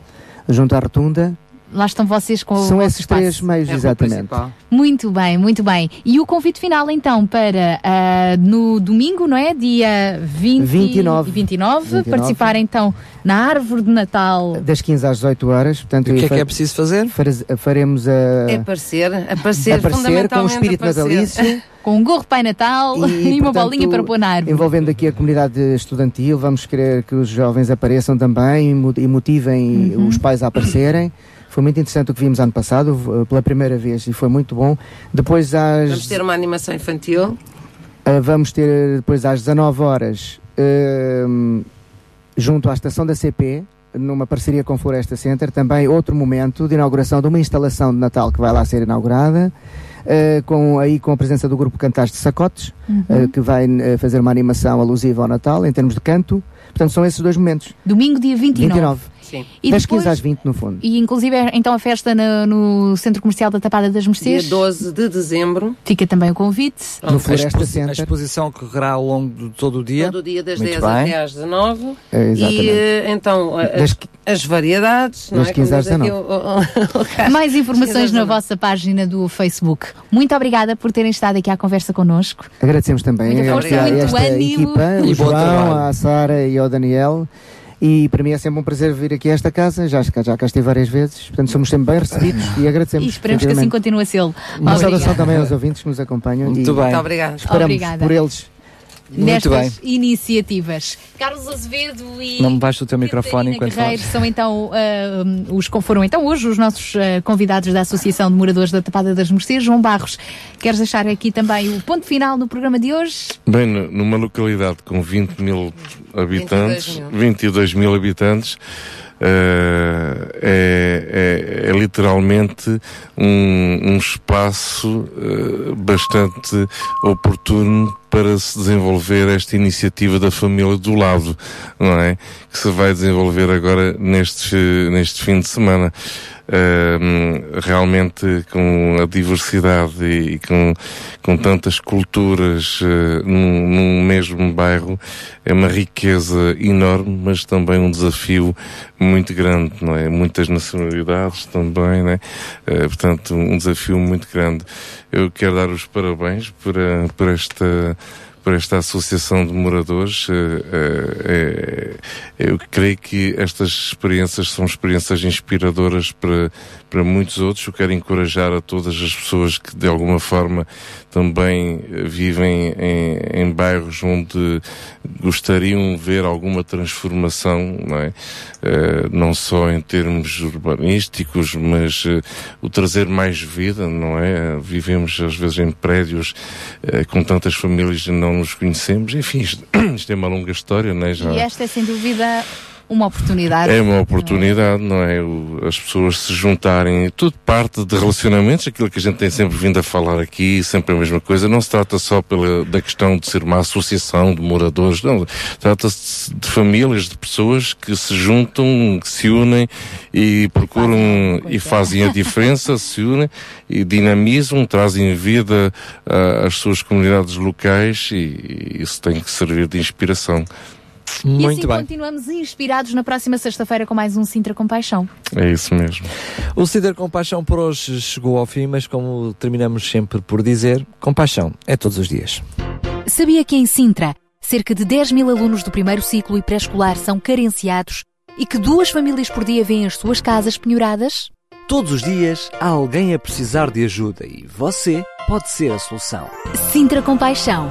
S25: junto à rotunda,
S2: Lá estão vocês com o
S25: são esses
S2: espaço.
S25: três meios,
S26: É
S25: exatamente.
S2: Muito bem, muito bem. E o convite final então para ah, no domingo, não é? Dia 20
S25: 29.
S2: e 29,
S25: 29.
S2: participar então na árvore de Natal.
S25: Das 15 às 18 horas, portanto,
S22: E o que é que é preciso fazer?
S25: faz- Faremos a,
S26: É aparecer, aparecer,
S25: aparecer com o espírito
S26: aparecer.
S25: natalício. *laughs*
S2: Com um gorro de Pai Natal *laughs* e, uma
S25: portanto,
S2: bolinha para pôr na árvore.
S25: Envolvendo aqui a comunidade estudantil, vamos querer que os jovens apareçam também e e motivem
S2: Uhum.
S25: os pais a aparecerem. Foi muito interessante o que vimos ano passado, v- pela primeira vez, e foi muito bom. Depois às,
S26: Vamos ter uma animação infantil.
S25: ah, vamos ter depois às 19 horas, hum, junto à estação da CP, numa parceria com o Floresta Center, também outro momento de inauguração de uma instalação de Natal que vai lá ser inaugurada, eh, com, aí com a presença do grupo Cantares de Sacotes,
S2: Uhum.
S25: eh, que vai eh, fazer uma animação alusiva ao Natal, em termos de canto. Portanto, são esses dois momentos.
S2: Domingo, dia 29.
S25: 29.
S26: Sim.
S2: E
S25: das
S2: depois-
S25: 15 às 20, no fundo.
S2: E inclusive é, então a festa na- no Centro Comercial da Tapada das
S26: Dia
S2: Mercês.
S26: 12 de dezembro.
S2: Fica também o convite.
S25: No
S22: a,
S25: Floresta
S22: exposi- a
S25: Center.
S22: exposição correrá ao longo de todo o dia.
S26: Todo o dia das
S22: Muito
S26: 10
S22: bem.
S26: até às 19.
S25: É, exatamente.
S26: e eh, então a-
S25: Das
S26: as, as variedades. não
S25: das
S26: é?
S25: 15 às
S26: Como diz aqui
S25: 19.
S26: o- o- o Carlos.
S2: Mais informações na
S26: 19.
S2: vossa página do Facebook. Muito obrigada por terem estado aqui à conversa connosco.
S25: Agradecemos também
S2: Muito
S25: a
S2: força,
S25: esta,
S2: ânimo.
S25: equipa,
S22: E
S25: o João, a Sara e ao Daniel. E para mim é sempre um prazer vir aqui a esta casa, já, já cá estive várias vezes, portanto somos sempre bem recebidos e agradecemos.
S2: E esperamos que assim continue a ser.
S25: Uma saudação também aos ouvintes que nos acompanham
S22: Muito
S25: e
S22: bem.
S26: Muito obrigada.
S25: esperamos
S2: Obrigada.
S25: por eles.
S22: Muito
S2: Nestas
S22: bem.
S2: iniciativas. Carlos Azevedo e
S22: Não me baixe o teu microfone enquanto
S2: Guerreiro são então ah, os foram então hoje os nossos ah, convidados da Associação de Moradores da Tapada das Mercês. João Barros, queres deixar aqui também o ponto final no programa de hoje?
S8: Bem, nu- numa localidade com 20 mil habitantes,
S26: 22
S8: 22 mil habitantes, eh, é, é- é literalmente um, um espaço eh, bastante oportuno para se desenvolver esta iniciativa da família do lado, não é? Que se vai desenvolver agora neste, neste fim de semana. Ahm, realmente com a diversidade e, com, com tantas culturas eh, num, num mesmo bairro é uma riqueza enorme, mas também um desafio muito grande, não é? Muitas nacionalidades também, né? Eh, portanto, um desafio muito grande. Eu quero dar os parabéns por, a- por esta por esta associação de moradores. eh, eh, eh, eu creio que estas experiências são experiências inspiradoras para, para muitos outros. Eu quero encorajar a todas as pessoas que de alguma forma também eh, vivem em, em bairros onde gostariam ver alguma transformação, não é? Eh, não só em termos urbanísticos, mas eh, o trazer mais vida, não é? Vivemos às vezes em prédios eh, com tantas famílias e não nos conhecemos. Enfim, isto, *clears throat* isto é uma longa história, não é? Já,
S2: E esta é sem dúvida uma oportunidade.
S8: É uma oportunidade, não é? O- as pessoas se juntarem, tudo parte de relacionamentos, aquilo que a gente tem sempre vindo a falar aqui, sempre a mesma coisa. Não se trata só pela, da questão de ser uma associação de moradores, não. Trata-se de famílias, de pessoas que se juntam, que se unem e procuram e fazem a diferença, *laughs* se unem e dinamizam, trazem vida ah, às suas comunidades locais e, e isso tem que servir de inspiração.
S2: E assim continuamos inspirados na próxima sexta-feira com mais um Sintra Compaixão.
S8: É isso mesmo.
S28: O Cider Compaixão por hoje chegou ao fim, mas como terminamos sempre por dizer, compaixão é todos os dias.
S2: Sabia que em Sintra, cerca de 10 mil alunos do primeiro ciclo e pré-escolar são carenciados e que duas famílias por dia vêm as suas casas penhoradas?
S22: Todos os dias há alguém a precisar de ajuda e você pode ser a solução.
S2: Sintra Compaixão,